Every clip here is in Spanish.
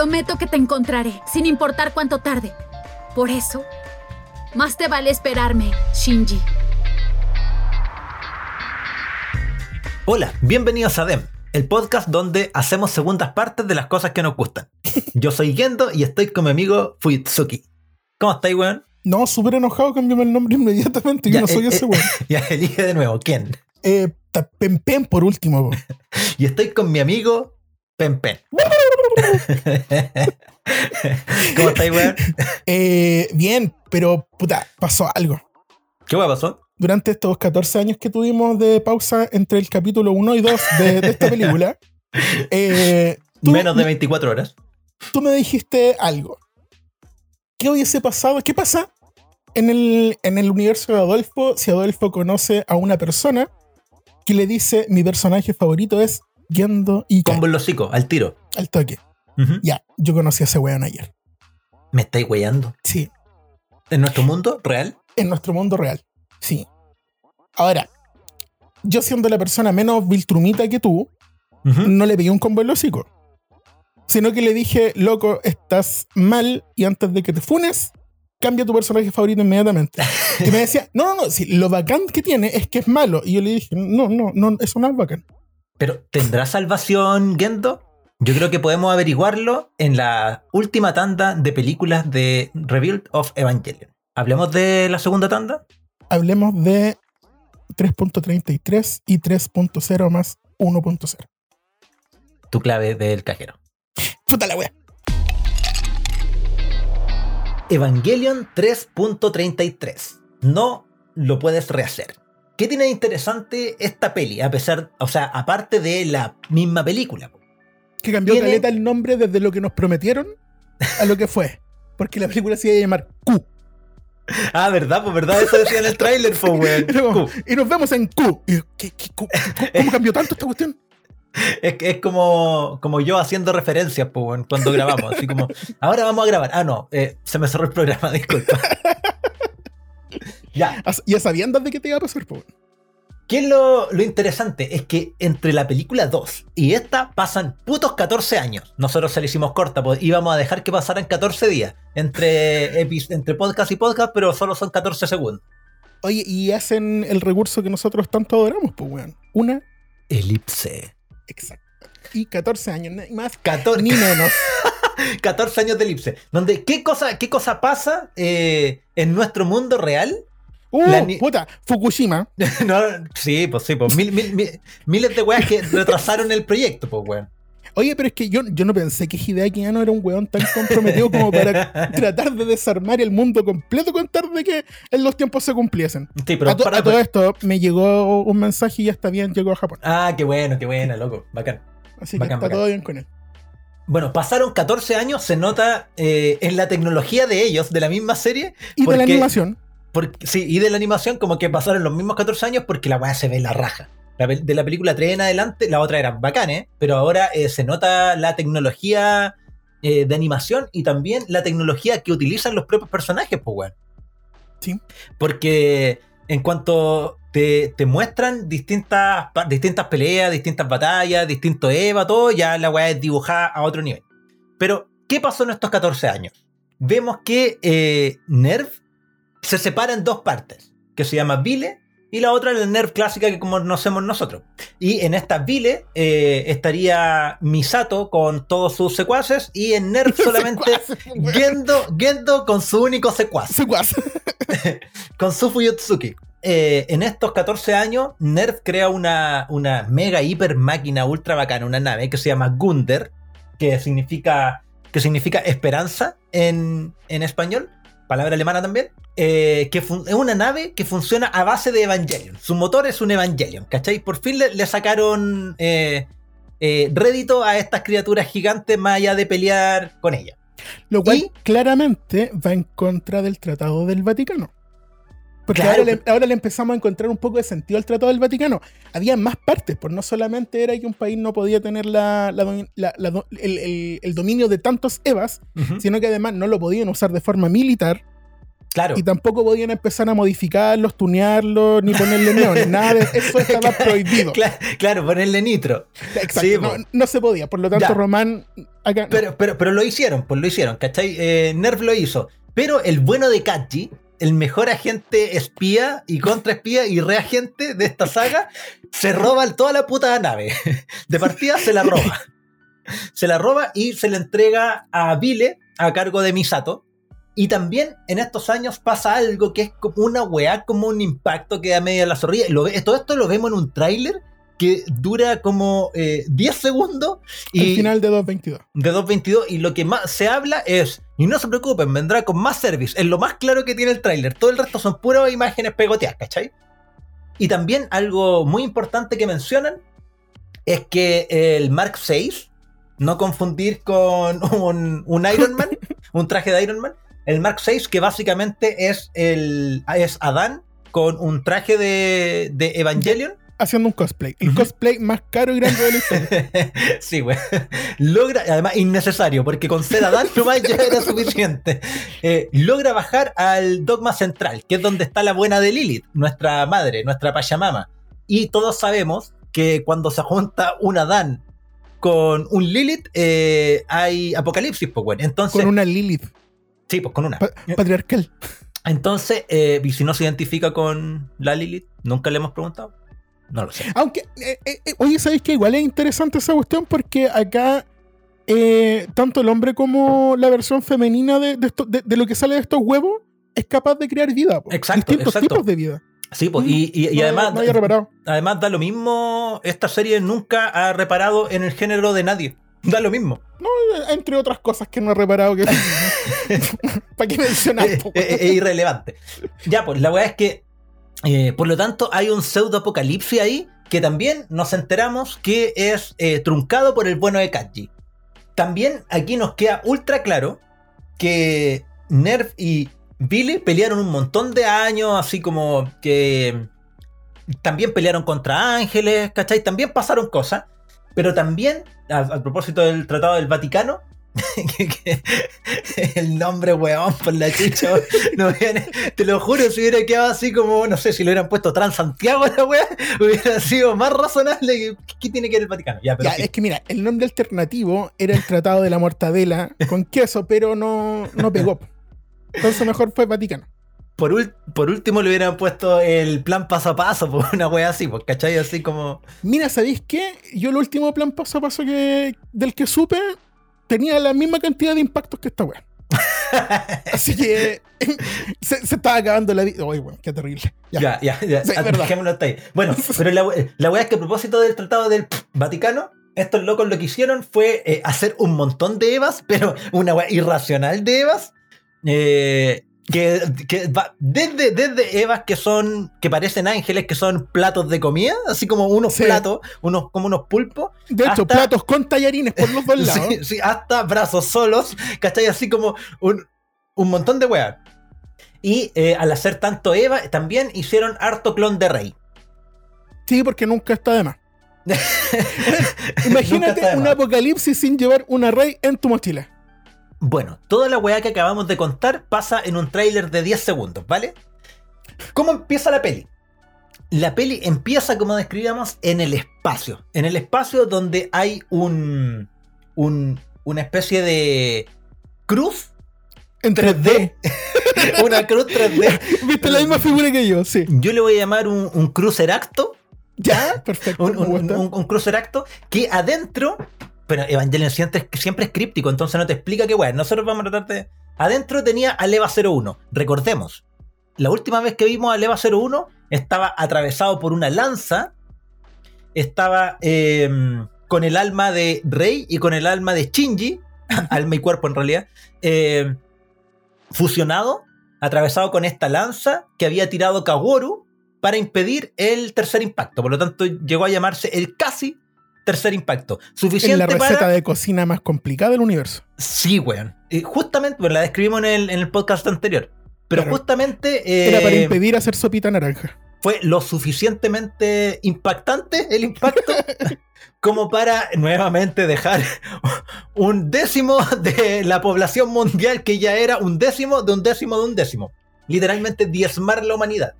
Prometo que te encontraré, sin importar cuánto tarde. Por eso, más te vale esperarme, Shinji. Hola, bienvenidos a DEM, el podcast donde hacemos segundas partes de las cosas que nos gustan. Yo soy Gendo y estoy con mi amigo Fuyutsuki. ¿Cómo estáis, weón? No, súper enojado, cambiame el nombre inmediatamente. Yo Ya, no soy eh, ese eh, weón. Ya, elige de nuevo, ¿quién? Eh, ta- Pen Pen por último. weón. Y estoy con mi amigo Pen Pen. ¿Cómo estáis, weón? Eh, bien, pero puta, pasó algo. ¿Qué weón pasó? Durante estos 14 años que tuvimos de pausa entre el capítulo 1 y 2 de, de esta película, eh, tú, Menos de 24 horas. tú me dijiste algo. ¿Qué hubiese pasado? ¿Qué pasa en el, en el universo de Adolfo si Adolfo conoce a una persona que le dice mi personaje favorito es Gendo y Combo en los hocico, al tiro. al toque? Ya, yo conocí a ese weón ayer. ¿Me estáis weyando? Sí, ¿En nuestro mundo real? en nuestro mundo real. Sí. Ahora, yo siendo la persona menos viltrumita que tú, no le pegué un combo en el hocico. Sino que le dije, loco, estás mal y antes de que te funes, cambia tu personaje favorito inmediatamente. Y me decía, no, no, no, si lo bacán que tiene es que es malo. Y yo le dije, no, no, no, eso no es bacán. Pero, ¿tendrá salvación Gendo? Yo creo que podemos averiguarlo en la última tanda de películas de Rebuild of Evangelion. ¿Hablemos de la segunda tanda? Hablemos de 3.33 y 3.0 más 1.0. Tu clave del cajero. Puta la wea. Evangelion 3.33. No lo puedes rehacer. ¿Qué tiene de interesante esta peli? A pesar, o sea, aparte de la misma película. Que cambió Tiene- caleta el nombre desde lo que nos prometieron a lo que fue. Porque la película se iba a llamar Q. Ah, ¿verdad? Pues verdad, eso decía en el tráiler, pues, weón. Como, y nos vemos en Q. Y ¿qué- qué Q? ¿Qué- ¿Cómo cambió tanto esta cuestión? Es, que es como, como yo haciendo referencias, pues, cuando grabamos. Así como, ahora vamos a grabar. Ah, no, eh, se me cerró el programa, disculpa. Ya, sabían de qué te iba a pasar, po. ¿Qué es lo, lo interesante? Es que entre la película 2 y esta pasan putos 14 años. Nosotros se la hicimos corta, pues íbamos a dejar que pasaran 14 días entre, entre podcast y podcast, pero solo son 14 segundos. Oye, y hacen el recurso que nosotros tanto adoramos, pues, weón. Una, Elipse. exacto. Y 14 años, ni más 14, ni menos. 14 años de elipse. Donde, ¿qué cosa, qué cosa pasa eh, en nuestro mundo real? Uh, La puta, Fukushima. No, sí, pues sí, pues mil- mil- mil- miles de weas que retrasaron el proyecto, pues weón. Oye, pero es que yo, yo no pensé que Hideaki Anno era un weón tan comprometido como para tratar de desarmar el mundo completo con tal de que en los tiempos se cumpliesen. Sí, pero a, to- para- a todo esto me llegó un mensaje y ya está bien, llegó a Japón. Ah, qué bueno, qué buena, loco. Bacán. Así que está bacán. todo bien con él. Bueno, pasaron 14 años, se nota eh, en la tecnología de ellos, de la misma serie. Y de la animación. Porque, sí, y de la animación, como que pasaron los mismos 14 años porque la weá se ve la raja. La pel- de la película 3 en adelante, la otra era bacán, ¿eh? Pero ahora eh, se nota la tecnología eh, de animación y también la tecnología que utilizan los propios personajes, pues, weón. Sí. Porque en cuanto te, te muestran distintas, distintas peleas, distintas batallas, distintos EVA, todo, ya la weá es dibujada a otro nivel. Pero, ¿qué pasó en estos 14 años? Vemos que eh, Nerv se separa en dos partes, que se llama Vile y la otra la Nerv clásica que conocemos nosotros. Y en esta Vile eh, estaría Misato con todos sus secuaces y en Nerv solamente Gendo, Gendo con su único secuaz Secuaz. con su Fuyutsuki. Eh, en estos 14 años, Nerv crea una, una mega hiper máquina ultra bacana, una nave que se llama Gunder, que significa, que significa esperanza en, en español, palabra alemana también. eh, que es una nave que funciona a base de Evangelion. Su motor es un Evangelion, ¿cachai? Por fin le, le sacaron eh, eh, rédito a estas criaturas gigantes más allá de pelear con ellas. Lo cual Y- claramente va en contra del Tratado del Vaticano. Porque Claro, ahora, le, ahora le empezamos a encontrar un poco de sentido al Tratado del Vaticano. Había más partes, pues no solamente era que un país no podía tener la, la la- el, el- el dominio de tantos EVAs, sino que además no lo podían usar de forma militar Claro. Y tampoco podían empezar a modificarlos, tunearlos, ni ponerle neones. Nada de eso estaba prohibido. Claro, claro, ponerle nitro. Exacto. Sí, no, se podía. Por lo tanto, Ya. Román. Acá, no. Pero, pero, pero lo hicieron, pues lo hicieron, ¿cachai? Eh, Nerf lo hizo. Pero el bueno de Kaji, el mejor agente espía y contraespía y reagente de esta saga, se roba toda la puta nave. De partida se la roba. Se la roba y se la entrega a Vile a cargo de Misato. Y también en estos años pasa algo que es como una weá, como un impacto que da media la zorrilla. Todo esto lo vemos en un tráiler que dura como eh, 10 segundos. el Y, final de 222. de 2.22 y lo que más se habla es, y no se preocupen, vendrá con más service, es lo más claro que tiene el tráiler, todo el resto son puras imágenes pegoteadas, ¿cachai? Y también algo muy importante que mencionan es que el Mark VI, no confundir con un, un Iron Man, un traje de Iron Man, el Mark VI que básicamente es, el, es Adán con un traje de, de Evangelion Haciendo un cosplay. El cosplay más caro y grande de la historia. sí, güey. Logra, además innecesario, porque con ser Adán nomás ya era suficiente. Eh, logra bajar al dogma central, que es donde está la buena de Lilith, nuestra madre, nuestra Pachamama. Y todos sabemos que cuando se junta un Adán con un Lilith, eh, hay apocalipsis, pues, güey. Entonces, con una Lilith sí, pues con una. pa- patriarcal. Entonces, eh, y si no se identifica con la Lilith, nunca le hemos preguntado. No lo sé. Aunque, eh, eh, eh, oye, ¿sabéis que igual es interesante esa cuestión? Porque acá, eh, tanto el hombre como la versión femenina de, de esto- de- de lo que sale de estos huevos es capaz de crear vida. po. Exacto, Distintos exacto. tipos de vida. Sí, pues, y, y- y No- además. No reparado. Además, da lo mismo. Esta serie nunca ha reparado en el género de nadie. Da lo mismo. No, entre otras cosas que no he reparado que. ¿Para qué mencionar? Es- es irrelevante. Ya, pues la weá es que. Eh, por lo tanto, hay un pseudo apocalipsis ahí que también nos enteramos que es eh, truncado por el bueno de Kaji. También aquí nos queda ultra claro que Nerf y Billy pelearon un montón de años, así como que también pelearon contra ángeles, ¿cachai? También pasaron cosas, pero también, a, a propósito del Tratado del Vaticano, el nombre, weón, por la no viene- te lo juro, si hubiera quedado así como, no sé, si le hubieran puesto Transantiago la weá, hubiera sido más razonable que, ¿qué tiene que ver el Vaticano? Ya, pero Ya, sí. es que mira, el nombre alternativo era el Tratado de la Mortadela con queso, pero no, no pegó. Entonces mejor fue Vaticano. por, último le hubieran puesto el plan paso a paso, por una weá así, pues, ¿cachai? Así como... Mira, ¿sabéis qué? Yo el último plan paso a paso que, del que supe tenía la misma cantidad de impactos que esta weá. Así que se, se estaba acabando la vida. Uy, weón, qué terrible. Ya. Ya, ya, ya. Sí, ah, hasta ahí. Bueno, pero la, la weá es que a propósito del Tratado del Vaticano, estos locos lo que hicieron fue eh, hacer un montón de Evas, pero una weá irracional de Evas. eh, que, que va desde, desde Evas que son, que parecen ángeles, que son platos de comida, así como unos Sí. platos, unos, como unos pulpos, De hecho, Hasta- platos con tallarines por los dos lados. Sí, sí, hasta brazos solos, ¿cachai? Así como un, un montón de weas. Y eh, al hacer tanto Eva, también hicieron harto clon de Rey. Sí, porque nunca está de más. Imagínate está de un apocalipsis sin llevar una rey en tu mochila. Bueno, toda la weá que acabamos de contar pasa en un tráiler de 10 segundos, ¿vale? ¿Cómo empieza la peli? La peli empieza, como describíamos, en el espacio. En el espacio donde hay un, un una especie de cruz, En 3D. 3D. una cruz 3D. ¿Viste la misma figura que yo? Sí. Yo le voy a llamar un, un cruceracto. Ya, perfecto. Un, un- un cruceracto que adentro. Pero Evangelion siempre, es- críptico, entonces no te explica qué weá. Nosotros vamos a tratar de. Adentro tenía al EVA 01. Recordemos, la última vez que vimos al EVA 01 estaba atravesado por una lanza. Estaba eh, con el alma de Rey y con el alma de Shinji. alma y cuerpo en realidad. eh, fusionado, atravesado con esta lanza que había tirado Kaworu para impedir el tercer impacto. Por lo tanto, llegó a llamarse el casi tercer impacto. en Suficiente la receta para. de cocina más complicada del universo. Sí, weón. Justamente, bueno, la describimos en el, en el podcast anterior. Pero Claro. justamente eh, Era para impedir hacer sopita naranja. fue lo suficientemente impactante el impacto como para nuevamente dejar un décimo de la población mundial que ya era un décimo de un décimo de un décimo. literalmente diezmar la humanidad.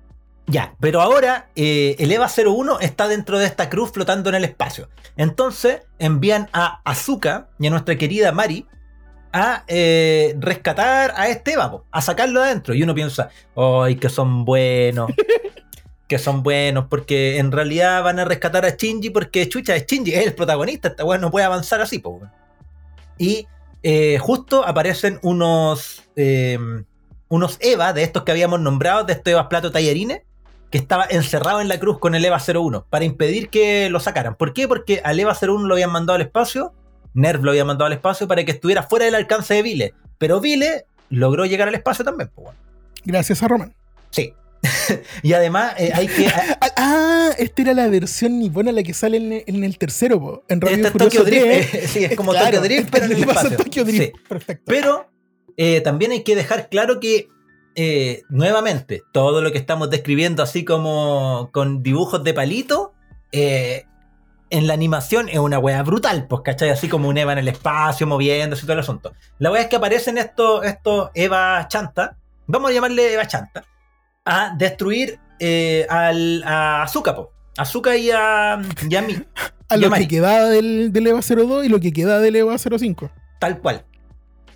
Ya, pero ahora eh, el EVA 01 está dentro de esta cruz flotando en el espacio. Entonces envían a Azuka y a nuestra querida Mari a eh, rescatar a este EVA, po, a sacarlo adentro. Y uno piensa, ¡ay, que son buenos! que son buenos, porque en realidad van a rescatar a Shinji porque chucha es Shinji, es el protagonista, esta weá no puede avanzar así, po. Y eh, justo aparecen unos unos Eva de estos que habíamos nombrado, de estos Evas Plato Tallarines, que estaba encerrado en la cruz con el EVA 01 para impedir que lo sacaran. ¿Por qué? Porque al EVA 01 lo habían mandado al espacio, Nerv lo había mandado al espacio para que estuviera fuera del alcance de Vile, pero Vile logró llegar al espacio también, weón. Gracias a Roman. Sí. y además eh, hay que... Ah, ah, esta era la versión nipona la que sale en, en el tercero, po. En Este es Tokyo Drift, 3. eh, sí, es como Claro, Tokyo Drift, pero en el pasa espacio. Tokyo Drift. Sí. Perfecto. Pero eh, también hay que dejar claro que, eh, nuevamente, todo lo que estamos describiendo así como con dibujos de palito, eh, en la animación es una wea brutal, pues, ¿cachai? Así como un Eva en el espacio, moviéndose y todo el asunto. La wea es que aparecen estos, estos Eva Chanta, vamos a llamarle Eva Chanta, a destruir eh, al, a Azuka, po. Azuka y a, y a Mi. a lo que quedaba del, del EVA 02 y lo que queda del EVA 05. Tal cual.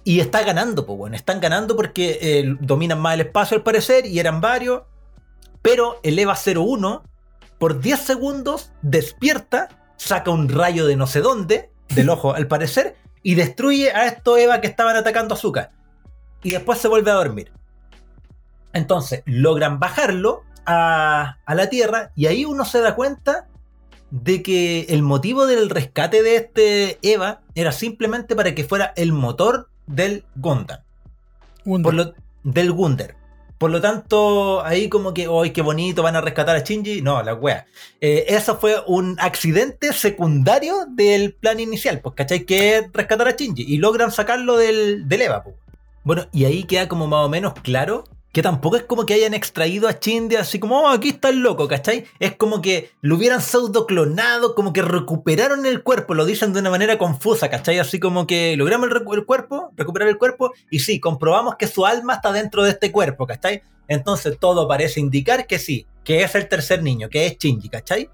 Y está ganando, pues bueno, están ganando porque eh, dominan más el espacio al parecer y eran varios. Pero el EVA 01, por 10 segundos, despierta, saca un rayo de no sé dónde, del ojo al parecer, y destruye a estos EVA que estaban atacando a Azúcar. Y después se vuelve a dormir. Entonces, logran bajarlo a, a la Tierra y ahí uno se da cuenta de que el motivo del rescate de este Eva era simplemente para que fuera el motor del Gundam. Por lo, del Wunder. Por lo tanto, ahí como que, ¡ay, qué bonito! Van a rescatar a Shinji. No, la wea. Eh, eso fue un accidente secundario del plan inicial, pues, ¿cachai? Que es rescatar a Shinji. Y logran sacarlo del, del Eva, pues. Bueno, y ahí queda como más o menos claro que tampoco es como que hayan extraído a Shinji así como, oh, aquí está el loco, ¿cachai? Es como que lo hubieran pseudo clonado, como que recuperaron el cuerpo, lo dicen de una manera confusa, ¿cachai? Así como que logramos el, el cuerpo, recuperar el cuerpo, y sí, comprobamos que su alma está dentro de este cuerpo, ¿cachai? Entonces todo parece indicar que sí, que es el tercer niño, que es Shinji, ¿cachai?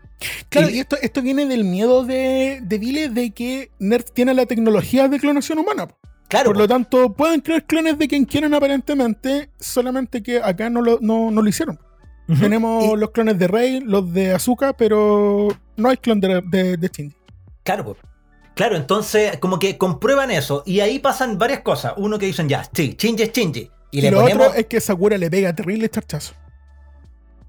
Claro, y- y esto, esto viene del miedo de, de Vile de que Nerd tiene la tecnología de clonación humana. Claro, Por lo tanto, pueden crear clones de quien quieran aparentemente, solamente que acá no lo, no, no lo hicieron. Tenemos Y- los clones de Rey, los de Azúcar, pero no hay clon de, de, de Shinji. Claro, po. claro, entonces como que comprueban eso y ahí pasan varias cosas. Uno que dicen ya, sí, Shinji es Shinji. Y, Y, le lo ponemos otro es que Sakura le pega terrible charchazo.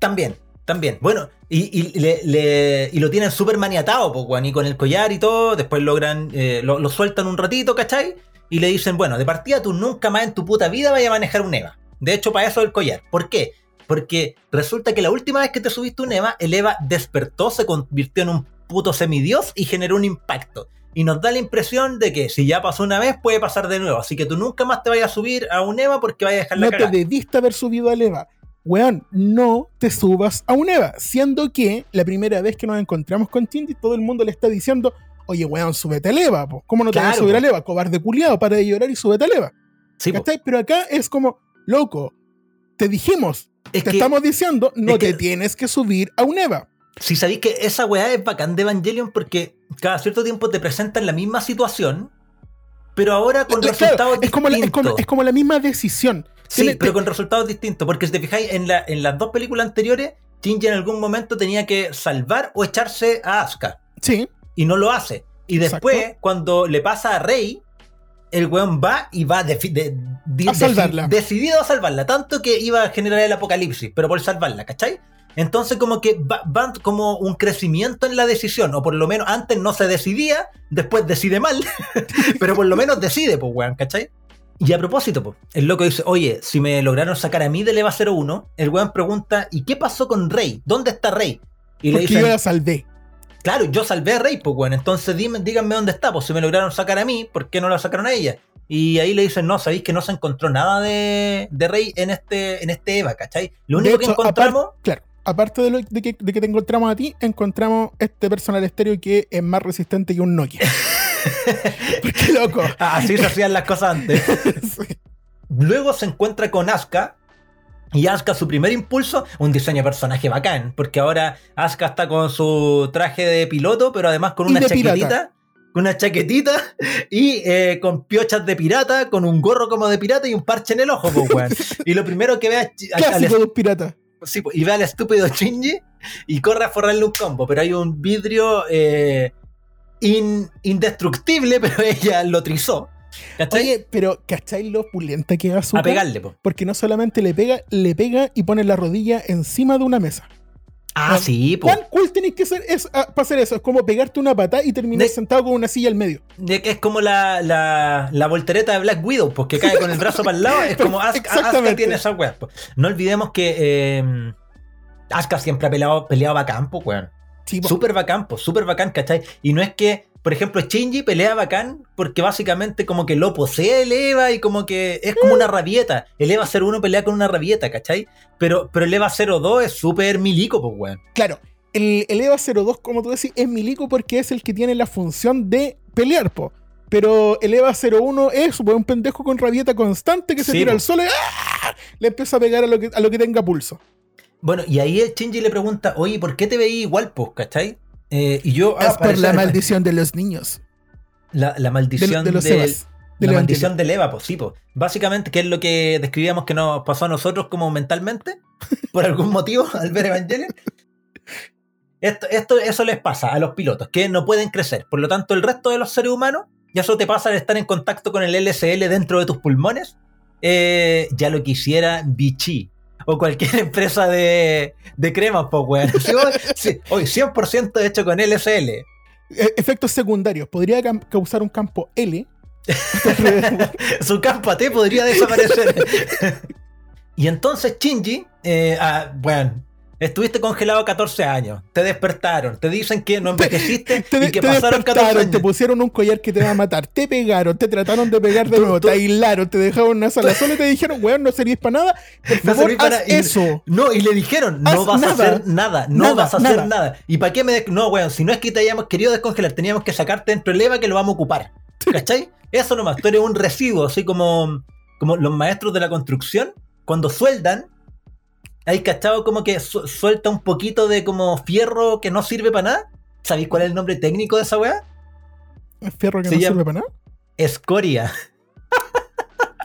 también, también. Bueno, y, y le- le- y lo tienen súper maniatado, pues, y con el collar y todo. Después logran, eh, lo, lo sueltan un ratito, ¿cachai? Y le dicen, bueno, de partida tú nunca más en tu puta vida vayas a manejar un EVA. De hecho, para eso el collar. ¿Por qué? Porque resulta que la última vez que te subiste un EVA, el EVA despertó, se convirtió en un puto semidios y generó un impacto. Y nos da la impresión de que si ya pasó una vez, puede pasar de nuevo. Así que tú nunca más te vayas a subir a un EVA porque vayas a dejar la No te debiste haber subido al EVA. Weón, no te subas a un EVA. Siendo que la primera vez que nos encontramos con Shinji, todo el mundo le está diciendo, oye, weón, súbete al EVA. po. ¿Cómo no te vas a Claro, subir po. al EVA? Cobarde culiado, para de llorar y súbete al EVA. Sí. Pero acá es como, loco, te dijimos, Es te que- estamos diciendo, no es que- te tienes que subir a un EVA. Si sabéis que esa weá es bacán de Evangelion porque cada cierto tiempo te presentan la misma situación, pero ahora con Claro, resultados es, como la, es, como, distintos. es como la misma decisión. Sí, Tiene- pero con resultados distintos. Porque si te fijáis, en, la- en las dos películas anteriores, Shinji en algún momento tenía que salvar o echarse a Asuka. Sí, Y no lo hace. Y después, Exacto. cuando le pasa a Rey, el weón va y va defi- de- de- A salvarla. decidido a salvarla. Tanto que iba a generar el apocalipsis, pero por salvarla, ¿cachai? Entonces como que va- van como un crecimiento en la decisión, o por lo menos antes no se decidía, después decide mal, pero por lo menos decide, pues weón, ¿cachai? Y a propósito, pues, el loco dice, oye, si me lograron sacar a mí del EVA 01, el weón pregunta, ¿y qué pasó con Rey? ¿Dónde está Rey? Y le porque dicen, yo la salvé. Claro, yo salvé a Rey, pues, weón. Entonces dime, díganme dónde está. Pues si me lograron sacar a mí, ¿por qué no la sacaron a ella? Y ahí le dicen, no, sabéis que no se encontró nada de, de Rey en este, en este Eva, ¿cachai? Lo único que encontramos. Claro, aparte de, lo, de, que, de que te encontramos a ti, encontramos este personal estéreo que es más resistente que un Nokia. Porque loco. Así se hacían las cosas antes. Sí. Luego se encuentra con Asuka. Y Asuka, su primer impulso, un diseño de personaje bacán, porque ahora Asuka está con su traje de piloto, pero además con una chaquetita, pirata. con una chaquetita y eh, con piochas de pirata, con un gorro como de pirata y un parche en el ojo, pues, weón. Y lo primero que ve a- al- al, de un pirata. Sí, pues, y ve al estúpido Shinji y corre a forrarle un combo, pero hay un vidrio eh, in- indestructible, pero ella lo trizó. ¿Cachai? Oye, pero ¿cachai lo opulenta que es Asuka? a pegarle, po. Porque no solamente le pega, le pega y pone la rodilla encima de una mesa. Ah, sí, po. ¿Cuán cool tenés que ser es, ah, para hacer eso? Es como pegarte una patada y terminar De- sentado con una silla al medio. De que es como la, la, la voltereta de Black Widow, porque cae con el brazo para el lado. Es como Asuka Exactamente. tiene esa weá. No olvidemos que eh, Asuka siempre ha peleado, peleado bacán, po, weón. Sí. Súper bacán, pues, súper bacán, ¿cachai? Y no es que, por ejemplo, Shinji pelea bacán porque básicamente como que lo posee el Eva y como que es como una rabieta. El Eva 01 pelea con una rabieta, ¿cachai? Pero, pero el Eva 02 es súper milico, pues, weón. Claro, el, el EVA 02, como tú decís, es milico porque es el que tiene la función de pelear, po. Pero el EVA 01 es po, un pendejo con rabieta constante que se Sí, tira po. al suelo y ¡ah! le empieza a pegar a lo que, a lo que tenga pulso. Bueno, y ahí el Shinji le pregunta, oye, ¿por qué te veí igual, pues, cachai? Eh, y yo, ah, es por la maldición de los niños. la, la De, maldición de los del- Evas. del la maldición del Eva, pues sí, pues. Básicamente, ¿qué es lo que describíamos que nos pasó a nosotros como mentalmente? Por algún motivo, al ver Evangelion. Esto, esto, eso les pasa a los pilotos, que no pueden crecer. Por lo tanto, el resto de los seres humanos, ya eso te pasa al estar en contacto con el LSL dentro de tus pulmones, eh, ya lo quisiera Vichy. O cualquier empresa de, de cremas, pues, weón. Sí, hoy- sí, hoy 100% hecho con LSL. E- efectos secundarios. Podría causar un campo L. Su campo T podría desaparecer. y entonces Shinji, eh, ah, bueno, estuviste congelado 14 años, te despertaron, te dicen que no envejeciste Te, y que te pasaron 14 despertaron, años. te pusieron un collar que te va a matar, te pegaron, te trataron de pegar de Tú- nuevo, tú- te aislaron, te dejaron en una sala sola y te dijeron, weón, no servís para nada. Por No favor, para- haz y- eso. No, y le dijeron, Haz no vas nada. a hacer nada, no Nada, vas a hacer nada. nada. ¿Y para qué me.? No, weón, si no es que te hayamos querido descongelar, teníamos que sacarte dentro del EVA que lo vamos a ocupar. ¿Cachai? Eso nomás, tú eres un residuo, así como, como los maestros de la construcción, cuando sueldan, hay cachado como que su- suelta un poquito de como fierro que no sirve para nada. ¿Sabéis cuál es el nombre técnico de esa weá? Fierro que Se no sirve para nada. Escoria.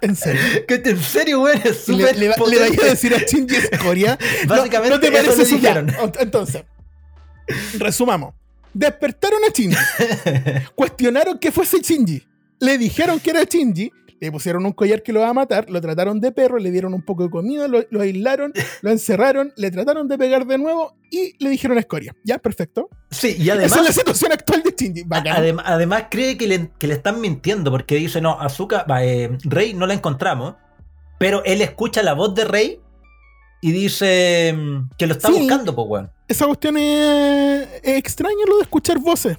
En serio. Que en serio, weón, es le, súper le, le potente. vaya a decir a Shinji Escoria. no- Básicamente no, te eso parece le eso ya. Entonces, resumamos. Despertaron a Shinji. Cuestionaron que fuese Shinji. Le dijeron que era Shinji. Le pusieron un collar que lo va a matar. Lo trataron de perro. Le dieron un poco de comida. Lo, lo aislaron. Lo encerraron. Le trataron de pegar de nuevo. Y le dijeron escoria. Ya, perfecto. Sí, y Esa además. es la situación actual de Shinji. Adem- además cree que le, que le están mintiendo porque dice, no, Azuka, va, eh, Rey no la encontramos, pero él escucha la voz de Rey y dice mm, que lo está Sí. buscando, pues, weón. Esa cuestión es, es extraña lo de escuchar voces.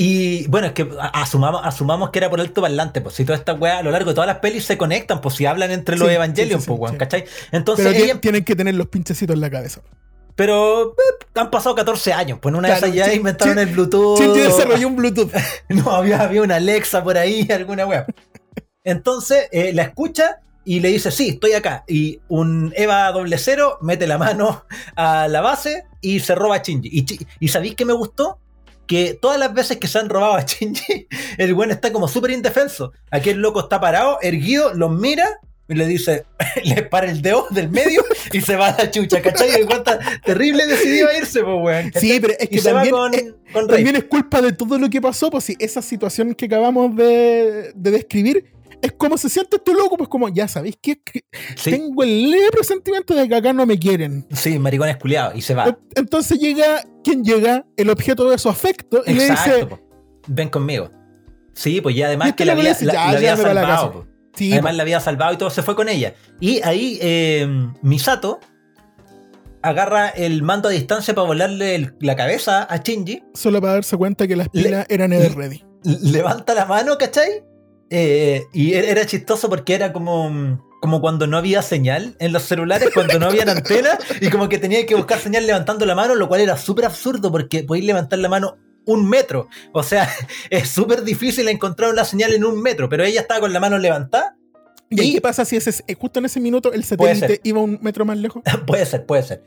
Y bueno, es que asumamos, asumamos que era por alto parlante, pues si todas estas weas a lo largo de todas las pelis se conectan, pues si hablan entre los Sí, sí, pues, weón. ¿cachai? Entonces, Pero ella- tien- tienen que tener los pinchecitos en la cabeza. pero eh, han pasado 14 años, pues en una Claro, de esas ya inventaron el Bluetooth. Shinji desarrolló un Bluetooth. No, había, había una Alexa por ahí, alguna wea. Entonces eh, la escucha y le dice, sí, estoy acá. Y un Eva doble cero mete la mano a la base y se roba a Shinji. Y, ¿y sabéis qué me gustó? Que todas las veces que se han robado a Shinji, el bueno está como súper indefenso. Aquí el loco está parado, erguido, los mira y le dice, le para el dedo del medio y se va a la chucha, ¿cachai? Y el está terrible decidido a irse, pues, weón. Sí, pero es que también, con, es, con también es culpa de todo lo que pasó. Pues si esa situación que acabamos de, de describir es como se siente este loco, pues como, ya sabéis que Sí. tengo el leve presentimiento de que acá no me quieren. Sí, maricones culiados, y se va. Entonces llega, ¿quién llega? El objeto de su afecto y le Exacto, dice, po. ven conmigo. Sí, pues y Y además este que la le había, dice, la- "Ya, la había llévame para la salvado. casa". po. Además la había salvado y todo se fue con ella. Y ahí eh, Misato agarra el mando a distancia para volarle el- la cabeza a Shinji, solo para darse cuenta que las Le- pilas eran Ever Ready. levanta la mano, ¿cachai? Eh, y e- era chistoso porque era como, como cuando no había señal en los celulares, cuando no había antena, y como que tenía que buscar señal levantando la mano, lo cual era súper absurdo porque podéis levantar la mano un metro. O sea, es súper difícil encontrar una señal en un metro, pero ella estaba con la mano levantada ¿Y, qué pasa si ese, eh, justo en ese minuto el satélite iba un metro más lejos? puede ser, puede ser.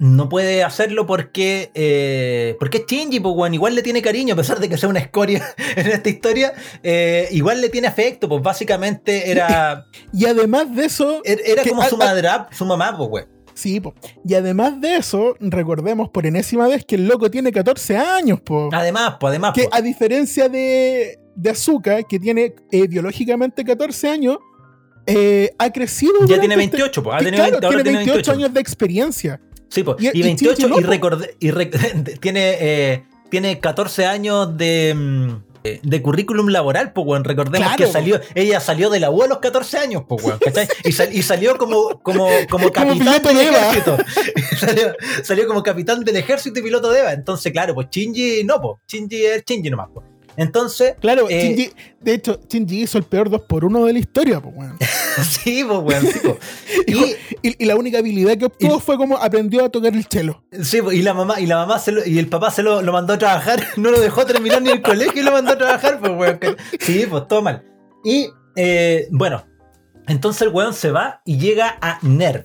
No puede hacerlo porque eh, porque es Shinji, pues weón, igual le tiene cariño, a pesar de que sea una escoria en esta historia, eh, igual le tiene afecto, pues básicamente era, Y además de eso, era era como a- su a- madre, su mamá, pues weón. sí, po. y además de eso, recordemos por enésima vez que el loco tiene 14 años, po. Además, pues además, que pues, a diferencia de, de Azuka, que tiene eh, biológicamente 14 años, eh, ha crecido. ya tiene este- 28, pues ha que, tenido claro, 20, ahora tiene tiene 28 28. años de experiencia. Sí, pues, Y- y, y 28 Shinji no, y, recordé- y rec- tiene, eh, tiene 14 años de, mm, de currículum laboral, pues, weón. Recordemos Claro, que po. salió, ella salió de la U a los 14 años, pues, weón, ¿cachai? Y, sal- y salió como, como, como capitán del de ejército. salió, salió como capitán del ejército y piloto de Eva. Entonces, claro, pues Shinji no, pues. Shinji es Shinji nomás, pues. Entonces, Claro, Eh, Shinji- de hecho, Shinji hizo el peor 2 por 1 de la historia, po, weón. sí, pues, weón, sí. Y, Y, y la única habilidad que obtuvo Y- fue como aprendió a tocar el cello. Sí, y la mamá, y la mamá se lo- y el papá se lo, lo mandó a trabajar, no lo dejó terminar ni el colegio y lo mandó a trabajar, pues weón. Sí, pues todo mal. Y eh, bueno, entonces el weón se va y llega a NERV.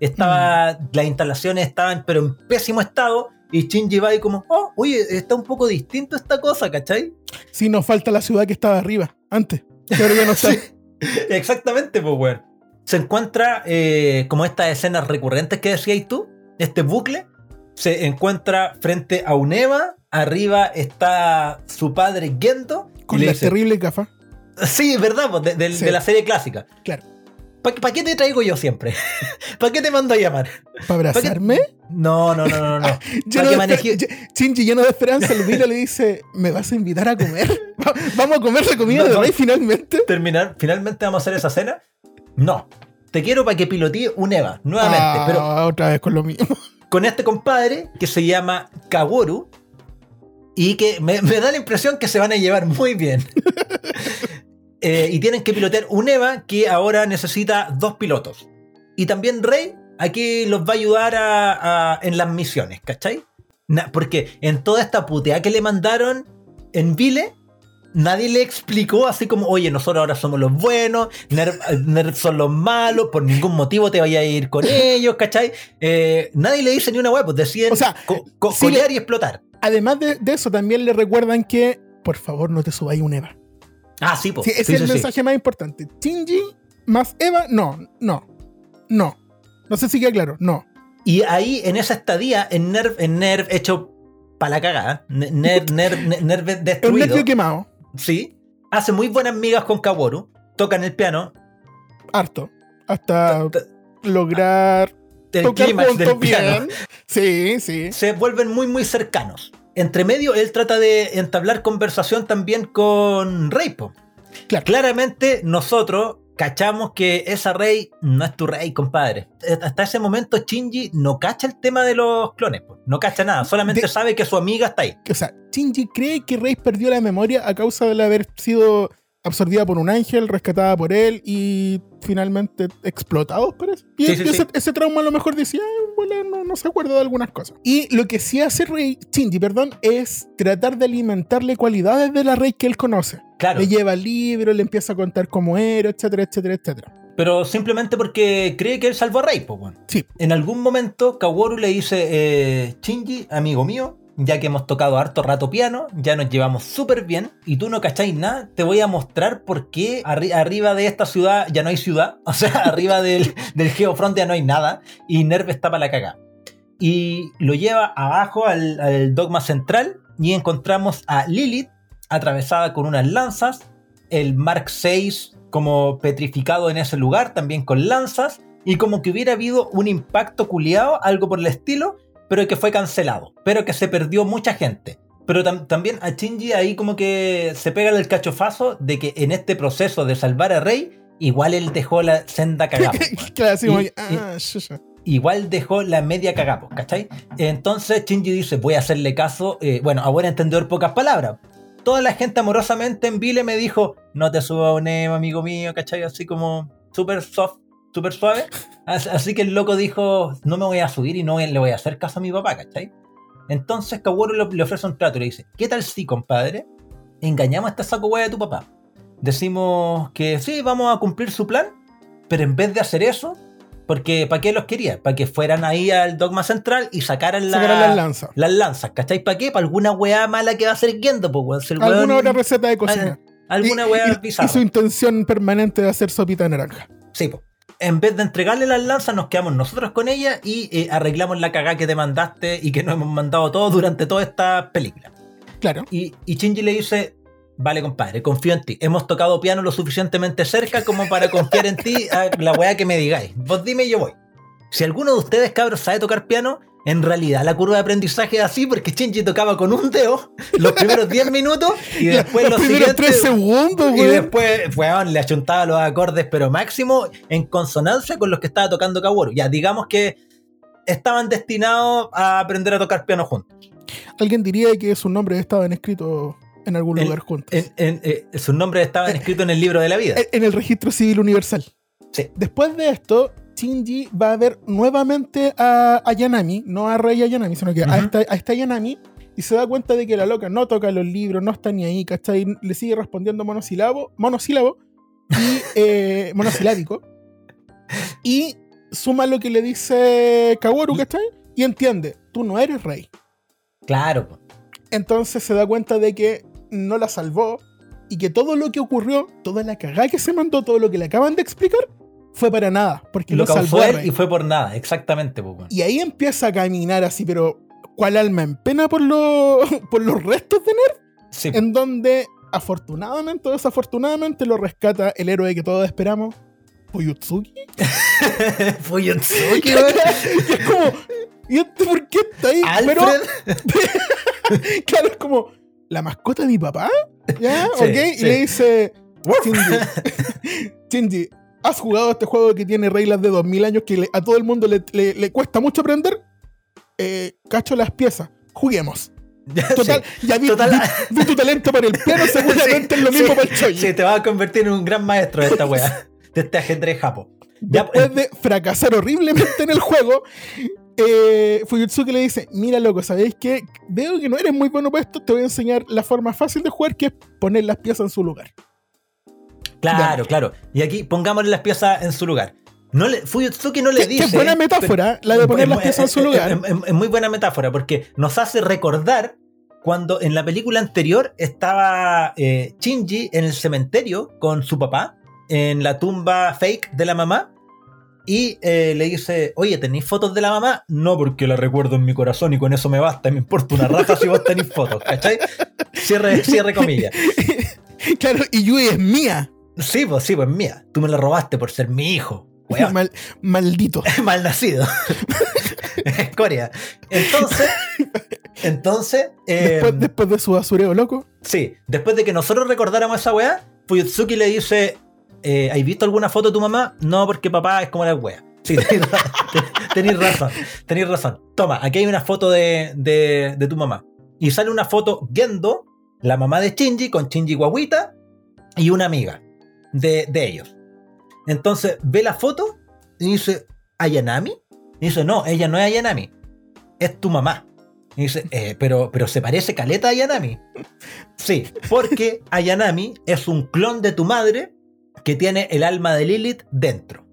Estaba, las instalaciones estaban, pero en pésimo estado. Y Shinji va y como, oh, oye, está un poco distinto esta cosa, ¿cachai? Sí, nos falta la ciudad que estaba arriba, antes. Ahora ya no está. Sí. Exactamente, pues weón. Se encuentra eh, como estas escenas recurrentes que decías tú, este bucle. Se encuentra frente a un Eva, arriba está su padre Gendo. Con la dice, terrible gafa. Sí, es verdad, pues, de, de- Sí. de la serie clásica. Claro. ¿Para qué te traigo yo siempre? ¿Para qué te mando a llamar? ¿Para abrazarme? No, no, no, no, no. Maneje- esper- Ye- Shinji lleno de esperanza, y le dice, ¿me vas a invitar a comer? Va- ¿Vamos a comer la comida No, de no. Rey finalmente? Terminar, finalmente vamos a hacer esa cena. No. Te quiero para que pilotee un Eva, nuevamente. Ah, Pero otra vez con lo mismo. con este compadre que se llama Kaworu y que me, me da la impresión que se van a llevar muy bien. Eh, y tienen que pilotear un EVA que ahora necesita dos pilotos. Y también Rey aquí los va a ayudar a- a- en las misiones, ¿cachai? Na- porque en toda esta puteada que le mandaron en Vile, nadie le explicó así como, oye, nosotros ahora somos los buenos, Nerf, Nerf son los malos, por ningún motivo te vaya a ir con ellos, ¿cachai? Eh, nadie le dice ni una web, pues deciden O sea, co- co- sí colear le- y explotar. Además de, de eso, también le recuerdan que, por favor, no te subáis un Eva. Ah, sí, pues. Sí, ese es el mensaje más importante. Shinji más Eva, no, no, no. No sé si queda claro, no. Y ahí, en esa estadía, en Nerv, en Nerv hecho para la cagada, Nerv, Nerv, Nerv, destruido, nervio quemado, sí, hace muy buenas migas con Kaworu, tocan el piano, harto. Hasta t- lograr el tocar del juntos piano. bien. Sí, sí. se vuelven muy, muy cercanos. Entre medio, él trata de entablar conversación también con Rey. po. Claro. Claramente, nosotros cachamos que esa Rey no es tu Rey, compadre. Hasta ese momento, Shinji no cacha el tema de los clones. po. No cacha nada, solamente De- sabe que su amiga está ahí. O sea, Shinji cree que Rey perdió la memoria a causa de haber sido absorbida por un ángel, rescatada por él y finalmente explotados, parece. Y Sí, sí, ese, sí. ese trauma a lo mejor decía, "Ah, bueno, no, no se acuerda de algunas cosas. Y lo que sí hace Rey, Shinji, perdón, es tratar de alimentarle cualidades de la Rey que él conoce. Claro. Le lleva libros, le empieza a contar cómo era, etcétera, etcétera, etcétera. Pero simplemente porque cree que él salvó a Rey, pues bueno. Sí. En algún momento, Kaworu le dice, eh, Shinji, amigo mío, ya que hemos tocado harto rato piano, ya nos llevamos súper bien, y tú no cacháis nada, te voy a mostrar por qué arri- arriba de esta ciudad ya no hay ciudad, o sea, arriba del, del Geofront ya no hay nada, y Nerv está para la cagada. Y lo lleva abajo al, al dogma central, y encontramos a Lilith atravesada con unas lanzas, el Mark VI como petrificado en ese lugar, también con lanzas, y como que hubiera habido un impacto culiado, algo por el estilo, pero que fue cancelado, pero que se perdió mucha gente. Pero tam- también a Shinji ahí como que se pega el cachofazo de que en este proceso de salvar a Rey, igual él dejó la senda cagada. claro, Y- ah, igual dejó la media cagapo, ¿cachai? Entonces Shinji dice, voy a hacerle caso, eh, bueno, a buen entendedor pocas palabras. Toda la gente amorosamente en Vile me dijo, no te suba un emo, amigo mío, ¿cachai? Así como súper soft, súper suave. As- Así que el loco dijo, no me voy a subir y no le voy a hacer caso a mi papá, ¿cachai? Entonces Kaworu le, ofrece un trato y le dice, ¿qué tal si, compadre? Engañamos a este saco hueá de tu papá. Decimos que sí, vamos a cumplir su plan, pero en vez de hacer eso, porque ¿para qué los quería? Para que fueran ahí al dogma central y sacaran, la- Sacaran las lanzas. las lanzas, ¿cachai? ¿Para qué? Para alguna weá mala que va a ser Gendo, pues. Si Alguna weón- otra receta de cocina. Alguna Y- weá y- y, su intención permanente de hacer sopita de naranja. Sí, po. En vez de entregarle las lanzas, nos quedamos nosotros con ella y eh, arreglamos la cagada que te mandaste y que nos hemos mandado todos durante toda esta película. Claro. Y, y Shinji le dice, vale compadre, confío en ti. Hemos tocado piano lo suficientemente cerca como para confiar en ti a la weá que me digáis. Vos dime y yo voy. Si alguno de ustedes, cabros, sabe tocar piano, en realidad la curva de aprendizaje es así porque Shinji tocaba con un dedo los primeros 10 minutos y después Los los, primeros tres siguientes... segundos, Y güey. después, weón, le achuntaba los acordes, pero máximo en consonancia con los que estaba tocando Kaworu. Ya, digamos que estaban destinados a aprender a tocar piano juntos. Alguien diría que sus nombres estaban escritos en algún En- lugar juntos. En- en- eh, sus nombres estaban escritos en el libro de la vida. En- en el registro civil universal. Sí. Después de esto, Shinji va a ver nuevamente a, a Yanami, no a Rey Yanami, sino que a, esta, a esta Yanami, y se da cuenta de que la loca no toca los libros, no está ni ahí, ¿cachai? Le sigue respondiendo monosílabo, monosílabo y eh, monosilábico. Y suma lo que le dice Kaworu, ¿cachai? Y entiende, tú no eres rey. Claro. Entonces se da cuenta de que no la salvó y que todo lo que ocurrió, toda la cagada que se mandó, todo lo que le acaban de explicar, fue para nada, porque Lo no salvó él y fue por nada, exactamente. Y ahí empieza a caminar así, pero ¿cuál alma en pena por, lo- por los restos de Nerf? Sí. En donde, afortunadamente o desafortunadamente, lo rescata el héroe que todos esperamos, Fuyutsuki. Fuyutsuki, weón. es como, ¿y este por qué está ahí? Pero, claro, es como, ¿la mascota de mi papá? ¿Ya? Sí, ¿Ok? Y le dice, Shinji, Shinji, ¿has jugado este juego que tiene reglas de 2000 años que le- a todo el mundo le, le- le cuesta mucho aprender? Eh, cacho las piezas, juguemos. Ya, Total, sí. ya vi, Total- vi- vi tu talento para el piano, seguramente Sí, es lo mismo sí, para el Choji. Sí, te vas a convertir en un gran maestro de esta weá. De este ajedrez japo. Ya, Después de fracasar horriblemente en el juego, eh, Fuyutsuki le dice, mira loco, ¿sabéis qué? Veo que no eres muy bueno para esto, te voy a enseñar la forma fácil de jugar, que es poner las piezas en su lugar. Claro, claro. Y aquí pongámosle las piezas en su lugar. No le, Fuyutsuki no le Qué- dice. qué buena metáfora, la de poner es- las piezas en su es- lugar. Es, es- es muy buena metáfora porque nos hace recordar cuando en la película anterior estaba eh, Shinji en el cementerio con su papá, en la tumba fake de la mamá. Y eh, le dice, oye, ¿tenéis fotos de la mamá? No, porque la recuerdo en mi corazón y con eso me basta. Me importa una raja si vos tenéis fotos, ¿cachai? Cierre, cierre comillas. claro, y Yui es mía. Sí, pues sí, pues mía. Tú me la robaste por ser mi hijo. Mal- maldito. mal nacido. Escoria. Entonces, entonces, eh, Después, después de su basureo loco. sí, después de que nosotros recordáramos esa weá, Fuyutsuki le dice, eh, ¿has visto alguna foto de tu mamá? No, porque papá es como la weá. Sí, tenéis razón, tenéis razón. Toma, aquí hay una foto de, de- de tu mamá. Y sale una foto Gendo, la mamá de Shinji, con Shinji guaguita y una amiga de, de ellos. Entonces ve la foto y dice, ¿Ayanami? Y dice, no, ella no es Ayanami, es tu mamá. Y dice, "Eh, pero, pero se parece caleta a Ayanami. Sí, porque Ayanami es un clon de tu madre que tiene el alma de Lilith dentro.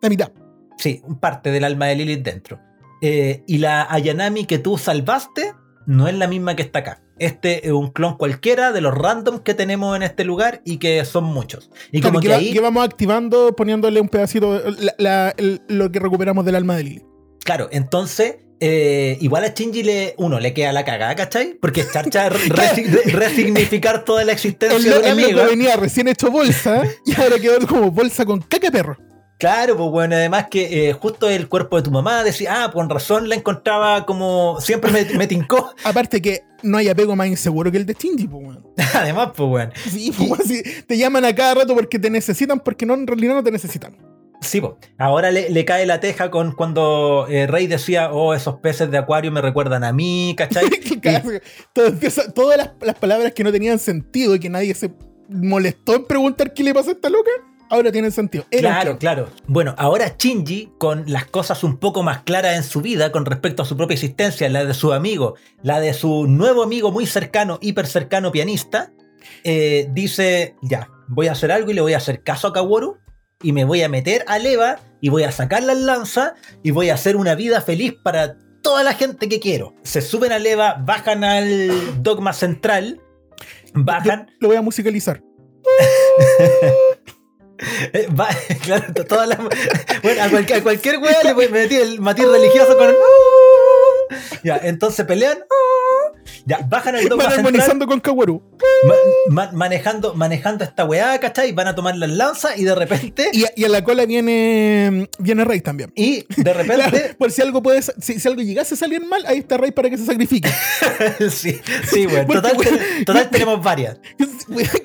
La mitad. Sí, parte del alma de Lilith dentro. Eh, y la Ayanami que tú salvaste no es la misma que está acá. Este es un clon cualquiera de los random que tenemos en este lugar y que son muchos. Y Claro, como que, ahí, que vamos activando, poniéndole un pedacito, la- la- el- lo que recuperamos del alma de Lily. claro, entonces, eh, igual a Shinji le, uno le queda la cagada, ¿cachai? Porque es charcha resi- re- resignificar toda la existencia El, de lo- una el venía recién hecho bolsa y ahora quedó como bolsa con caca perro. Claro, pues bueno, además que eh, justo el cuerpo de tu mamá decía, ah, con razón la encontraba como, siempre me, me tincó. Aparte que no hay apego más inseguro que el de Shinji, pues, weón. además, pues bueno. Sí, pues, weón, sí, te llaman a cada rato porque te necesitan, porque no, en realidad no te necesitan. Sí, po. ahora le, le cae la teja con cuando eh, Rey decía, oh, esos peces de acuario me recuerdan a mí, ¿cachai? Todo todas las, las palabras que no tenían sentido y que nadie se molestó en preguntar qué le pasa a esta loca, ahora tienen sentido. Era Claro, claro. Bueno, ahora Shinji, con las cosas un poco más claras en su vida con respecto a su propia existencia, la de su amigo, la de su nuevo amigo muy cercano, hiper cercano pianista, eh, dice, ya, voy a hacer algo y le voy a hacer caso a Kaworu y me voy a meter al Eva y voy a sacar las lanzas y voy a hacer una vida feliz para toda la gente que quiero. Se suben al Eva, bajan al dogma central, bajan. Lo voy a musicalizar. Eh, va- claro, to- todas las- bueno, a cualquier, a cualquier wea le voy a meter el matiz religioso con. Ya, entonces pelean. Ya, bajan al dogma Van armonizando con Kaworu. ma- ma- manejando, manejando esta weá, ¿cachai? Van a tomar las lanzas y de repente. Y, y a la cola viene, viene Rey también. Y de repente. Por si algo puede, si, si algo llegase a salir mal, ahí está Rey para que se sacrifique. sí, sí, weón. Total, tenemos varias.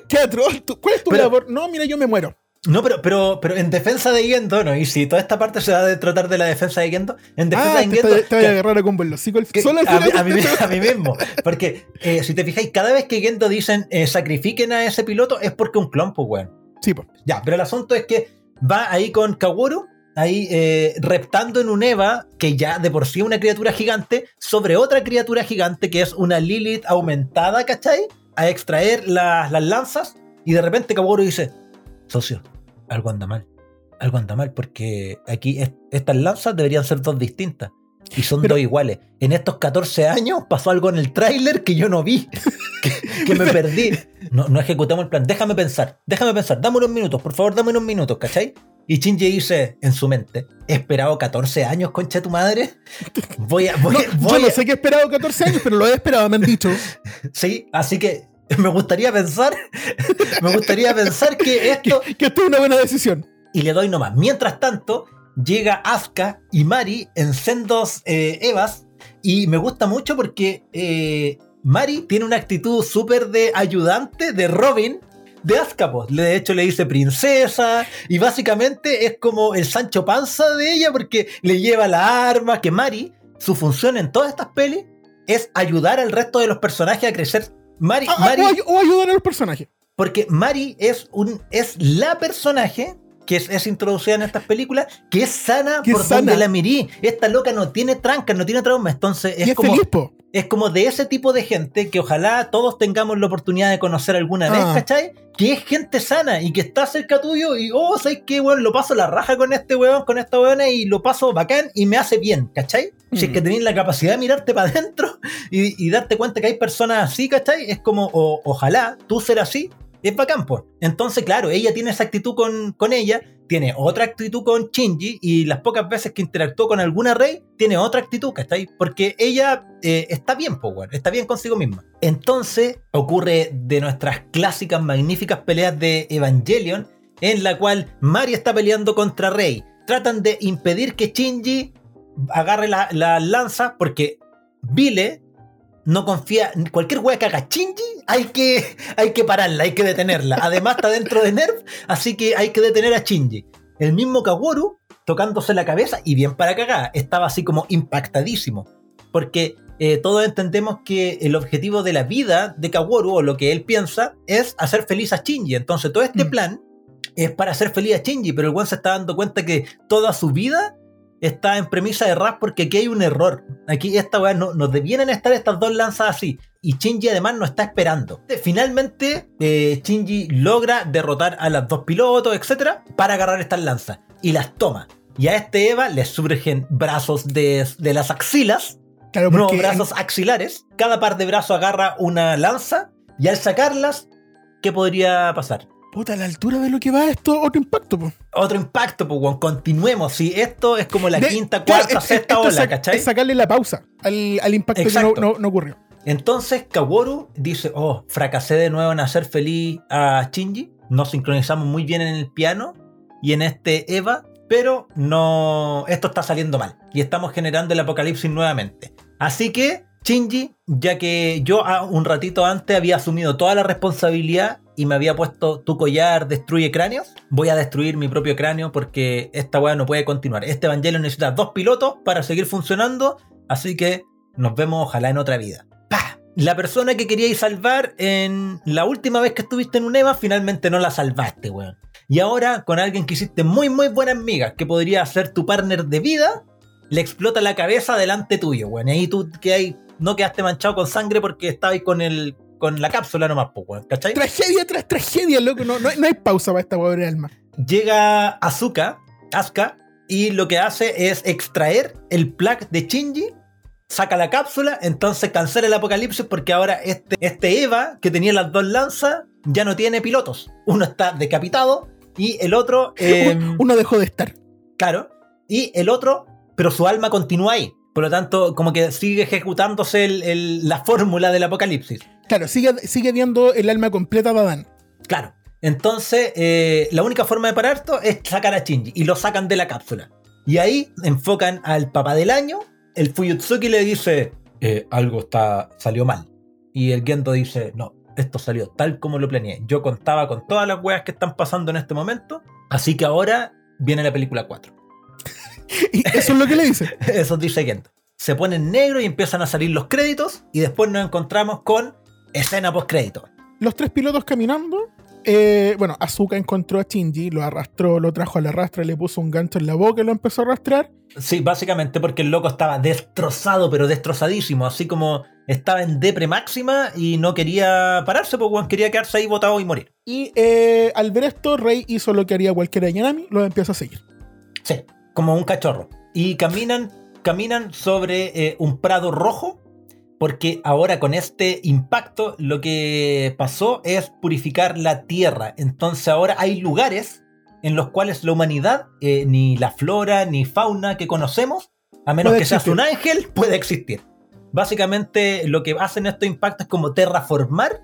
¿Qué atroz? ¿Tú- ¿Cuál es tu Pero- labor? No, mira, yo me muero. No, pero, pero, pero en defensa de Gendo, ¿no? Y si toda esta parte se va a tratar de la defensa de Gendo, en defensa Ah, de te, Gendo. te- te voy a agarrar a combo en los hocico al- que- Solo al a, mí, final. a mí- a mí mismo. Porque eh, si te fijáis, cada vez que Gendo dicen eh, sacrifiquen a ese piloto es porque un clon, pues, weón. Sí, po. Ya, pero el asunto es que va ahí con Kaworu, ahí eh, reptando en un Eva, que ya de por sí es una criatura gigante, sobre otra criatura gigante que es una Lilith aumentada, ¿cachai? A extraer las, las lanzas, y de repente Kaworu dice, socio, algo anda mal. Algo anda mal porque aquí es- estas lanzas deberían ser dos distintas. Y son Pero- dos iguales. En estos 14 años pasó algo en el tráiler que yo no vi, que, que me perdí. No, no ejecutamos el plan. Déjame pensar, déjame pensar. Dame unos minutos, por favor, dame unos minutos, ¿cachai? Y Shinji dice en su mente, he esperado 14 años, concha tu madre. Voy a... Voy, No, voy yo no a- sé qué he esperado 14 años, pero lo he esperado, me han dicho. Sí, así que me gustaría pensar, me gustaría pensar que esto... Que esto es una buena decisión. y le doy nomás. Mientras tanto, llega Asuka y Mari en sendos eh, Evas. Y me gusta mucho porque eh, Mari tiene una actitud súper de ayudante de Robin de pues. De hecho, le dice princesa. Y básicamente es como el Sancho Panza de ella porque le lleva la arma. Que Mari, su función en todas estas pelis es ayudar al resto de los personajes a crecer. Mari, Ah, ah, Mari o, ay- o ayudar a los personajes. porque Mari es, un, es la personaje que es, es introducida en estas películas que es sana Que por sana. donde la mirí. Esta loca no tiene trancas, no tiene trauma. Entonces y es como, feliz, es como de ese tipo de gente que ojalá todos tengamos la oportunidad de conocer alguna vez, Ah. ¿cachai? Que es gente sana y que está cerca tuyo y, oh, ¿sabes qué, weón? Lo paso la raja con este weón, con esta weona y lo paso bacán y me hace bien, ¿cachai? Si es Mm. que tenéis la capacidad de mirarte para adentro y, y darte cuenta que hay personas así, ¿cachai? Es como, o- ojalá tú ser así, es bacán, pues. Entonces, claro, ella tiene esa actitud con, con ella, tiene otra actitud con Shinji y las pocas veces que interactuó con alguna rey, tiene otra actitud, ¿cachai? Porque ella eh, está bien, pues, weón, está bien consigo misma. Entonces, ocurre de nuestras clásicas, magníficas peleas de Evangelion, en la cual Mari está peleando contra Rey. Tratan de impedir que Shinji agarre la, la lanza porque Vile no confía. Cualquier wea que haga Shinji, hay que, hay que pararla, hay que detenerla. Además, está dentro de Nerf, así que hay que detener a Shinji. El mismo Kaworu, tocándose la cabeza y bien para cagar, estaba así como impactadísimo. Porque eh, todos entendemos que el objetivo de la vida de Kaworu, o lo que él piensa, es hacer feliz a Shinji. Entonces, todo este Mm. plan es para hacer feliz a Shinji, pero el one se está dando cuenta que toda su vida está en premisa de rap porque aquí hay un error. Aquí esta weá no, no debieran estar estas dos lanzas así. Y Shinji además no está esperando. Finalmente, eh, Shinji logra derrotar a las dos pilotos, etcétera, para agarrar estas lanzas. Y las toma. Y a este Eva le surgen brazos de, de las axilas, Claro, porque brazos axilares. Cada par de brazos agarra una lanza. Y al sacarlas, ¿qué podría pasar? Puta, a la altura de lo que va esto, otro impacto, po. Otro impacto, pues, weón. Continuemos. Si esto es como la De- quinta, claro, cuarta, es- sexta ola, sac- ¿cachai? Es sacarle la pausa al, al impacto Exacto. que no, no- no ocurrió. Entonces Kaworu dice, oh, fracasé de nuevo en hacer feliz a Shinji. Nos sincronizamos muy bien en el piano y en este Eva, pero no, esto está saliendo mal y estamos generando el apocalipsis nuevamente. Así que Shinji, ya que yo ah, un ratito antes había asumido toda la responsabilidad y me había puesto tu collar destruye cráneos, voy a destruir mi propio cráneo porque esta weá no puede continuar. Este Evangelio necesita dos pilotos para seguir funcionando, así que nos vemos ojalá en otra vida. ¡Pah! La persona que queríais salvar en la última vez que estuviste en un EVA, finalmente no la salvaste, weón. Y ahora, con alguien que hiciste muy, muy buenas migas, que podría ser tu partner de vida, le explota la cabeza delante tuyo, weón. Y ahí tú que hay, no quedaste manchado con sangre porque estabas con el con la cápsula nomás, pues, weón. ¿Cachai? Tragedia tras tragedia, loco. No, no, hay- no hay pausa para esta pobre alma. llega Azuka, Asuka, y lo que hace es extraer el plug de Shinji, saca la cápsula, entonces cancela el apocalipsis porque ahora este, este Eva, que tenía las dos lanzas, ya no tiene pilotos. Uno está decapitado y el otro... eh, Uno dejó de estar. Claro. Y el otro, pero su alma continúa ahí. Por lo tanto, como que sigue ejecutándose el- el- la fórmula del apocalipsis. Claro, sigue, sigue viendo el alma completa de Adán. Claro. Entonces, eh, la única forma de parar esto es sacar a Shinji y lo sacan de la cápsula. Y ahí enfocan al papá del año. El Fuyutsuki le dice: "Eh, Algo está, salió mal. Y el Gendo dice: No, esto salió tal como lo planeé. Yo contaba con todas las weas que están pasando en este momento. Así que ahora viene la película 4. Y eso es lo que le dice. Eso dice Gendo. Se pone en negro y empiezan a salir los créditos. Y después nos encontramos con escena post crédito. Los tres pilotos caminando. eh, bueno, Azuka encontró a Shinji, lo arrastró, lo trajo a la rastra, le puso un gancho en la boca y lo empezó a arrastrar. Sí, básicamente porque el loco estaba destrozado, pero destrozadísimo. Así como estaba en depre máxima y no quería pararse, porque quería quedarse ahí botado y morir. Y eh, al ver esto, Rey hizo lo que haría cualquier Yanami, lo empieza a seguir. Sí, como un cachorro. Y caminan, caminan sobre eh, un prado rojo. Porque ahora con este impacto lo que pasó es purificar la tierra. Entonces ahora hay lugares en los cuales la humanidad, eh, ni la flora ni fauna que conocemos, a menos Puede que seas un ángel, puede existir. Básicamente lo que hacen estos impactos es como terraformar.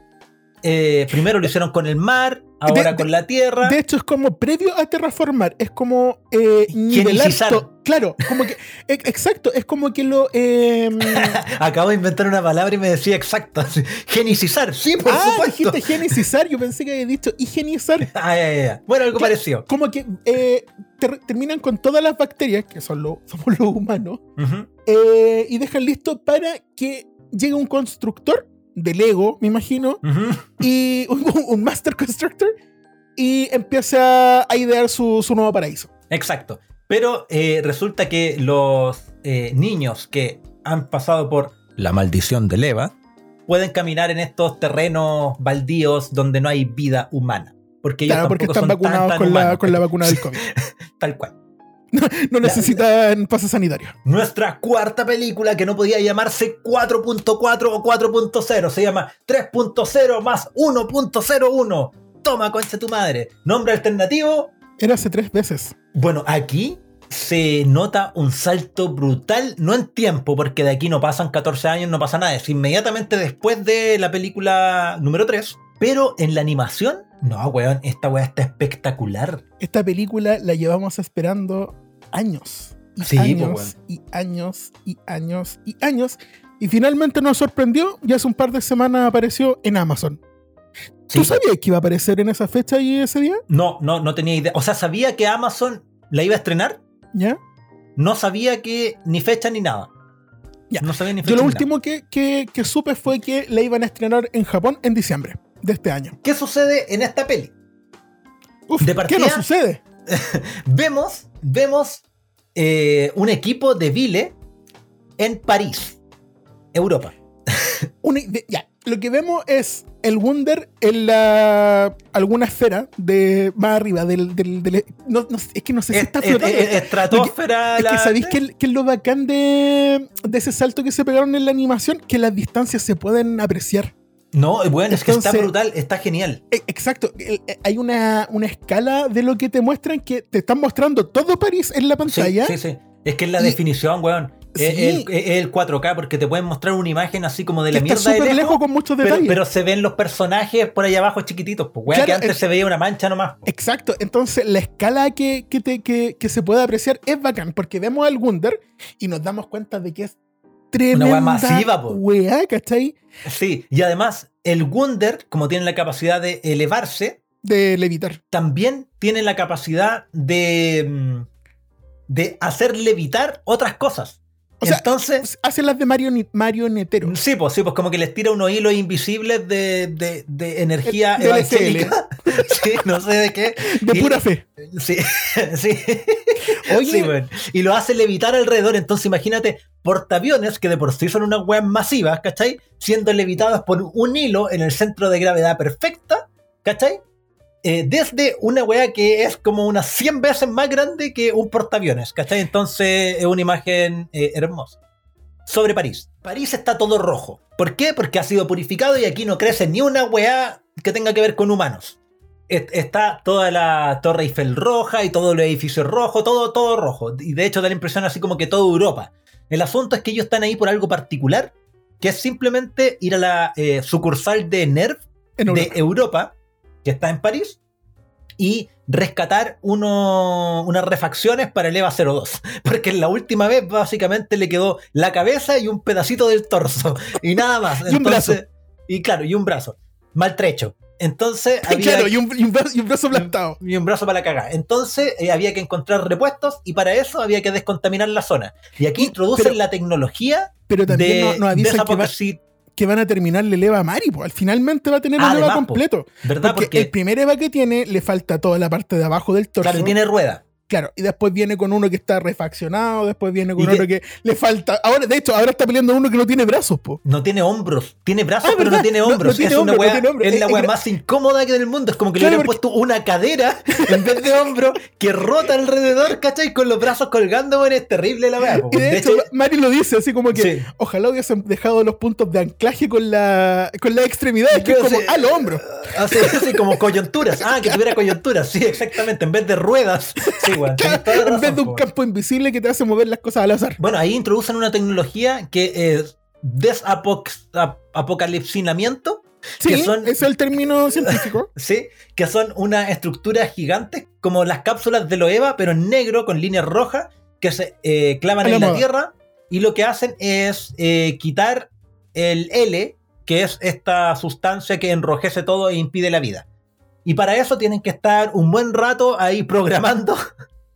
Eh, primero lo hicieron con el mar, ahora de- con la tierra. De hecho, es como previo a terraformar, es como eh, nivelar Genicizar. Claro, como que. e- exacto, es como que lo. eh, Acabo de inventar una palabra y me decía exacto. Genicizar, sí, por ah, supuesto. dijiste higienizar, yo pensé que había dicho higienizar. Ah, ya, ya. Bueno, algo ¿Qué? parecido. Como que eh, ter- terminan con todas las bacterias, que son lo, somos los humanos, eh, y dejan listo para que llegue un constructor de Lego, me imagino, y un, un Master Constructor, y empieza a idear su, su nuevo paraíso. Exacto. Pero eh, resulta que los eh, niños que han pasado por la maldición de Leva pueden caminar en estos terrenos baldíos donde no hay vida humana. Porque ellos Claro, porque tampoco están son vacunados tan con la, con la vacuna del COVID. Tal cual. No necesitan pase sanitario. Nuestra cuarta película que no podía llamarse 4.4 o 4.0, se llama 3.0 más 1.01. Toma, concha tu madre. Nombre alternativo. Era hace tres veces. Bueno, aquí se nota un salto brutal, no en tiempo, porque de aquí no pasan 14 años, no pasa nada, es inmediatamente después de la película número 3, pero en la animación, no, weón, esta weá está espectacular. Esta película la llevamos esperando años. Y Sí, años, pues, y años, y años, y años. Y finalmente nos sorprendió y hace un par de semanas apareció en Amazon. Sí. ¿Tú sabías que iba a aparecer en esa fecha y ese día? No, no, no tenía idea. O sea, sabía que Amazon la iba a estrenar, ¿Ya? no sabía que ni fecha ni nada. Ya. No sabía ni fecha Yo lo ni último que, que- que supe fue que la iban a estrenar en Japón en diciembre de este año. ¿Qué sucede en esta peli? Uf, De ¿Qué partida- nos sucede? Vemos, vemos eh, un equipo de Vile en París, Europa. Ya, lo que vemos es el Wunder en la alguna esfera de más arriba del, del- del- no, no es que no sé si Es- está es- flotando. es- estratosfera. Es que la- sabéis que, que es lo bacán de, de ese salto que se pegaron en la animación, que las distancias se pueden apreciar. No, bueno, es que está brutal, está genial. E- Exacto, el- e- hay una, una escala de lo que te muestran que te están mostrando todo París en la Sí, pantalla. sí, sí. Es que es la Y- definición, weón. Es Sí. el, es el 4K porque te pueden mostrar una imagen así como de que la está mierda de lejos, lejos con muchos pero, detalles. pero se ven los personajes por allá abajo chiquititos. Pues, weón, Claro, que antes es- se veía una mancha nomás. po. Exacto, entonces la escala que, que, te- que- que se puede apreciar es bacán, porque vemos al Wunder y nos damos cuenta de que es tremenda weá masiva, po. weá, ¿cachai? Sí, y además el Wunder, como tiene la capacidad de elevarse, De levitar. también tiene la capacidad de, mm, de hacer levitar otras cosas. O sea, Entonces, hace las de marioni- marionetero. sí, pues sí, pues como que les tira unos hilos invisibles de, de- de energía Del evangélica. sí, no sé de qué. De Y- pura fe. Sí, sí. Oye, Sí. Y lo hace levitar alrededor. Entonces, imagínate, portaaviones que de por sí son unas weas masivas, ¿cachai? Siendo levitadas por un hilo en el centro de gravedad perfecta, ¿cachai? Eh, desde una weá que es como unas 100 veces más grande que un portaaviones, ¿cachai? Entonces es una imagen eh, hermosa. Sobre París. París está todo rojo. ¿Por qué? Porque ha sido purificado y aquí no crece ni una weá que tenga que ver con humanos. Est- Está toda la Torre Eiffel roja y todo el edificio rojo, todo, todo rojo. Y de hecho da la impresión así como que toda Europa. El asunto es que ellos están ahí por algo particular, que es simplemente ir a la eh, sucursal de NERV En de Europa. Que está en París, y rescatar uno- unas refacciones para el EVA 02. Porque la última vez básicamente le quedó la cabeza y un pedacito del torso. Y nada más. Y un brazo. Y claro, y un brazo. Maltrecho. Entonces había, Claro, y un, y un brazo, y un brazo aplastado. y un brazo para la cagada. Entonces eh, había que encontrar repuestos y para eso había que descontaminar la zona. Y aquí introducen pero- la tecnología Pero también de, no de avisan esa que, va- apocalypse- que van a terminarle el EVA a Mari. Pues. Finalmente va a tener Ah, el EVA completo. ¿Verdad? Porque, Porque, el primer EVA que tiene le falta toda la parte de abajo del torso. claro, y tiene rueda. Claro, y después viene con uno que está refaccionado, después viene con otro que le falta. Ahora, de hecho, ahora está peleando uno que no tiene brazos, po. No tiene hombros. Tiene brazos, Ah, pero no tiene No- no hombros. tiene es una no wea- tiene es la wea más incómoda que del mundo. Es como que Claro, le hubieran porque- puesto una cadera en vez de hombro que rota alrededor, ¿cachai? Con los brazos colgando, weón. Es terrible la wea. po. Y de, hecho, Mari lo dice así como que Sí. ojalá hubiesen dejado los puntos de anclaje con la con las extremidades, que es como al hombro. Así, así como coyunturas. Ah, que tuviera coyunturas. Sí, exactamente. En vez de ruedas. Sí, weón. en vez de un po. campo invisible que te hace mover las cosas al azar. Bueno, ahí introducen una tecnología que es desapocalipsinamiento. Sí, que son- es el término científico. ¿sí? Que son unas estructuras gigantes, como las cápsulas de Loeva, pero en negro, con líneas rojas, que se eh, clavan A en la tierra, y lo que hacen es eh, quitar el L, que es esta sustancia que enrojece todo e impide la vida. Y para eso tienen que estar un buen rato ahí programando,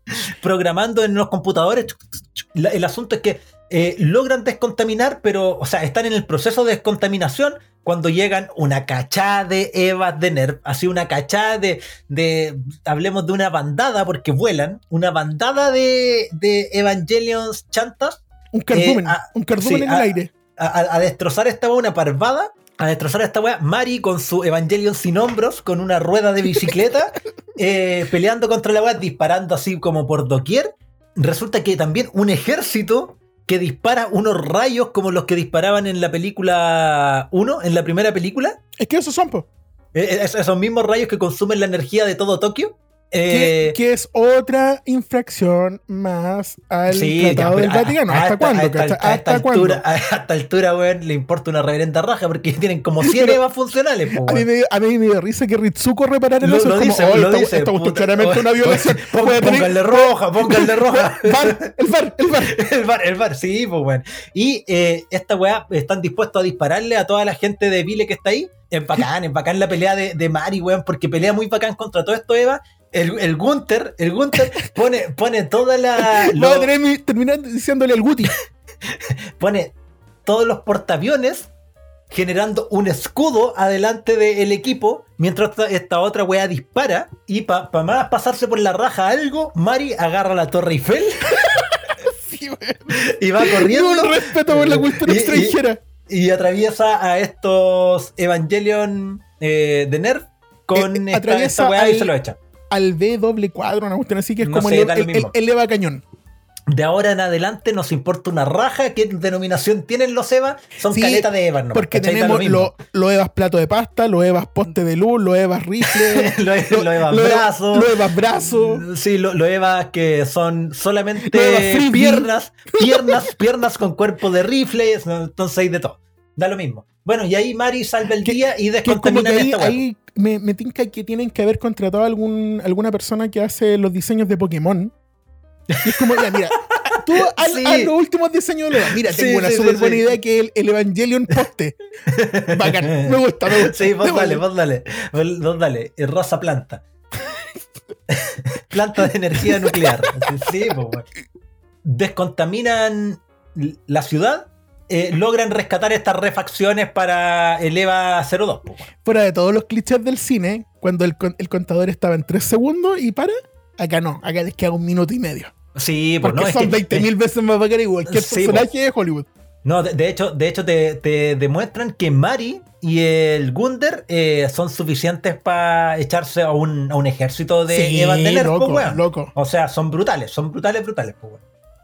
programando en los computadores. El asunto es que eh, logran descontaminar, pero, o sea, están en el proceso de descontaminación cuando llegan una cachada de Evas de NERV, así una cachada de, de, hablemos de una bandada, porque vuelan, una bandada de, de Evangelions chantas Un cardumen, ah, un cardumen sí, en el aire. a, a- a destrozar esta una parvada, a destrozar a esta wea, Mari con su Evangelion sin hombros, con una rueda de bicicleta, eh, peleando contra la wea, disparando así como por doquier. Resulta que también un ejército que dispara unos rayos como los que disparaban en la película 1, en la primera película. Es que esos son, po. Eh, es- esos mismos rayos que consumen la energía de todo Tokio. Que, Eh, que es otra infracción más al Sí, Tratado ya, del Vaticano. ¿Hasta cuándo? ¿Hasta cuándo? altura, a esta altura, weón, le importa una reverenda raja porque tienen como 100 Pero- evas funcionales, po, A mí, me, a mí me dio risa que Ritsuko reparara en Lo, eso. lo es como, dice, "Oh, lo dice. puta, claramente una violación. pon- Pónganle roja, pónganle roja. VAR, el bar, el bar. El bar, el bar, sí, pues, weón. Y eh, esta weá están dispuestos a dispararle a toda la gente de Vile que está ahí. Es bacán, es bacán la pelea de, de Mari, weón, porque pelea muy bacán contra todo esto, Eva. El, el Gunther, el Gunther pone, pone toda la. Lo- mi- terminar diciéndole al Guti. pone todos los portaaviones generando un escudo adelante del equipo mientras esta, esta otra weá dispara y para más pasarse por la raja algo, Mari agarra la Torre Eiffel Sí, y va corriendo Un respeto por la cultura Y- extranjera. y atraviesa a estos Evangelion eh, de Nerf con Eh, esta, atraviesa esta weá y se lo echa. Al B doble cuadro, una cuestión así que es No como sé, el, da lo el- mismo. el- el Eva Cañón. De ahora en adelante nos importa una raja qué denominación tienen los Eva, son Sí, caletas de Eva, ¿no? Porque lo tenemos los lo Evas plato de pasta, los Evas poste de luz, los Evas rifle, lo, lo Eva los brazo. los Evas brazo. Sí, lo, lo Evas que son Lo solamente piernas, piernas, piernas con cuerpo de rifles, ¿no? entonces hay de todo. Da lo mismo. Bueno, y ahí Mari salva el Que- día y Que como que ahí, esta ahí me, me tinca que tienen que haber contratado a algún, alguna persona que hace los diseños de Pokémon. Y es como, ya, mira, tú haz, Sí. haz los últimos diseños de Mira, Sí, tengo una súper sí, buena idea que el, el Evangelion poste. Bacán, me gusta, me gusta. Sí, vos dale, vos dale. Vos dale. Eh, Rosa planta. planta de energía nuclear. Sí, pues. Descontaminan la ciudad. Eh, logran rescatar estas refacciones para el EVA 02. pues, weón. Fuera de todos los clichés del cine, cuando el, con- el contador estaba en 3 segundos y para, acá no, acá les queda un minuto y medio. Sí, pues Porque no, son que- 20.000 veces más bacán que cualquier Sí, personaje de Hollywood. No, de, de hecho, de hecho te, te demuestran que Mari y el Gunder eh, son suficientes para echarse a un, a un ejército de Sí, Evandeler, po, loco, weón. loco. O sea, son brutales, son brutales, brutales, weón.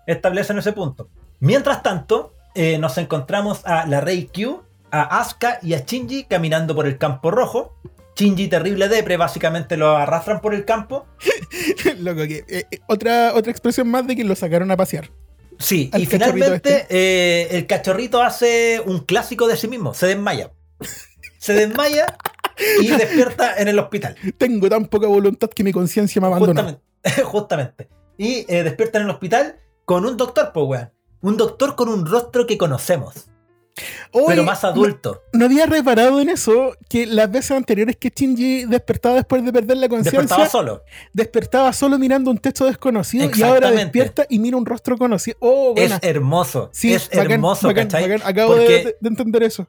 Establecen ese punto. Mientras tanto, eh, nos encontramos a la Rey Q, a Asuka y a Shinji caminando por el campo rojo. Shinji terrible depre, básicamente lo arrastran por el campo. Loco, que eh, eh, otra, otra expresión más de que lo sacaron a pasear. Sí, y finalmente este. eh, el cachorrito hace un clásico de sí mismo, se desmaya. Se desmaya y despierta en el hospital. Tengo tan poca voluntad que mi conciencia me abandonó. Justamente. justamente. Y eh, despierta en el hospital con un doctor, pues, weón. Un doctor con un rostro que conocemos, Oye, pero más adulto. No, no había reparado en eso que las veces anteriores que Shinji despertaba después de perder la conciencia, Despertaba despertaba, solo. solo mirando un techo desconocido y ahora despierta y mira un rostro conocido. Oh, buena. Es hermoso. Sí, es bacán, hermoso, bacán. Acabo de, entender eso.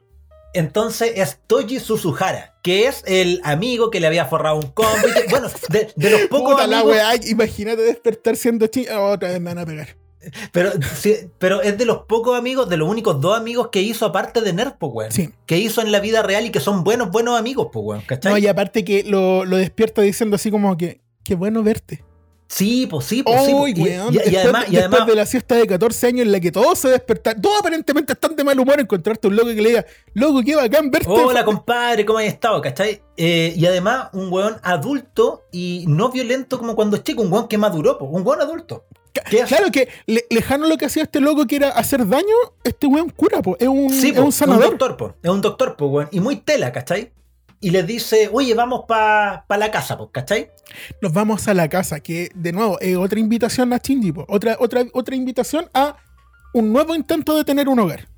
Entonces es Toji Suzuhara, que es el amigo que le había forrado un combo. bueno, de, de los pocos Puta la amigos weá, imagínate despertar siendo Shinji. Oh, otra vez me van a pegar. Pero, sí, pero es de los pocos amigos, de los únicos dos amigos que hizo aparte de Nerd, pues, weón. Sí. Que hizo en la vida real y que son buenos, buenos amigos, pues, weón. ¿Cachai? No, y aparte que lo, lo despierta diciendo así como que, qué bueno verte. Sí, pues sí, pues sí. Uy, pues. Y- weón. y, y después, además, y después además de la siesta de 14 años en la que todos se despertan, todos aparentemente están de mal humor, encontrarte un loco que le diga, loco, qué bacán verte. Hola, compadre, ¿cómo has estado? ¿Cachai? Eh, y además, un weón adulto y no violento como cuando es chico, un weón que maduró, pues, un weón adulto. Es- Claro que le- lejano lo que hacía este loco que era hacer daño, este weón cura, po. es un, Sí, es po, un sanador. doctor, po. Es un doctor, pues, weón. Y muy tela, ¿cachai? Y les dice, oye, vamos para pa la casa, pues, ¿cachai? Nos vamos a la casa, que de nuevo es otra invitación a Shinji, po. otra, otra, otra invitación a un nuevo intento de tener un hogar.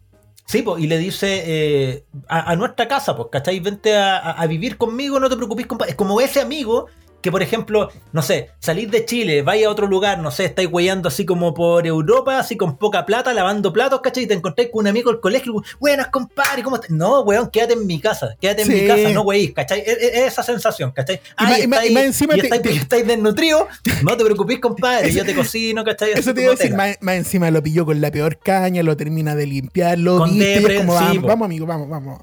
Sí, pues, y le dice eh, a, a nuestra casa, pues, ¿cachai? Vente a, a- a vivir conmigo, no te preocupes, compadre. Es como ese amigo que, por ejemplo, no sé, salís de Chile, vais a otro lugar, no sé, estáis weyando así como por Europa, así con poca plata, lavando platos, ¿cachai? Y te encontráis con un amigo del colegio, buenas, compadre, ¿cómo estás? No, weón, quédate en mi casa, quédate en Sí. mi casa, no weís, ¿cachai? Es, es- es esa sensación, ¿cachai? Más- y estáis- encima y estáis, te- estáis desnutridos, no te preocupes, compadre, yo te cocino, ¿cachai? Eso te iba a decir, más, más encima lo pilló con la peor caña, lo termina de limpiar, lo viste como, sí, vamos, amigo, vamos, vamos.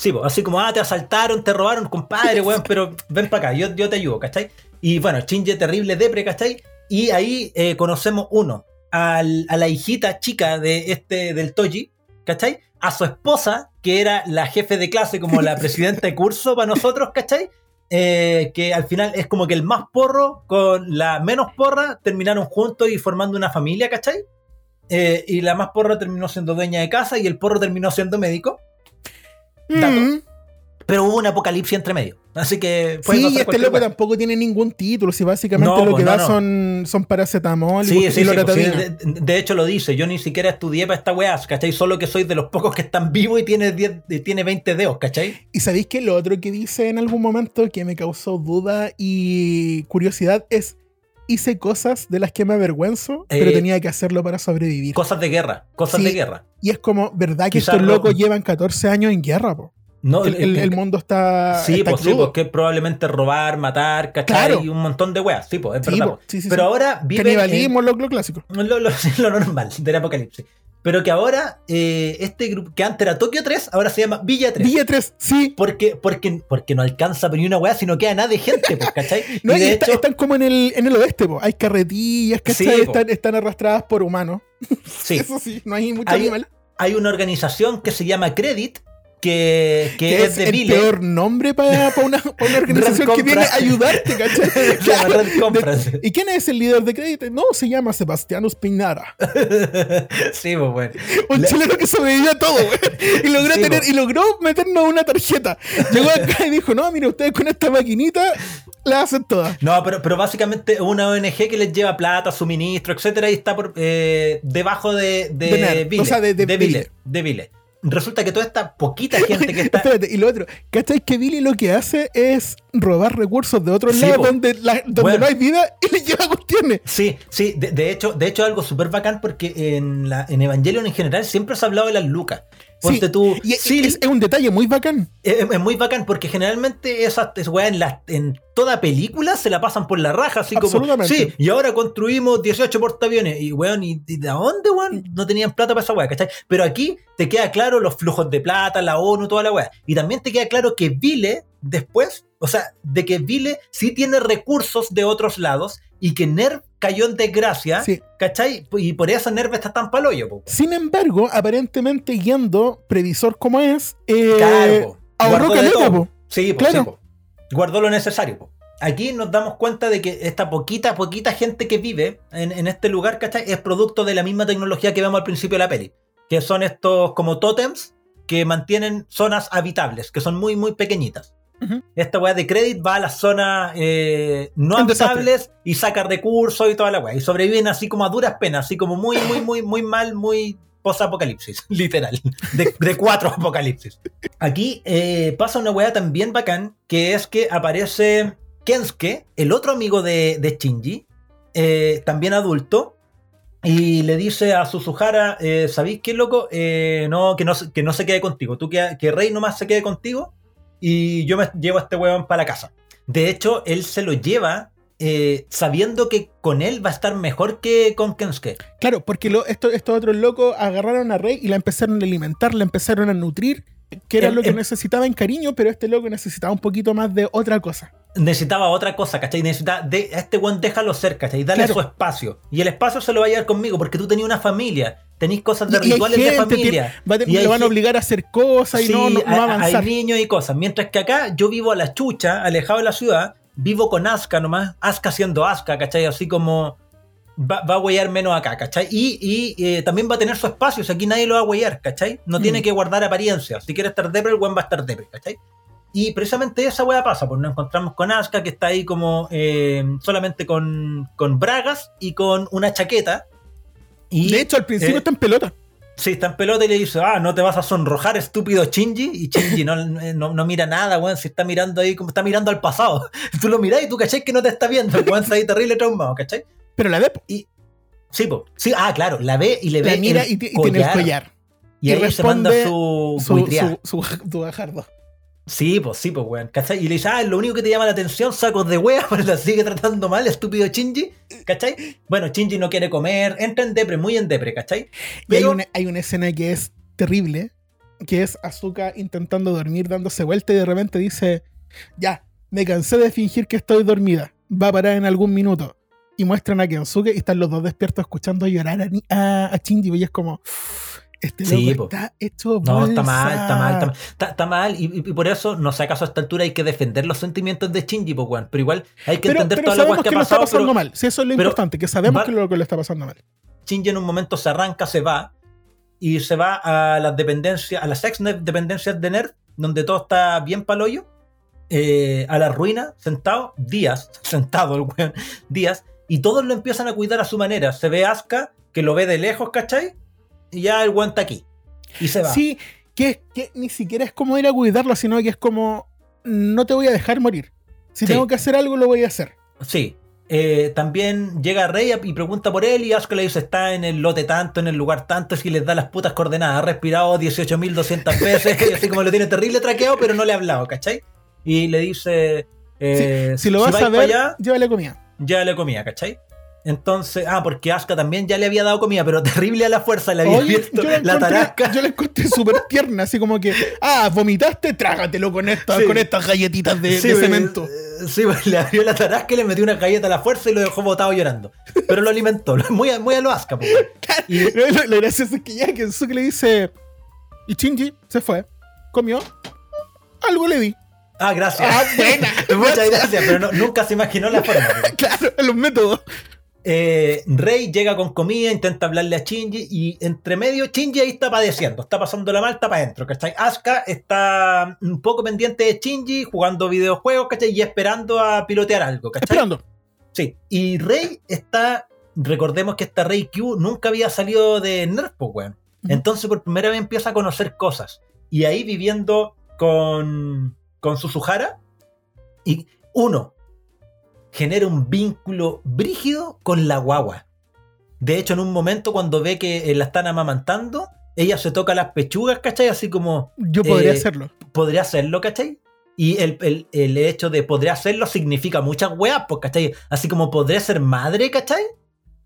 Sí, pues, así como, ah, te asaltaron, te robaron, compadre, weón, pero ven para acá, yo, yo te ayudo, ¿cachai? Y bueno, Shinji terrible depre, ¿cachai? Y ahí eh, conocemos uno, al- a la hijita chica de este, del Toji, ¿cachai? A su esposa, que era la jefe de clase, como la presidenta de curso para nosotros, ¿cachai? Eh, que al final es como que el más porro con la menos porra terminaron juntos y formando una familia, ¿cachai? Eh, y la más porra terminó siendo dueña de casa y el porro terminó siendo médico. Dato. Mm. Pero hubo un apocalipsis entre medio. Así que Sí, y este loco tampoco tiene ningún título, si básicamente No, lo pues, que no, da no. son, son paracetamol y, Sí, y sí, sí, pues, sí, loratadina. de, de hecho lo dice. Yo ni siquiera estudié para esta weá, ¿cachai? Solo que soy de los pocos que están vivos y tiene, 10 de- tiene 20 dedos, ¿cachai? Y sabéis que lo otro que dice en algún momento que me causó duda y curiosidad es hice cosas de las que me avergüenzo, pero Eh, tenía que hacerlo para sobrevivir. Cosas de guerra, cosas Sí. de guerra. Y es como, ¿verdad que Quizás estos no- locos llevan 14 años en guerra? Po? No, El, el- el mundo está. Sí, está pues sí, crudo. pues probablemente robar, matar, ¿cachai? Claro. Y un montón de weas, sí, pues, es Sí, verdad. po, sí, Pero ahora vive Canibalismo, lo, lo clásico. lo, lo- lo normal del apocalipsis. Pero que ahora eh, este grupo, que antes era Tokio 3, ahora se llama Villa 3. Villa 3, sí. Porque, porque, porque no alcanza ni una weá si no queda nada de gente, pues, ¿cachai? No, y de está- hecho, están como en el, en el oeste, po. hay carretillas, ¿cachai? Sí, po. están, están arrastradas por humanos. sí, Eso sí, no hay mucho Hay- animal. hay una organización que se llama Credit, que, que Que es, de el Vile. peor nombre para una, organización que viene a ayudarte, ¿cachai? Claro. Compras. ¿Y quién es el líder de crédito? No, se llama Sebastián Spinara. sí, pues bueno. Un La- chileno que sobrevivió a todo, güey. Y logró, Sí, tener, po. y logró meternos una tarjeta. Llegó acá y dijo, no, mire, ustedes con esta maquinita la hacen todas. No, pero, pero básicamente una ONG que les lleva plata, suministro, etcétera, y está por, eh, debajo de, de, De Vile, o sea, de- de Vile, Vile. de Vile. Resulta que toda esta poquita gente que está. Espérate, y lo otro, ¿cachai? Que Billy lo que hace es robar recursos de otros Sí, lados donde, la- donde Bueno. no hay vida y le lleva cuestiones. Sí, sí, de, de hecho, de hecho algo súper bacán porque en, la, en Evangelion en general siempre se ha hablado de las lucas. Ponte Sí, tú. Y Sil, es, es un detalle muy bacán. es, es muy bacán porque generalmente esas es, weá, en, la- en toda película se la pasan por la raja, así como. Sí, y ahora construimos 18 portaaviones. Y weón, ¿y, y de dónde, weón? No tenían plata para esa weá, ¿cachai? Pero aquí te queda claro los flujos de plata, la ONU, toda la weá. Y también te queda claro que Vile, después, o sea, de que Vile sí tiene recursos de otros lados y que Nerv cayó en desgracia, Sí. ¿cachai? Y por eso Nerv está tan paloyo, po. Sin embargo, aparentemente yendo, previsor como es, eh, Claro, ahorró caleta, po. Sí, po, Claro. sí, po. Guardó lo necesario. po. Aquí nos damos cuenta de que esta poquita, poquita gente que vive en, en este lugar, ¿cachai? Es producto de la misma tecnología que vemos al principio de la peli. Que son estos como tótems que mantienen zonas habitables, que son muy, muy pequeñitas. Esta weá de credit va a las zonas eh, no habitables y saca recursos y toda la weá. Y sobreviven así como a duras penas, así como muy, muy, muy, muy mal, muy post-apocalipsis, literal. De, de cuatro apocalipsis. Aquí eh, pasa una weá también bacán, que es que aparece Kensuke, el otro amigo de, de Shinji, eh, también adulto, y le dice a Suzuhara, eh, ¿sabéis qué, loco? Eh, no, que no, se- que no se quede contigo. Tú que, que Rey nomás se quede contigo y yo me llevo a este weón para la casa. De hecho, él se lo lleva eh, sabiendo que con él va a estar mejor que con Kensuke. Claro, porque lo- esto- estos otros locos agarraron a Rey y la empezaron a alimentar, la empezaron a nutrir, que era Em- lo que em- necesitaba en cariño, pero este loco necesitaba un poquito más de otra cosa. necesitaba otra cosa, ¿cachai? Necesitaba, de, a este weón déjalo ser, ¿cachai? Dale Claro. su espacio. Y el espacio se lo va a llevar conmigo porque tú tenías una familia, tenéis cosas de Y- y hay rituales de familia. Va Y le van a obligar a hacer cosas y Sí, no, no, no avanzar. Hay niños y cosas. Mientras que acá yo vivo a la chucha, alejado de la ciudad, vivo con Aska nomás, Aska siendo Aska, ¿cachai? Así como va, va a huellar menos acá, ¿cachai? Y, y, eh, también va a tener su espacio, si aquí nadie lo va a huellar, ¿cachai? No Mm. tiene que guardar apariencia. Si quiere estar depre, el buen va a estar depre, ¿cachai? Y precisamente esa weá pasa, porque nos encontramos con Aska, que está ahí como eh, solamente con, con bragas y con una chaqueta. Y, de hecho, al principio eh, está en pelota. Sí, está en pelota y le dice, ah, no te vas a sonrojar, estúpido Shinji. Y Shinji no, no, no mira nada, weón, si está mirando ahí, como está mirando al pasado. Tú lo mirás y tú cachai que no te está viendo, weón está ahí terrible traumado, ¿cachai? Pero la ve, po. Sí, po. Sí, ah, claro, la ve y le ve la mira el y, y tiene el collar. Y, y ahí se manda responde su, Su, su, su, su bajardo. Sí, pues sí, pues weón, ¿cachai? Y le dice, ah, lo único que te llama la atención, sacos de wea, pero la sigue tratando mal, estúpido Shinji, ¿cachai? Bueno, Shinji no quiere comer, entra en depre, muy en depre, ¿cachai? Y hay una, hay una escena que es terrible, que es Azuka intentando dormir, dándose vuelta y de repente dice, ya, me cansé de fingir que estoy dormida, va a parar en algún minuto. Y muestran a Kensuke y están los dos despiertos escuchando llorar a, a, a Shinji y es como, este loco Sí, po. está hecho No, está bolsa". mal, está mal, está mal. Está, está mal, y, por eso, no sé acaso a esta altura hay que defender los sentimientos de Shinji, pues, weón. Pero igual hay que Pero, entender pero toda la sabemos weá que, que ha lo está pasado. pasando Pero mal, si eso es lo importante, que sabemos va- que lo que le está pasando mal. Shinji en un momento se arranca, se va, y se va a las dependencias, a las ex dependencias de Nerd, donde todo está bien paloyo, eh, a la ruina, sentado, días, sentado el weón, días, y todos lo empiezan a cuidar a su manera. Se ve Asuka, que lo ve de lejos, ¿cachai? Y ya el está aquí. Y se va. Sí, que, que ni siquiera es como ir a cuidarlo, sino que es como, no te voy a dejar morir. Si Sí. tengo que hacer algo, lo voy a hacer. Sí. Eh, también llega Rey y pregunta por él y Asuka le dice está en el lote tanto, en el lugar tanto, y les da las putas coordenadas. Ha respirado 18.200 veces, así como lo tiene terrible traqueado, pero no le ha hablado, ¿cachai? Y le dice... eh, Si lo vas a ver, allá, llévale comida. ya le comía, ¿cachai? Entonces, ah, porque Asuka también ya le había dado comida, pero terrible a la fuerza, le había Oye, abierto yo la tarasca. yo la encontré súper tierna, así como que, ah, vomitaste, trágatelo con, esta, Sí. con estas galletitas de, Sí, de pues, cemento. eh, Sí, pues, le abrió la tarasca y le metió una galleta a la fuerza y lo dejó botado llorando. Pero lo alimentó, muy, a- muy a lo Asuka, pues. Y- Lo, lo- gracioso es que ya Kensuke le dice, y Shinji se fue, comió, algo le di. Ah, gracias. Ah, buena. Muchas gracias, pero no- nunca se imaginó la forma. pues. Claro, los métodos. Eh, Rey llega con comida, intenta hablarle a Shinji y entre medio Shinji ahí está padeciendo, está pasando la mal, está para adentro, ¿cachai? Asuka está un poco pendiente de Shinji, jugando videojuegos, ¿cachai? Y esperando a pilotear algo, ¿cachai? Esperando. Sí, y Rey está, recordemos que esta Rey Q nunca había salido de Nerf, pues, weón. Entonces por primera vez empieza a conocer cosas. Y ahí viviendo con, con Suzuhara. Y uno, genera un vínculo brígido con la guagua. De hecho, en un momento cuando ve que eh, la están amamantando, ella se toca las pechugas, ¿cachai? Así como Yo podría Eh, hacerlo. podría hacerlo, ¿cachai? Y el, el- el hecho de podría hacerlo significa muchas weas, pues, ¿cachai? Así como podría ser madre, ¿cachai?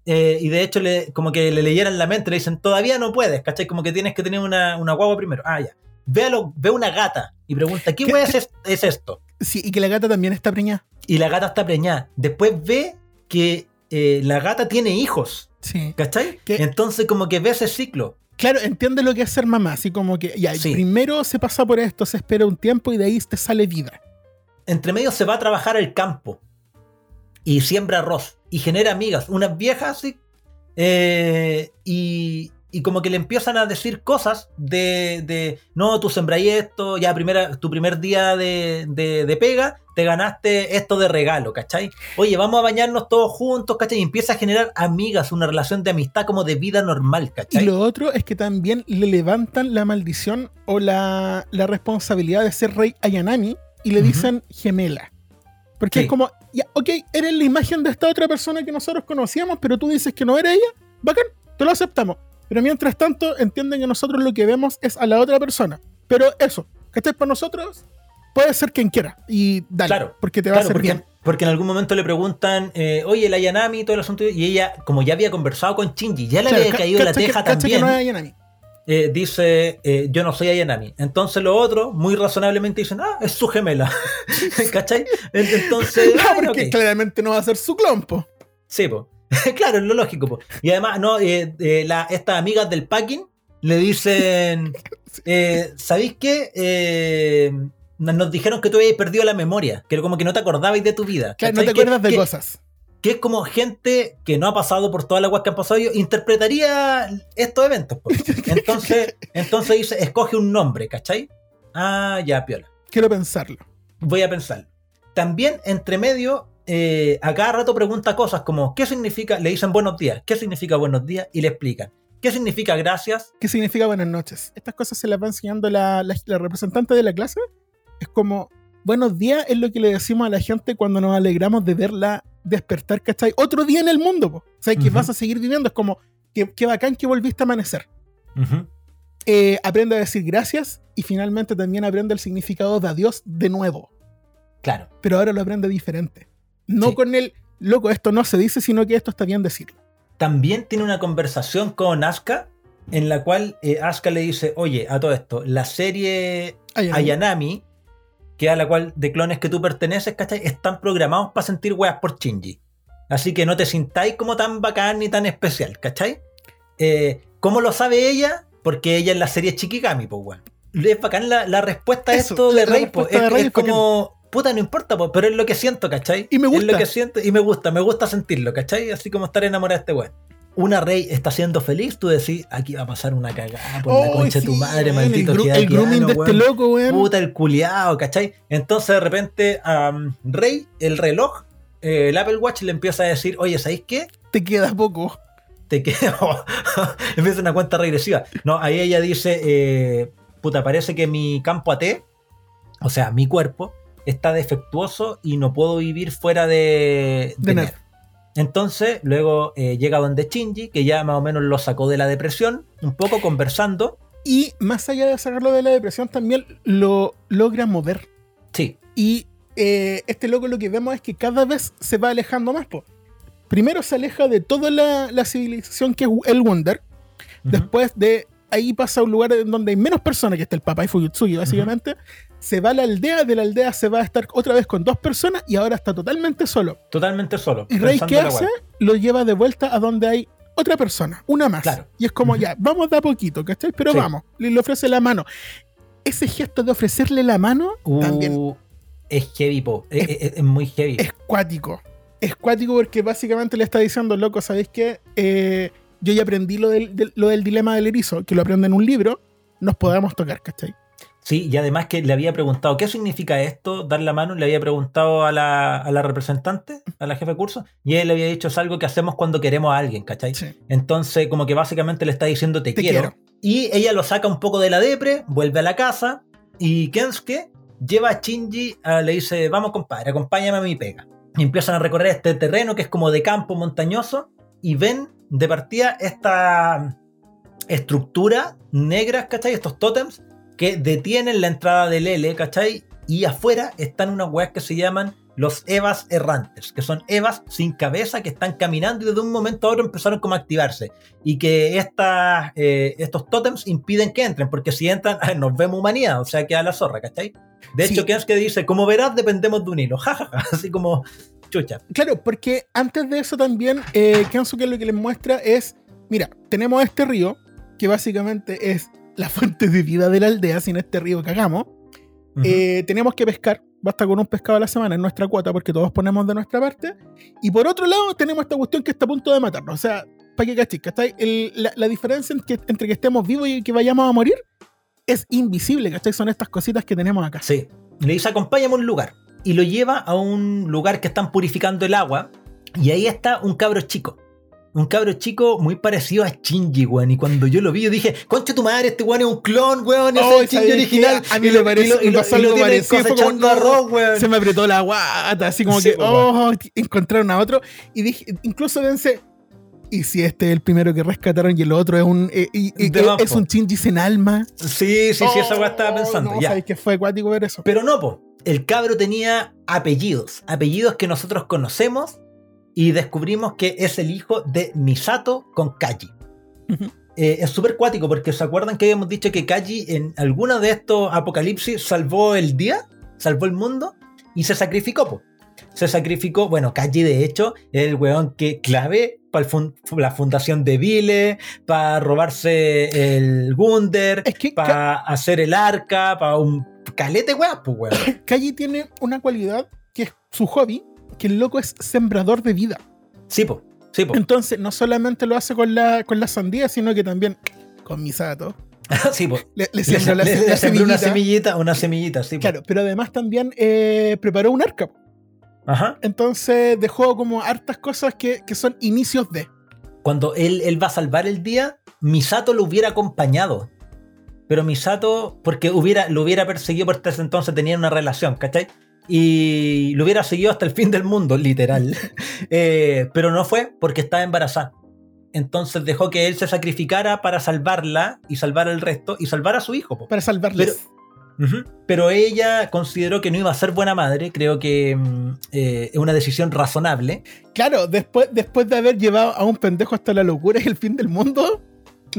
Eh, y de hecho, le, como que le leyeran la mente, le dicen, todavía no puedes, ¿cachai? Como que tienes que tener una, una guagua primero. Ah, ya. Ve, a lo- ve una gata y pregunta, ¿qué ¿Qué- wea es, es- es esto? Sí, y que la gata también está preñada. Y la gata está preñada. Después ve que eh, la gata tiene hijos, Sí. ¿cachai? ¿Qué? Entonces como que ve ese ciclo. Claro, entiende lo que es ser mamá, así como que ya, Sí. primero se pasa por esto, se espera un tiempo y de ahí te sale vida. entre medio se va a trabajar al campo y siembra arroz y genera amigas, unas viejas eh, y, y como que le empiezan a decir cosas de, de no, tú sembráis esto, ya primera, tu primer día de, de- de pega, te ganaste esto de regalo, ¿cachai? Oye, vamos a bañarnos todos juntos, ¿cachai? Y empieza a generar amigas, una relación de amistad como de vida normal, Y ¿cachai? lo otro es que también le levantan la maldición o la, la responsabilidad de ser rey Ayanami y le dicen gemela. Porque Sí. es como, ya, ok, eres la imagen de esta otra persona que nosotros conocíamos, pero tú dices que no era ella, bacán, te lo aceptamos. Pero mientras tanto, entienden que nosotros lo que vemos es a la otra persona. Pero eso, que estés para nosotros, puede ser quien quiera. Y dale, Claro, porque te va a hacer porque, bien. porque en algún momento le preguntan, eh, oye, la Yanami y todo el asunto, y ella, como ya había conversado con Shinji, ya le Claro, había ca- caído la que- teja que también, no es Ayanami. eh, dice, eh, yo no soy Ayanami. Entonces los otros, muy razonablemente, dicen, ah, es su gemela. ¿Cachai? Entonces, No, porque claramente no va a ser su clompo. Sí, po. claro, es lo lógico. po. Y además, no, eh, eh, la- estas amigas del packing le dicen, eh, ¿sabéis qué? Eh, nos dijeron que tú habías perdido la memoria, que como que no te acordabais de tu vida. Claro, no te Que- acuerdas de que- cosas. que es como gente que no ha pasado por todas las cosas que han pasado ellos, interpretaría estos eventos. po. Entonces, entonces dice, escoge un nombre, ¿cachai? Ah, ya, piola. Quiero pensarlo. Voy a pensar. También, entre medio, eh, a cada rato pregunta cosas como, ¿qué significa? Le dicen buenos días. ¿Qué significa buenos días? Y le explican. ¿Qué significa gracias? ¿Qué significa buenas noches? Estas cosas se las va enseñando la, la- la representante de la clase. Es como, buenos días es lo que le decimos a la gente cuando nos alegramos de verla despertar, ¿cachai? Otro día en el mundo, po. o sea, que vas a seguir viviendo. Es como, qué, qué bacán que volviste a amanecer. Eh, aprende a decir gracias y finalmente también aprende el significado de adiós de nuevo. Claro. Pero ahora lo aprende diferente. No Sí. con el, loco, esto no se dice, sino que esto está bien decirlo. También tiene una conversación con Asuka en la cual eh, Asuka le dice, oye, a todo esto, la serie Ay, ay, Ayanami, que a la cual de clones que tú perteneces, ¿cachai? Están programados para sentir weas por Shinji. Así que no te sintáis como tan bacán ni tan especial, ¿cachai? Eh, ¿Cómo lo sabe ella? Porque ella en la serie es Chikigami, pues weón. Es bacán la, la respuesta a Eso, esto de Rey, respuesta Es, es es como, puta, no importa, po, pero es lo que siento, ¿cachai? Y me Es gusta. lo que siento y me gusta, me gusta sentirlo, ¿cachai? Así como estar enamorada de este weón. Una Rey está siendo feliz, tú decís, aquí va a pasar una cagada por la concha de tu madre, weón, maldito el, el grooming de este weón loco, weón. puta el culiao, ¿cachai? Entonces de repente a Rey, el reloj, eh, el Apple Watch le empieza a decir, oye, ¿sabéis qué? Te queda poco. Te quedo. empieza una cuenta regresiva. No, ahí ella dice, eh, puta, parece que mi campo AT, o sea, mi cuerpo, está defectuoso y no puedo vivir fuera de, De Ner". Ner. Entonces, luego eh, llega donde Shinji, que ya más o menos lo sacó de la depresión, un poco conversando. Y más allá de sacarlo de la depresión, también lo logra mover. Sí, Y eh, este loco lo que vemos es que cada vez se va alejando más. Po. Primero se aleja de toda la, la civilización que es el Wonder. Después de ahí pasa a un lugar en donde hay menos personas, que está el Papá y Fuyutsuki, básicamente. Se va a la aldea, de la aldea se va a estar otra vez con dos personas y ahora está totalmente solo. totalmente solo. Y Rey, ¿qué hace? Lo lleva de vuelta a donde hay otra persona, una más. Claro. Y es como, ya, vamos de a poquito, ¿cachai? Pero Sí. vamos, le, le ofrece la mano. Ese gesto de ofrecerle la mano también Uh, es heavy, po. Es, es- es muy heavy. es cuático. Es cuático porque básicamente le está diciendo, loco, ¿sabéis qué? Eh, yo ya aprendí lo del, del- lo del dilema del erizo, que lo aprende en un libro, nos podamos tocar, ¿cachai? Sí, y además que le había preguntado, ¿qué significa esto? Dar la mano, le había preguntado a la, a la representante, a la jefe de curso, y él le había dicho, es algo que hacemos cuando queremos a alguien, ¿cachai? Sí. Entonces, como que básicamente le está diciendo, te, Te quiero. quiero. Y ella lo saca un poco de la depre, vuelve a la casa, y Kensuke lleva a Shinji, a- le dice, vamos compadre, acompáñame a mi pega. Y empiezan a recorrer este terreno que es como de campo montañoso, y ven de partida esta, estructuras negras, ¿cachai? Estos tótems que detienen la entrada del L, ¿cachai? Y afuera están unas weas que se llaman los Evas errantes, que son Evas sin cabeza que están caminando y desde un momento a otro empezaron como a activarse. Y que estas, eh, estos tótems impiden que entren, porque si entran nos vemos humanidad, o sea, queda la zorra, ¿cachai? De hecho, Sí. que dice, como verás, dependemos de un hilo, jajaja, así como chucha. Claro, porque antes de eso también, eh, Kensuke lo que les muestra es, mira, tenemos este río, que básicamente es la fuente de vida de la aldea, sin este río cagamos. Ujú. Eh, tenemos que pescar, basta con un pescado a la semana en nuestra cuota porque todos ponemos de nuestra parte. Y por otro lado tenemos esta cuestión que está a punto de matarnos. O sea, para que cachis, ¿cachai? El- la, la diferencia en que- entre que estemos vivos y que vayamos a morir es invisible, ¿cachai? Son estas cositas que tenemos acá. Sí. Le dice, acompáñame a un lugar. Y lo lleva a un lugar que están purificando el agua. Y ahí está un cabro chico. Un cabro chico muy parecido a Shinji, weón. Y cuando yo lo vi, yo dije, concha tu madre, este weón es un clon, weón. Oh, es el Shinji ¿sabes original. A mí Y me lo- parece- y lo- y me lo parecido, no, arroz, weón. Se me apretó la guata, así como Sí, que, oh, encontraron a otro. Y dije, incluso pensé, ¿y si este es el primero que rescataron y el otro es un, eh, y- es, un Shinji sin alma? Sí, sí, sí, esa weá estaba Oh, pensando. No, ya. sabes que fue acuático ver eso. Pero no, po. El cabro tenía apellidos. Apellidos que nosotros conocemos. Y descubrimos que es el hijo de Misato con Kaji. Eh, es súper cuático porque se acuerdan que habíamos dicho que Kaji en alguna de estos apocalipsis salvó el día, salvó el mundo y se sacrificó. po. Se sacrificó, bueno, Kaji de hecho es el weón que clave para la fundación de Vile, para robarse el Gunder, Es que para hacer el arca, para un calete weón, pues weón. Kaji tiene una cualidad que es su hobby, que el loco es sembrador de vida. Sí, po, sí, po. Entonces, no solamente lo hace con la, con la sandía, sino que también con Misato. sí, po. Le, le la, le- la le sembró una semillita. semillita, una semillita, sí, po. Claro, pero además también eh, preparó un arca. Ajá. Entonces dejó como hartas cosas que, que son inicios de. cuando él, él va a salvar el día, Misato lo hubiera acompañado. Pero Misato, porque hubiera, lo hubiera perseguido por ese entonces, tenían una relación, ¿cachai? Y lo hubiera seguido hasta el fin del mundo, literal. Eh, pero no fue porque estaba embarazada. Entonces dejó que él se sacrificara para salvarla y salvar al resto y salvar a su hijo. po. Para salvarles. Ujú. Pero ella consideró que no iba a ser buena madre. Creo que mm, eh, es una decisión razonable. Claro, después, después de haber llevado a un pendejo hasta la locura y el fin del mundo,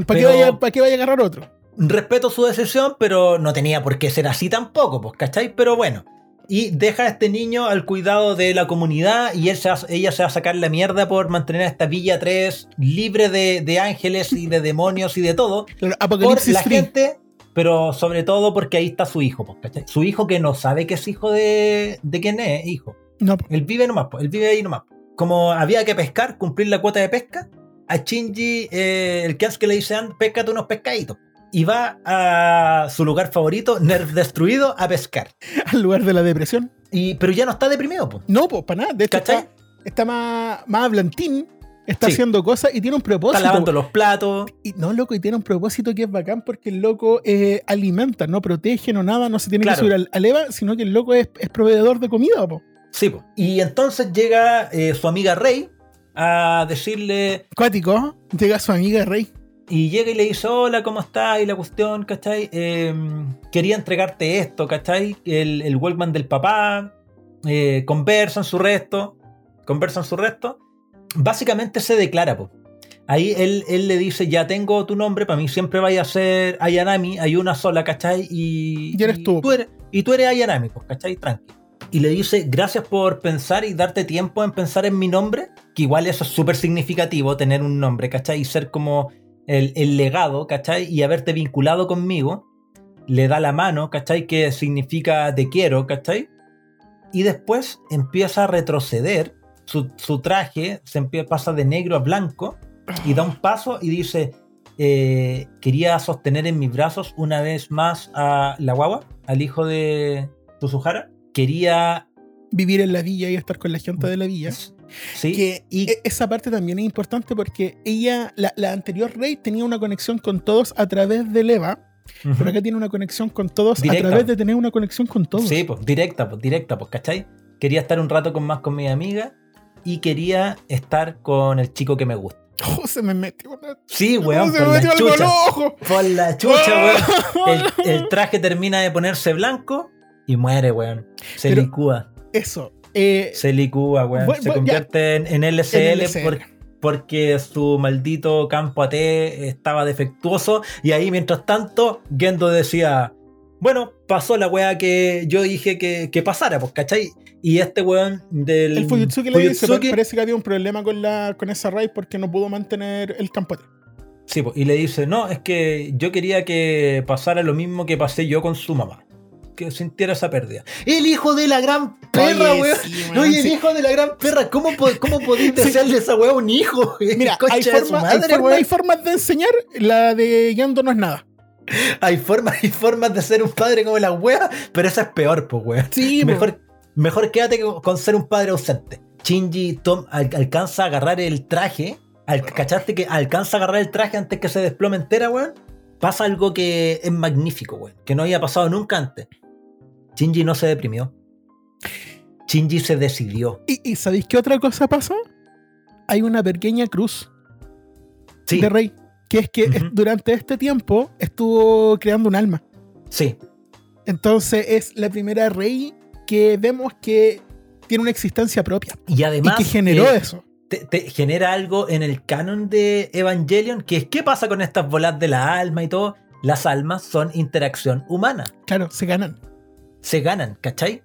¿para qué, Pero- vaya, pa' qué vaya a agarrar otro? Respeto su decisión, pero no tenía por qué ser así tampoco, pues, ¿cachai? Pero bueno. Y deja a este niño al cuidado de la comunidad y él se va- ella se va a sacar la mierda por mantener a esta Villa 3 libre de, de ángeles y de demonios y de todo. Por la Free. gente, pero sobre todo porque ahí está su hijo, pues, ¿cachai? Su hijo que no sabe que es hijo de, de quién es, hijo. No. Él vive nomás, él vive ahí nomás. Como había que pescar, cumplir la cuota de pesca, a Shinji, eh, el que le dice, "Anda, péscate unos pescaditos. Y va a su lugar favorito, Nerf destruido, a pescar. al lugar de la depresión. Y, pero ya no está deprimido, pues. No, pues para nada. De está, está más, más hablantín, está Sí. haciendo cosas y tiene un propósito. Está lavando los platos. Y no, loco, y tiene un propósito que es bacán porque el loco eh, alimenta, no protege, no nada, no se tiene Claro. que subir al, al EVA, sino que el loco es, es proveedor de comida, po. Sí, pues. Y entonces llega eh, su amiga Rey a decirle, Cuático, llega su amiga Rey. Y llega y le dice, hola, ¿cómo estás? Y la cuestión, ¿cachai? Eh, quería entregarte esto, ¿cachai? El, el Walkman del papá, eh, conversan su resto, conversan su resto. Básicamente se declara, po. Ahí él, él le dice, ya tengo tu nombre, para mí siempre vaya a ser Ayanami, hay una sola, ¿cachai? Y, Y eres tú. eres, y tú eres Ayanami, pues, ¿cachai? Tranqui. Y le dice, gracias por pensar y darte tiempo en pensar en mi nombre, que igual eso es súper significativo, tener un nombre, ¿cachai? Y ser como el, el legado, ¿cachai? Y haberte vinculado conmigo, le da la mano, ¿cachai? Que significa te quiero, ¿cachai? Y después empieza a retroceder, su, su traje se empie- pasa de negro a blanco y da un paso y dice, eh, quería sostener en mis brazos una vez más a la guagua, al hijo de Suzuhara. Quería... Vivir en la villa y estar con la gente de la villa. Sí, Que y e- esa parte también es importante porque ella, la, la anterior Rey, tenía una conexión con todos a través del EVA, Ujú. pero acá tiene una conexión con todos Directa. a través de tener una conexión con todos. Sí, pues directa, pues directa, pues, ¿cachai? Quería estar un rato con más con mi amiga y quería estar con el chico que me gusta. Oh, se me metió una... Sí, oh, weón, se por me metió la algo chucha. Por la chucha, weón. El, el traje termina de ponerse blanco y muere, weón. Se Pero- licúa. Eso. Eh, Se licúa, weón. Bueno, se ya. convierte en, en LCL, En LCL. por- porque su maldito campo AT estaba defectuoso. Y ahí, mientras tanto, Gendo decía: Bueno, pasó la weá que yo dije que, que pasara, pues, ¿cachai? Y este weón del. el Fujitsuki le dice, Fujitsuki- parece que había un problema con, la, con esa raid porque no pudo mantener el campo. Sí, pues, y le dice, no, es que yo quería que pasara lo mismo que pasé yo con su mamá. Que sintiera esa pérdida. El hijo de la gran perra, Oye, weón. sí, weón, Oye, el sí. hijo de la gran perra, ¿cómo, cómo podéis desearle a esa weá a un hijo? Mira, hay, hay forma- hay formas de enseñar, la de Yando no es nada. Hay formas, hay formas de ser un padre como la wea, pero esa es peor, pues, weón. Sí. Mejor, mejor quédate con, con ser un padre ausente. Shinji Tom al- alcanza a agarrar el traje. Al, ¿Cachaste que alcanza a agarrar el traje antes que se desplome entera, weón? Pasa algo que es magnífico, weón. Que no había pasado nunca antes. Shinji no se deprimió. Shinji se decidió. ¿Y, y sabéis qué otra cosa pasó? Hay una pequeña cruz Sí, de Rey, que es que durante este tiempo estuvo creando un alma. sí. Entonces es la primera Rey que vemos que tiene una existencia propia Y además. y que generó eh, eso. te, te genera algo en el canon de Evangelion, que es qué pasa con estas bolas de la alma y todo. Las almas son interacción humana, Claro, se ganan. Se ganan, ¿cachai?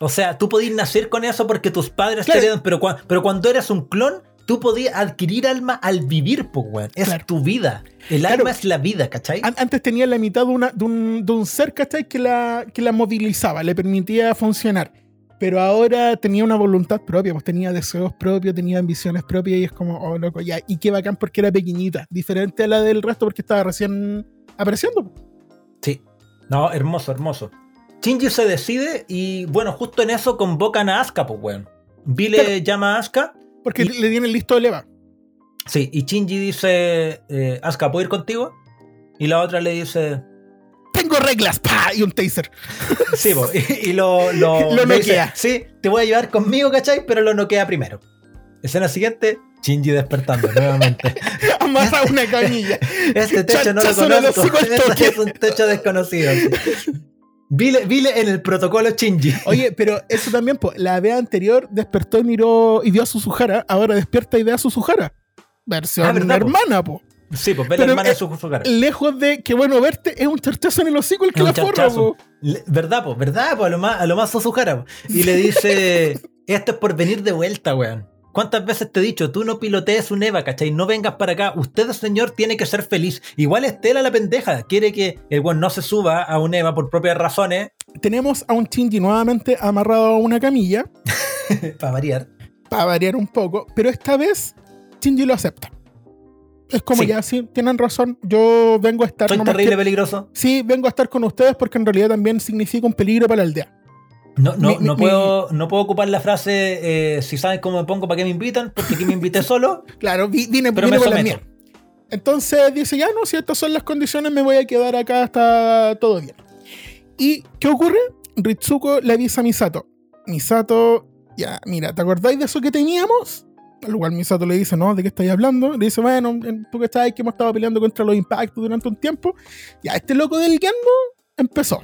O sea, tú podías nacer con eso porque tus padres Claro. te heredan, pero, cua- pero cuando eres un clon, tú podías adquirir alma al vivir, pues, weón. Es Claro. tu vida. El Claro. alma es la vida, ¿cachai? An- Antes tenía la mitad de, una, de, un, de un ser, ¿cachai? Que la, que la movilizaba, le permitía funcionar. Pero ahora tenía una voluntad propia, pues tenía deseos propios, tenía ambiciones propias y es como, oh, loco, ya. Y qué bacán porque era pequeñita, diferente a la del resto porque estaba recién apareciendo. pues. Sí. No, hermoso, hermoso. Shinji se decide y, bueno, justo en eso convocan a Asuka, pues, weón. Vi le Claro. llama a Asuka Porque Y- le tienen listo el Eva. Sí, y Shinji dice, eh, Asuka, ¿puedo ir contigo? Y la otra le dice, Tengo reglas, pa, y un taser. sí, po", y, y lo, lo, Lo le dice, noquea. sí, te voy a llevar conmigo, ¿cachai? Pero lo noquea primero. Escena siguiente, Shinji despertando nuevamente. Amarra una camilla. Este techo no lo conozco, este es un techo desconocido. sí. Vile, vile en el protocolo Shinji. Oye, pero eso también, pues, la vez anterior despertó y miró y vio a Suzuhara, ahora despierta y ve a Suzuhara. Versión Ah, ¿verdad, po? hermana, po. Sí, pues ve la hermana eh, de su, su cara. Lejos de que bueno verte, es un charchazo en el hocico el que la forra, po. Le- ¿Verdad, po? ¿Verdad, po? A lo más, a lo más Suzuhara, po. Y le dice, esto es por venir de vuelta, weón. ¿Cuántas veces te he dicho, tú no pilotees un Eva, ¿cachai? No vengas para acá. Usted, señor, tiene que ser feliz. Igual Estela la pendeja. Quiere que el weón no se suba a un Eva por propias razones. Tenemos a un Shinji nuevamente amarrado a una camilla, para variar. para variar un poco, pero esta vez Shinji lo acepta. Es como Sí. ya, sí, tienen razón, yo vengo a estar Soy terrible que- peligroso. Sí, vengo a estar con ustedes porque en realidad también significa un peligro para la aldea. No, no, Mi- mi- no, puedo, no puedo ocupar la frase, eh, si saben cómo me pongo, ¿para qué me invitan? Porque aquí me invité solo. Claro, vi- vine, Pero vine me con la mía. Entonces dice, ya no, si estas son las condiciones, me voy a quedar acá hasta todo bien. ¿Y qué ocurre? Ritsuko le avisa a Misato. Misato, ya, mira, ¿te acordáis de eso que teníamos? Al cual Misato le dice, no, ¿de qué estáis hablando? Le dice, bueno, en- tú que sabes que hemos estado peleando contra los impactos durante un tiempo. Ya, este loco del Gendo empezó.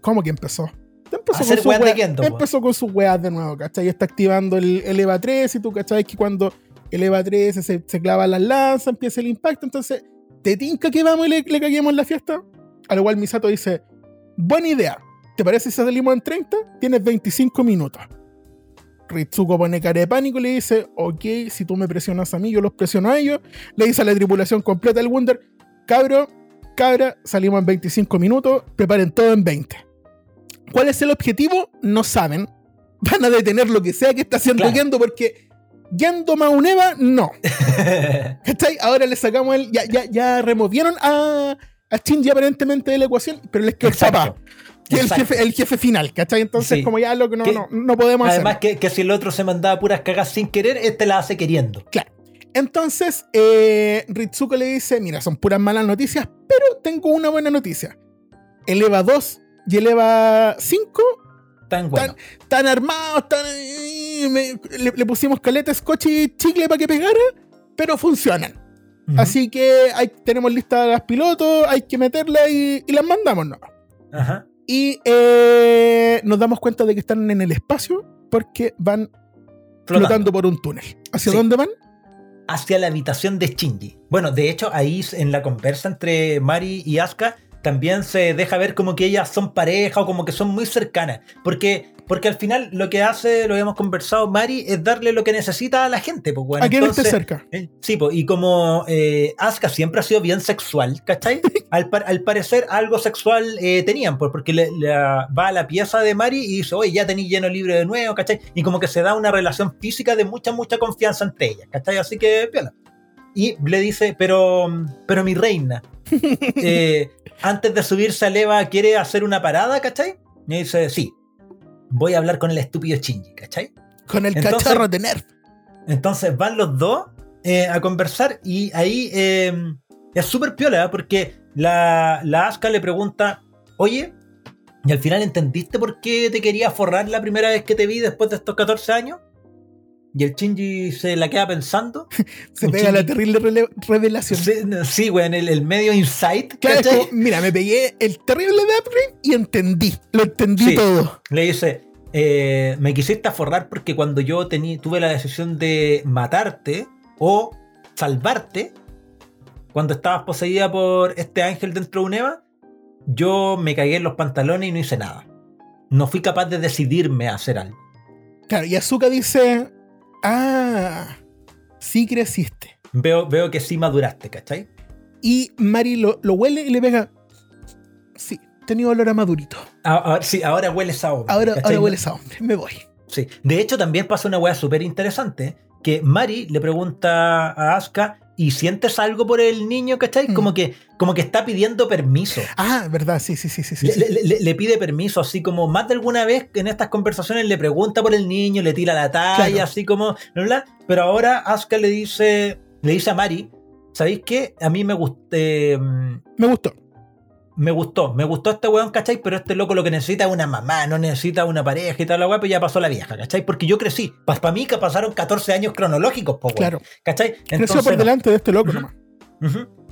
¿Cómo que empezó? Empezó A hacer sus weas Gendo, empezó con sus weas de nuevo, ¿cachai? Está activando el, el EVA 3 y tú, ¿cachai? Que cuando el EVA 3 se, se clava las lanzas, empieza el impacto, entonces, ¿te tinca que vamos y le, le caguemos la fiesta? Al igual Misato dice, buena idea, ¿te parece si salimos en 30? Tienes 25 minutos. Ritsuko pone cara de pánico y le dice, ok, si tú me presionas a mí, yo los presiono a ellos. Le dice a la tripulación completa del Wonder, cabro, cabra, salimos en 25 minutos, preparen todo en 20. ¿Cuál es el objetivo? No saben. Van a detener lo que sea que está haciendo Claro. Gendo porque Gendo más un Eva, no. ¿Cachai? Ahora le sacamos el. Ya, ya, ya removieron a, a Shinji aparentemente de la ecuación, pero les quedó el papá, que el jefe, el jefe final, ¿cachai? Entonces, Sí. como ya lo que no, no, no podemos Además hacer. que, que si el otro se mandaba puras cagas sin querer, este la hace queriendo. Entonces, eh, Ritsuko le dice: Mira, son puras malas noticias, pero tengo una buena noticia. El EVA 2 y el EVA 5 Tan bueno. están armados, están. me- le, le pusimos caleta, scotch y chicle para que pegara. pero funcionan. Así que hay, tenemos listas las pilotos, hay que meterlas y, y las mandamos, ¿no? Ajá. Y eh, nos damos cuenta de que están en el espacio porque van flotando, Flotando. por un túnel. ¿Hacia Sí. dónde van? hacia la habitación de Shinji. Bueno, de hecho, ahí en la conversa entre Mari y Asuka también se deja ver como que ellas son pareja o como que son muy cercanas. Porque, porque al final lo que hace, lo habíamos conversado, Mari, es darle lo que necesita a la gente. Pues, bueno, a quien esté cerca. eh, Sí, pues, y como eh, Asuka siempre ha sido bien sexual, ¿cachai? Al, par- al parecer algo sexual eh, tenían, pues, porque le, le- va a la pieza de Mari y dice, oye, ya tenéis lleno libre de nuevo, ¿cachai? Y como que se da una relación física de mucha, mucha confianza entre ellas, ¿cachai? Así que, piola. Y le dice, pero, pero mi reina, eh, antes de subirse a Eva, ¿quiere hacer una parada, ¿cachai? Y dice, sí, voy a hablar con el estúpido Shinji, ¿cachai? Con el Entonces- cacharro de Nerf. Entonces van los dos eh, a conversar y ahí eh, es súper piola ¿eh? porque la, la Asuka le pregunta, oye, ¿y al final entendiste por qué te quería forrar la primera vez que te vi después de estos 14 años? Y el Shinji se la queda pensando. Se pega Shinji- la terrible revelación. Sí, sí, güey, en el, el medio insight, Claro, mira, me pegué el terrible de upgrade y entendí. Lo entendí Sí. todo. Le dice, eh, me quisiste forrar porque cuando yo tení, tuve la decisión de matarte o salvarte, cuando estabas poseída por este ángel dentro de un Eva, yo me cagué en los pantalones y no hice nada. No fui capaz de decidirme a hacer algo. Claro, y Azuka dice: Ah, sí creciste. Veo, veo que sí maduraste, ¿cachai? Y Mari lo, lo huele y le pega. Sí, tenía olor a madurito. Ahora, sí, ahora hueles a hombre. Ahora, ahora hueles a hombre. Me voy. Sí. De hecho, también pasa una weá súper interesante. Que Mari le pregunta a Asuka, ¿y sientes algo por el niño, cachai? Mm. Como, que, como que está pidiendo permiso. Ah, verdad, sí, sí, sí, sí. sí, Le, pide permiso, así como más de alguna vez en estas conversaciones le pregunta por el niño, le tira la talla, Claro. así como, bla, bla. pero ahora Asuka le dice, le dice a Mari, ¿sabéis qué? A mí me gusté, Me gustó. Me gustó, me gustó este weón, ¿cachai? Pero este loco lo que necesita es una mamá, no necesita una pareja y tal, la weá, pues ya pasó la vieja, ¿cachai? Porque yo crecí, para mí que pasaron 14 años cronológicos, po, weón, Claro. ¿cachai? Creció por delante de este loco nomás.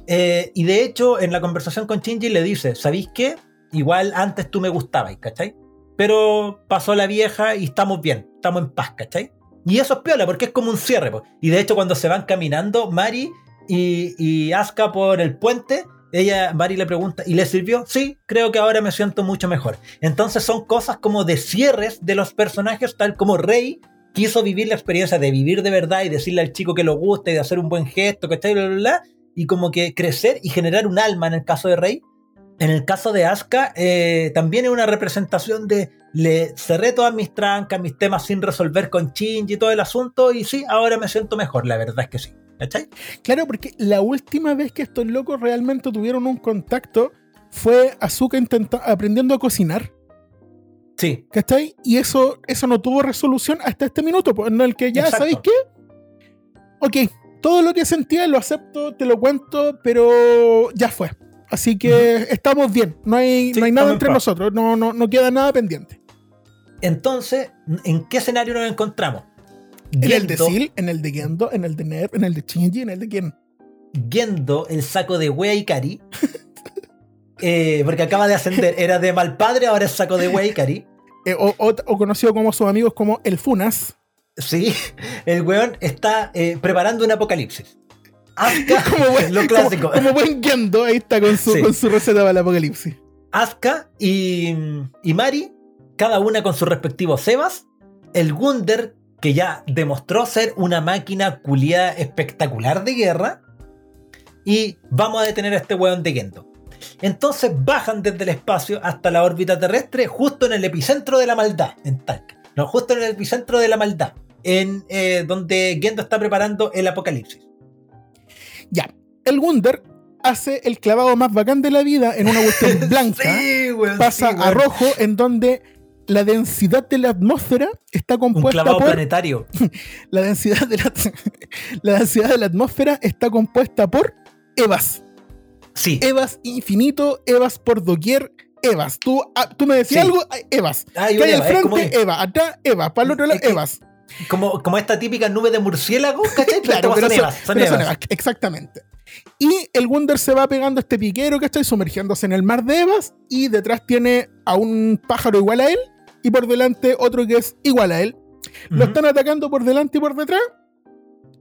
Eh, y de hecho, en la conversación con Shinji le dice, ¿sabéis qué? Igual antes tú me gustabas, ¿cachai? Pero pasó la vieja y estamos bien, estamos en paz, ¿cachai? Y eso es piola, porque es como un cierre. po. Y de hecho, cuando se van caminando, Mari y, y Asuka por el puente, ella, Mari le pregunta, ¿y le sirvió? Sí, creo que ahora me siento mucho mejor. Entonces son cosas como de cierres de los personajes, tal como Rey quiso vivir la experiencia de vivir de verdad y decirle al chico que lo gusta y de hacer un buen gesto, ¿cachai? Bla, bla, bla, y como que crecer y generar un alma en el caso de Rey. En el caso de Asuka, eh, también es una representación de le cerré todas mis trancas, mis temas sin resolver con Shinji y todo el asunto, y sí, ahora me siento mejor, la verdad es que sí. ¿Cachai? Claro, porque la última vez que estos locos realmente tuvieron un contacto fue Azuka aprendiendo a cocinar. Sí, ¿Cachai? Y eso, eso no tuvo resolución hasta este minuto, en el que ya, Exacto. ¿sabéis qué? Ok, todo lo que sentía lo acepto, te lo cuento, pero ya fue. Así que estamos bien, no hay, Sí, no hay nada en entre nosotros, no, no, no queda nada pendiente. entonces, ¿en qué escenario nos encontramos? En el de Sil, en el de Gendo, en el de Nerf, en el de Shinji, en el de quién. Gendo, el saco de wea Ikari. eh, porque acaba de ascender, era de mal padre, ahora es saco de wea Ikari. Eh, o, o- o conocido como sus amigos como el Funas. Sí, el weón está eh, preparando un apocalipsis. Asuka, Como buen, lo clásico. Como, como buen Gendo, ahí está con su, Sí. con su receta para el apocalipsis. Asuka y, y Mari, cada una con su respectivo Sebas. El Gunder, que ya demostró ser una máquina culiada espectacular de guerra. Y vamos a detener a este weón de Gendo. Entonces bajan desde el espacio hasta la órbita terrestre, justo en el epicentro de la maldad, en Talca. No, justo en el epicentro de la maldad, en eh, donde Gendo está preparando el apocalipsis. Ya, el Wunder hace el clavado más bacán de la vida en una cuestión blanca. Sí, weón, pasa sí, a rojo, en donde la densidad de la atmósfera está Un compuesta clavado por. planetario. La densidad, de la, la densidad de la atmósfera está compuesta por Evas. Sí. Evas infinito, Evas por doquier, Evas. Tú, ah, tú me decías Sí. algo, ah, Evas. Hay ¿Qué un hay al Eva, es como frente? que- Eva. Atrás, Eva. Para el otro lado, Es que- Evas. como, como esta típica nube de murciélago, ¿cachai? Claro, pero son evas, son pero son evas. evas, exactamente. Y el Wunder se va pegando a este piquero, ¿cachai? Sumergiéndose en el mar de Evas. Y detrás tiene a un pájaro igual a él. Y por delante otro que es igual a él. Lo están atacando por delante y por detrás.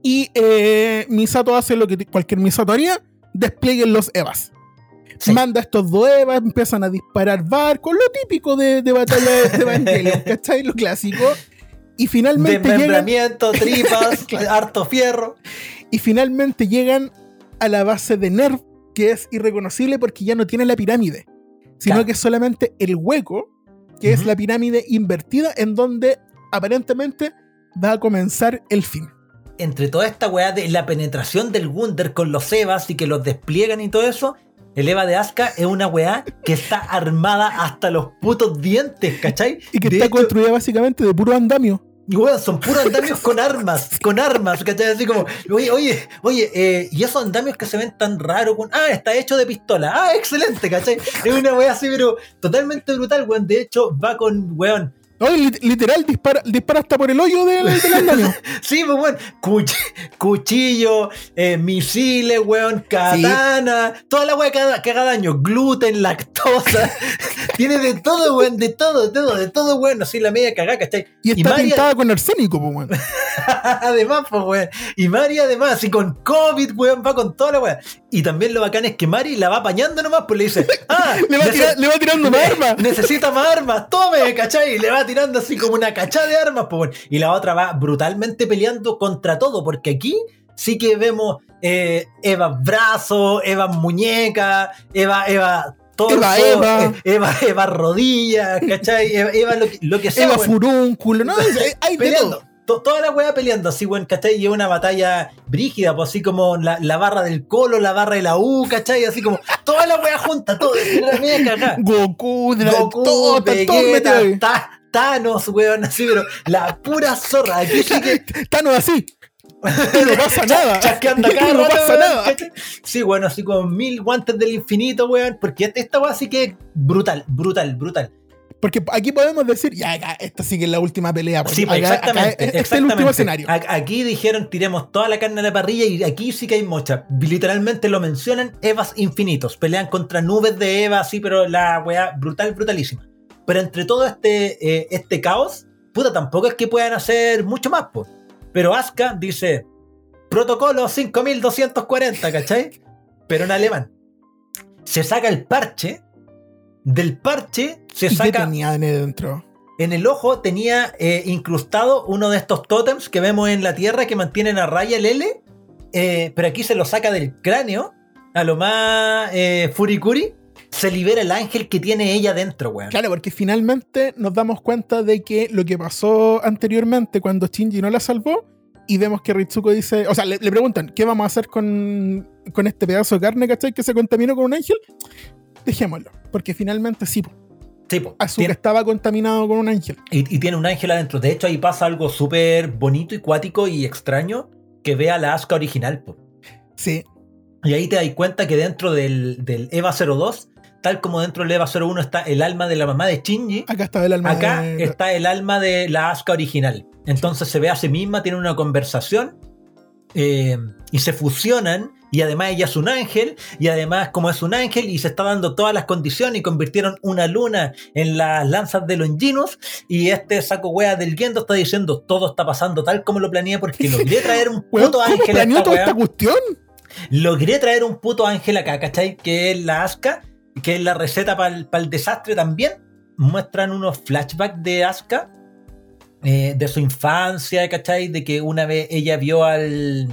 Y eh, Misato hace lo que cualquier Misato haría: desplieguen los Evas. Sí. Manda a estos dos Evas, empiezan a disparar barcos, lo típico de, de batalla de Evangelion, ¿cachai? Lo clásico. Y finalmente llegan, tripas, harto fierro. y finalmente llegan a la base de Nerv, que es irreconocible porque ya no tiene la pirámide, sino Claro. que es solamente el hueco, que es la pirámide invertida, en donde aparentemente va a comenzar el fin. Entre toda esta weá de la penetración del Wunder con los Evas y que los despliegan y todo eso, el Eva de Asuka es una weá que está armada hasta los putos dientes, ¿cachai? Y que De está hecho, construida básicamente de puro andamio. Y weón, son puros andamios con armas, con armas, ¿cachai? Así como, oye, oye, oye, eh, y esos andamios que se ven tan raros, con, ah, está hecho de pistola, ah, excelente, ¿cachai? Es una weá así, pero totalmente brutal, weón. De hecho, va con, weón, Lit- literal, dispara, dispara hasta por el hoyo del, del andamio. sí, pues, weón, cuch- cuchillo, eh, misiles, weón, katana, toda la weá que, haga- que haga daño, gluten, lactosa, tiene de todo, weón, de todo, de todo, de todo, weón, así la media cagada, ¿cachai? Y está María- pintada con arsénico, pues, weón. además, pues, weón. Y Mari, además, y con COVID, weón, va con toda la weón. Y también lo bacán es que Mari la va apañando nomás, pues le dice, ah, Le va, nece- tira- le va tirando más armas. Necesita más armas, tome, ¿cachai? Y le va tirando así como una cachada de armas, pues. Y la otra va brutalmente peleando contra todo, porque aquí sí que vemos eh, Eva brazo, Eva muñeca, Eva, Eva. Torso, Eva, Eva. eh, Eva, Eva rodillas, ¿cachai? Eva, Eva lo, que, lo que sea. Eva weón furúnculo, no, hay- hay de peleando. todo. To- Toda la weá peleando así, weón, ¿cachai? Y es una batalla brígida, pues así como la, la barra del colo, la barra de la U, ¿cachai? Así como toda la weá junta, todo, la. Goku, de Goku, todo, todo Vegeta, ahí. Ta- Thanos, weón, así, pero la pura zorra. Aquí sí que Thanos así. No pasa nada. chasqueando acá, Y no pasa nada. Sí, bueno, así como mil guantes del infinito, weón, porque esta weá sí que es brutal, brutal, brutal. Porque aquí podemos decir, ya, acá, esta sí que es la última pelea. pues. Sí, pues, Acá- exactamente. acá, este es el exactamente. último escenario. Aquí dijeron tiremos toda la carne a la parrilla y aquí sí que hay mocha. Literalmente lo mencionan Evas infinitos. Pelean contra nubes de Eva, así, pero la weá brutal, brutalísima. Pero entre todo este, eh, este caos, puta, tampoco es que puedan hacer mucho más, pues. Pero Asuka dice, protocolo 5240, ¿cachai? Pero en alemán. Se saca el parche. Del parche se ¿Y qué saca tenía dentro? en el ojo tenía eh, incrustado uno de estos tótems que vemos en la Tierra que mantienen a raya el L, eh, pero aquí se lo saca del cráneo, a lo más eh, furikuri, se libera el ángel que tiene ella dentro, weón. Claro, porque finalmente nos damos cuenta de que lo que pasó anteriormente cuando Shinji no la salvó, y vemos que Ritsuko dice, o sea, le, le preguntan, ¿qué vamos a hacer con, con este pedazo de carne, ¿cachai? Que se contaminó con un ángel. Dejémoslo, porque finalmente sí, po, Sí, po. Asuka Tiene- estaba contaminado con un ángel. y, y tiene un ángel adentro. De hecho, ahí pasa algo súper bonito y cuático y extraño que ve a la Asuka original, po. Sí, Y ahí te das cuenta que dentro del, del EVA 02, tal como dentro del EVA 01 está el alma de la mamá de Shinji, acá estaba el alma Acá de- está el alma de la Asuka original. Entonces se ve a sí misma, tiene una conversación eh, y se fusionan. Y además ella es un ángel. Y además, como es un ángel y se está dando todas las condiciones y convirtieron una luna en las lanzas de Longinus. Y este saco wea del Gendo está diciendo todo está pasando tal como lo planeé porque logré traer un puto ¿Cómo ángel a planeó esta toda wea. esta cuestión? Logré traer un puto ángel acá, ¿cachai? Que es la Asuka, que es la receta para el, desastre también. Muestran unos flashbacks de Asuka, eh, de su infancia, ¿cachai? De que una vez ella vio al,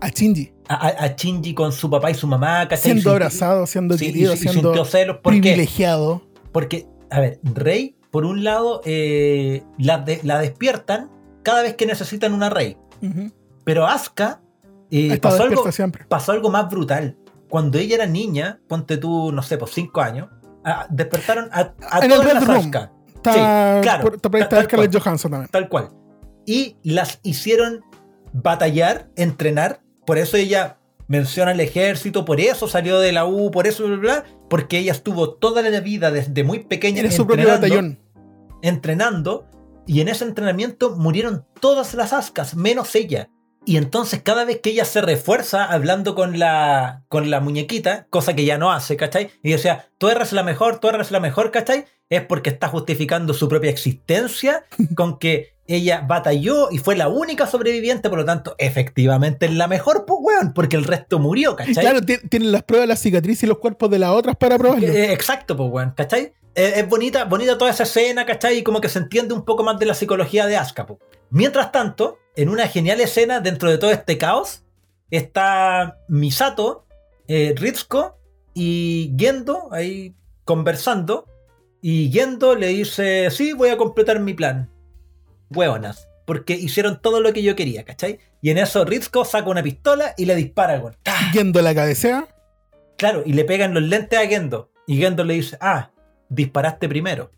A Shinji, a, a- Shinji con su papá y su mamá, ¿cachai? siendo Y abrazado, siendo sí, y- querido, y siendo celos. ¿Por qué? privilegiado. Porque, a ver, Rey, por un lado, eh, la, de- la despiertan cada vez que necesitan una Rey. Pero Asuka eh, pasó algo, siempre. pasó algo más brutal. Cuando ella era niña, ponte tú, no sé, por cinco años, ah, despertaron a, a En el todas Red las. Asuka, Está, Sí, claro, por, está está Scarlett. Johansson también. tal cual. Y las hicieron batallar, entrenar. Por eso ella menciona el ejército, por eso salió de la U, por eso, bla, bla, porque ella estuvo toda la vida desde muy pequeña Era su propio entrenando, batallón. entrenando Y en ese entrenamiento murieron todas las ascas, menos ella. Y entonces cada vez que ella se refuerza hablando con la, con la muñequita, cosa que ya no hace, ¿cachai? Y decía, tú eres la mejor, tú eres la mejor, ¿cachai? Es porque está justificando su propia existencia con que ella batalló y fue la única sobreviviente, por lo tanto, efectivamente es la mejor, pues, weón, porque el resto murió, ¿cachai? Claro, ti- tienen las pruebas, las cicatrices y los cuerpos de las otras para probarlo. Eh, exacto, pues, weón, ¿cachai? Eh, es bonita, bonita toda esa escena, ¿cachai? Y como que se entiende un poco más de la psicología de Asuka, pues. Mientras tanto, en una genial escena dentro de todo este caos, está Misato, eh, Ritsuko y Gendo ahí conversando. Y Gendo le dice, sí, voy a completar mi plan. Hueonas. Porque hicieron todo lo que yo quería, ¿cachai? Y en eso Ritsuko saca una pistola y le dispara, weón. Yendo la cabecea. Claro, y le pegan los lentes a Gendo. Y Gendo le dice, ah, disparaste primero.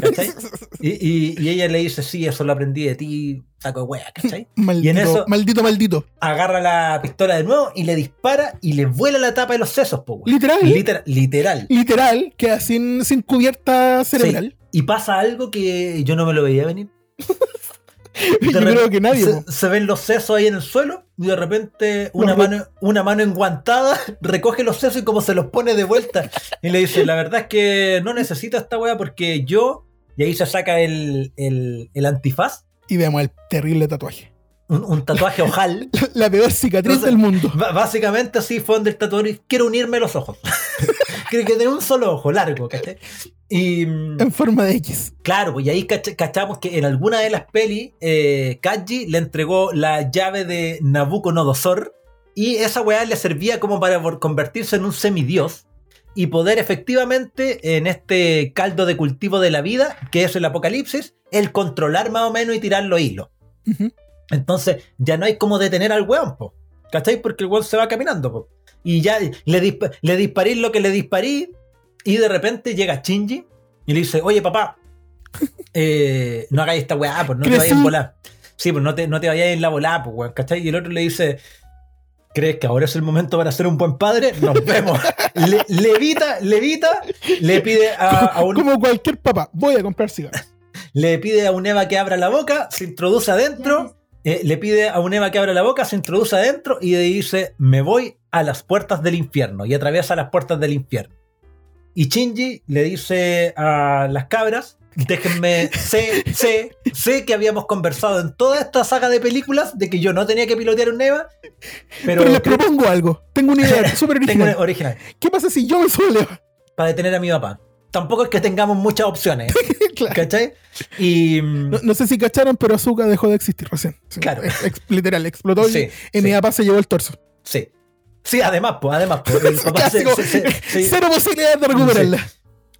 ¿Cachai? y, y- y ella le dice, sí, eso lo aprendí de ti, saco de wea, ¿cachai? Maldito, eso- maldito, maldito. Agarra la pistola de nuevo y le dispara y le vuela la tapa de los sesos, po. Literal. Literal. literal. Literal, queda sin, sin cubierta cerebral. Y pasa algo que yo no me lo veía venir. Yo creo que nadie. Se, se ven los sesos ahí en el suelo y de repente una, Los- mano, una mano enguantada recoge los sesos y como se los pone de vuelta. Y le dice, la verdad es que no necesito esta wea porque yo... Y ahí se saca el, el, el antifaz, Y vemos el terrible tatuaje. un, un tatuaje ojal. La peor cicatriz Entonces- del mundo. Básicamente así fue donde el tatuador quiero unirme los ojos. Quiero que tenga un solo ojo, largo, ¿cachai? Y... mm, En forma de X. Claro, pues y ahí cach- cachamos que en alguna de las pelis, eh, Kaji le entregó la llave de Nabucodonosor y esa weá le servía como para convertirse en un semidios y poder efectivamente en este caldo de cultivo de la vida, que es el apocalipsis, el controlar más o menos y tirar los hilos. Ujú. Entonces ya no hay como detener al weón, po, ¿cachai? Porque el weón se va caminando, po. Y ya le, dispa- le disparé lo que le disparé y de repente llega Shinji y le dice, oye papá, eh, no hagáis esta weá, pues no te vayas en volar. Sí, pues no te, no te vayas en la volada, pues weón, ¿cachai? Y el otro le dice, ¿crees que ahora es el momento para ser un buen padre? Nos vemos. Le, levita, levita, le pide a, a un, Como cualquier papá. Voy a comprar cigarros. le pide a un Eva que abra la boca, se introduce adentro, eh, le pide a un Eva que abra la boca, se introduce adentro y le dice, me voy a las puertas del infierno y atraviesa las puertas del infierno. Y Shinji le dice a las cabras, déjenme, sé, sé, sé que habíamos conversado en toda esta saga de películas de que yo no tenía que pilotear un Eva, pero, Pero les propongo algo. Tengo una idea súper tengo original. una original, ¿Qué pasa si yo me Eva? para detener a mi papá. Tampoco es que tengamos muchas opciones, Claro. ¿cachai? Y... No, no sé si cacharon, pero Azuka dejó de existir recién. Claro. ex- literal, explotó y- Sí, y mi papá se llevó el torso. Sí. Sí, además, pues, además, pues, el papá se- se- se-. Cero posibilidad de recuperarla.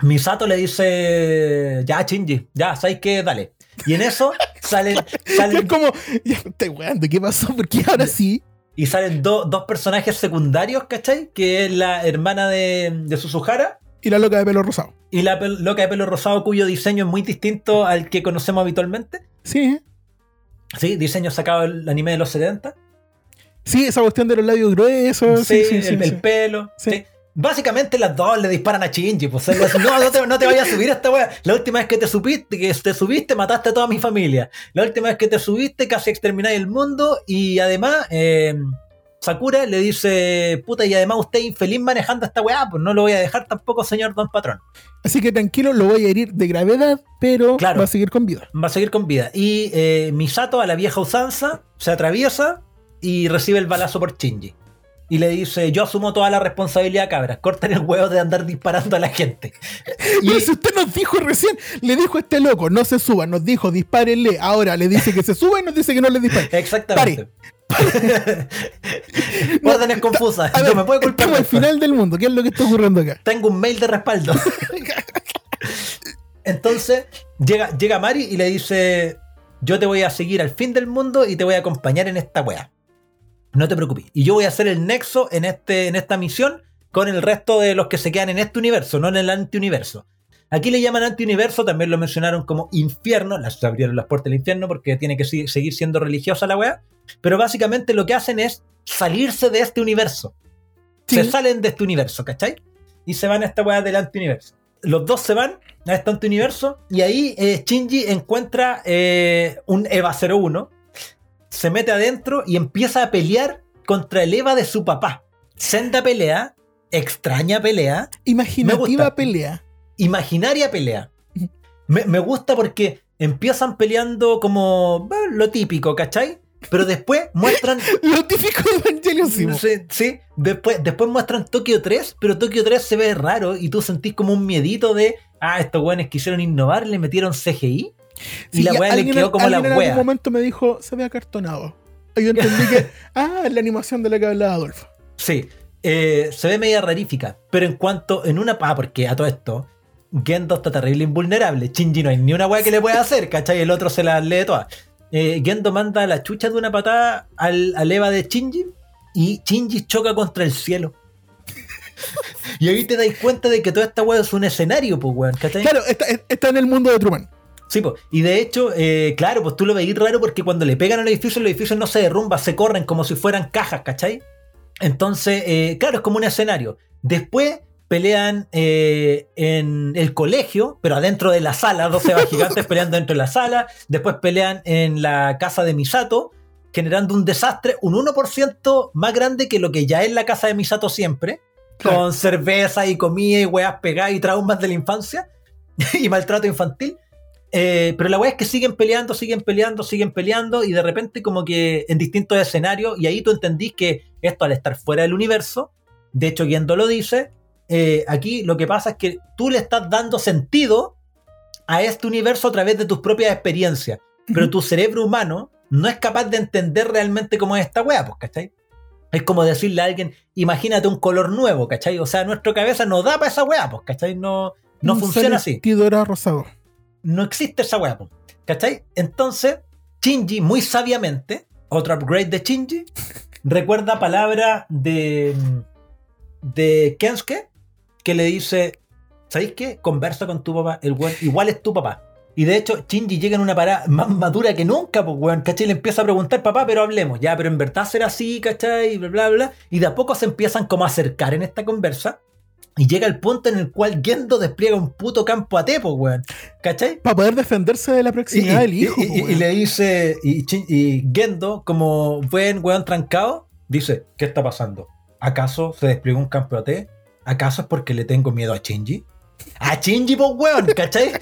Misato le dice, ya, Shinji, ya, ¿sabes qué? Dale. Y en eso salen, Y es salen, como, ya estoy weando, ¿qué pasó? Porque ahora sí. y salen do- dos personajes secundarios, ¿cachai? Que es la hermana de, de Suzuhara Y la loca de pelo rosado. y la loca de pelo rosado cuyo diseño es muy distinto al que conocemos habitualmente. Sí. Sí, diseño sacado del anime de los 70. Sí, esa cuestión de los labios gruesos. Sí, sí, sí. el, pelo. Sí. Básicamente las dos le disparan a Shinji. Pues, no, no te, no te vayas a subir a esta wea. La última vez que te subiste, que te subiste, mataste a toda mi familia. La última vez que te subiste, casi extermináis el mundo. Y además, eh, Sakura le dice, puta, y además usted es infeliz manejando esta weá, pues no lo voy a dejar tampoco, señor Don Patrón. Así que tranquilo, lo voy a herir de gravedad, pero Claro. va a seguir con vida. Va a seguir con vida. Y eh, Misato, a la vieja usanza, se atraviesa y recibe el balazo por Shinji. Y le dice, yo asumo toda la responsabilidad, cabras. Corten el huevo de andar disparando a la gente. Y, Pero si usted nos dijo recién, le dijo a este loco, no se suba, nos dijo, dispárenle. Ahora le dice que se suba y nos dice que no le dispare. exactamente. Órdenes confusas. A ver, no me puede culpar. estamos al final del mundo. ¿Qué es lo que está ocurriendo acá? Tengo un mail de respaldo. Entonces llega, llega Mari y le dice: Yo te voy a seguir al fin del mundo y te voy a acompañar en esta wea. No te preocupes. Y yo voy a hacer el nexo en, este, en esta misión con el resto de los que se quedan en este universo, no en el antiuniverso. Aquí le llaman antiuniverso, también lo mencionaron como infierno, las abrieron las puertas del infierno porque tiene que seguir siendo religiosa la wea. Pero básicamente lo que hacen es salirse de este universo. Sí. Se salen de este universo, ¿cachai? Y se van a esta wea del antiuniverso. los dos se van a este universo y ahí eh, Shinji encuentra eh, un Eva 01, se mete adentro y empieza a pelear contra el Eva de su papá. Senda pelea, extraña pelea, Imaginativa pelea. imaginaria pelea. Me, me gusta porque empiezan peleando como bueno, lo típico, ¿cachai? Pero después muestran Lo típico de Evangelion. Sí, sí. Después, después muestran Tokio 3, pero Tokio 3 se ve raro y tú sentís como un miedito de, ah, estos weones quisieron innovar, le metieron CGI y la weá le quedó como la alguien en algún momento me dijo, se ve acartonado. Y yo entendí que, ah, es la animación de la que hablaba Adolfo. Sí, eh, se ve media rarífica, pero en cuanto, en una, ah, porque a todo esto, Gendo está terrible invulnerable, Shinji no hay ni una weá que le pueda hacer, ¿cachai? El otro se la lee todas. Eh, Gendo manda la chucha de una patada al, al Eva de Shinji y Shinji choca contra el cielo. y ahí te dais cuenta de que toda esta weá es un escenario, pues weón, ¿cachai? Claro, está, está en el mundo de Truman. Sí, pues. Y de hecho, eh, claro, pues tú lo veís raro porque cuando le pegan al edificio, los edificios no se derrumban, se corren como si fueran cajas, ¿cachai? Entonces, eh, claro, es como un escenario. Después pelean eh, en el colegio, pero adentro de la sala, 12 Evas gigantes peleando dentro de la sala. Después pelean en la casa de Misato, generando un desastre, un 1% más grande que lo que ya es la casa de Misato siempre, Claro. con cerveza y comida y weas pegadas y traumas de la infancia y maltrato infantil. Eh, pero la weá es que siguen peleando, siguen peleando, siguen peleando y de repente como que en distintos escenarios y ahí tú entendís que esto al estar fuera del universo, de hecho Gendo lo dice, eh, aquí lo que pasa es que tú le estás dando sentido a este universo a través de tus propias experiencias, pero tu cerebro humano no es capaz de entender realmente cómo es esta weá, pues, ¿cachai? Es como decirle a alguien, imagínate un color nuevo, ¿cachai? O sea, nuestra cabeza no da para esa weá, pues, ¿cachai? No, no Un funciona así sentido era rosado. No existe esa weá, ¿cachai? Entonces, Shinji, muy sabiamente, otro upgrade de Shinji, recuerda palabras de, de Kensuke, que le dice, ¿sabéis qué? Conversa con tu papá, el weón igual es tu papá. Y de hecho, Shinji llega en una parada más madura que nunca, pues, weón, ¿cachai? Le empieza a preguntar, papá, pero hablemos, ya, pero en verdad será así, ¿cachai? Y bla, bla, bla. Y de a poco se empiezan como a acercar en esta conversa. Y llega el punto en el cual Gendo despliega un puto campo a tepo, weón. ¿Cachai? Para poder defenderse de la Y, proximidad del hijo. y- le dice, y, Gendo, como buen weón trancado, dice, ¿qué está pasando? ¿Acaso se desplegó un campo a té? ¿Acaso es porque le tengo miedo a Shinji? A Shinji, pues weón, ¿cachai?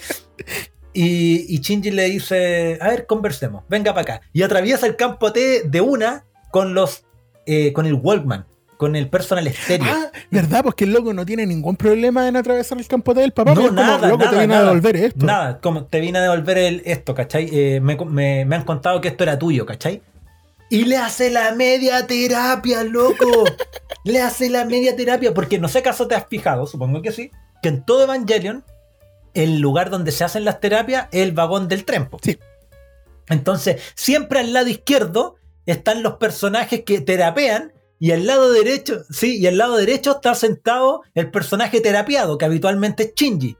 Y, y Shinji le dice, a ver, conversemos, venga para acá. Y atraviesa el campo a té de una con los, eh, con el Walkman, con el personal estéreo. Ah, ¿verdad? Porque el loco no tiene ningún problema en atravesar el campo del papá. No, es como, nada, loco, te nada, viene a nada. devolver esto. Nada, como te vine a devolver el, esto, ¿cachai? Eh, me, me- me han contado que esto era tuyo, ¿cachai? Y le hace la media terapia, loco. le hace la media terapia, porque no sé acaso te has fijado, supongo que sí, que en todo Evangelion, el lugar donde se hacen las terapias es el vagón del tren. po. Sí. Entonces, siempre al lado izquierdo están los personajes que terapean y al lado derecho, sí, y al lado derecho está sentado el personaje terapiado, que habitualmente es Shinji.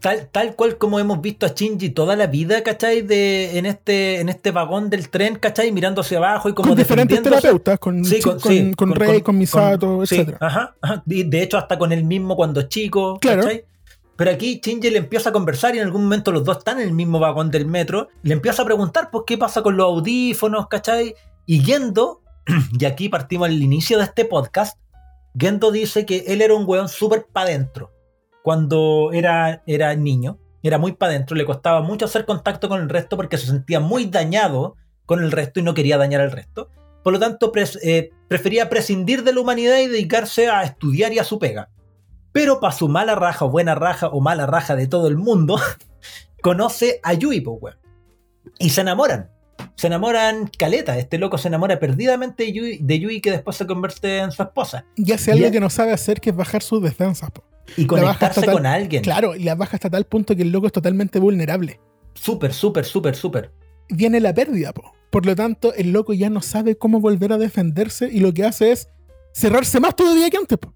Tal, tal cual como hemos visto a Shinji toda la vida, ¿cachai? De, en, este, en este vagón del tren, ¿cachai? Mirando hacia abajo y como con diferentes terapeutas, con, Sí, con, sí, con Rey, con, Misato, sí, etc. ajá, ajá. Y de hecho, hasta con él mismo cuando es chico. Claro. ¿cachai? Pero aquí Shinji le empieza a conversar y en algún momento los dos están en el mismo vagón del metro. Le empieza a preguntar, pues, qué pasa con los audífonos, ¿cachai? Y Gendo, y aquí partimos al inicio de este podcast, Gendo dice que él era un weón súper pa' dentro cuando era, era niño. Era muy pa' dentro, le costaba mucho hacer contacto con el resto porque se sentía muy dañado con el resto y no quería dañar al resto. Por lo tanto, eh, prefería prescindir de la humanidad y dedicarse a estudiar y a su pega. Pero para su mala raja o buena raja o mala raja de todo el mundo, conoce a Yui, weón. Y se enamoran. Se enamoran caleta. Este loco se enamora perdidamente de Yui, de Yui que después se convierte en su esposa. Y hace algo que no sabe hacer, que es bajar sus defensas. po. Y conectarse tal- con alguien. Claro, y la baja hasta tal punto que el loco es totalmente vulnerable. Súper, súper, súper, súper. Viene la pérdida, po. Por lo tanto, el loco ya no sabe cómo volver a defenderse y lo que hace es cerrarse más todavía que antes, po.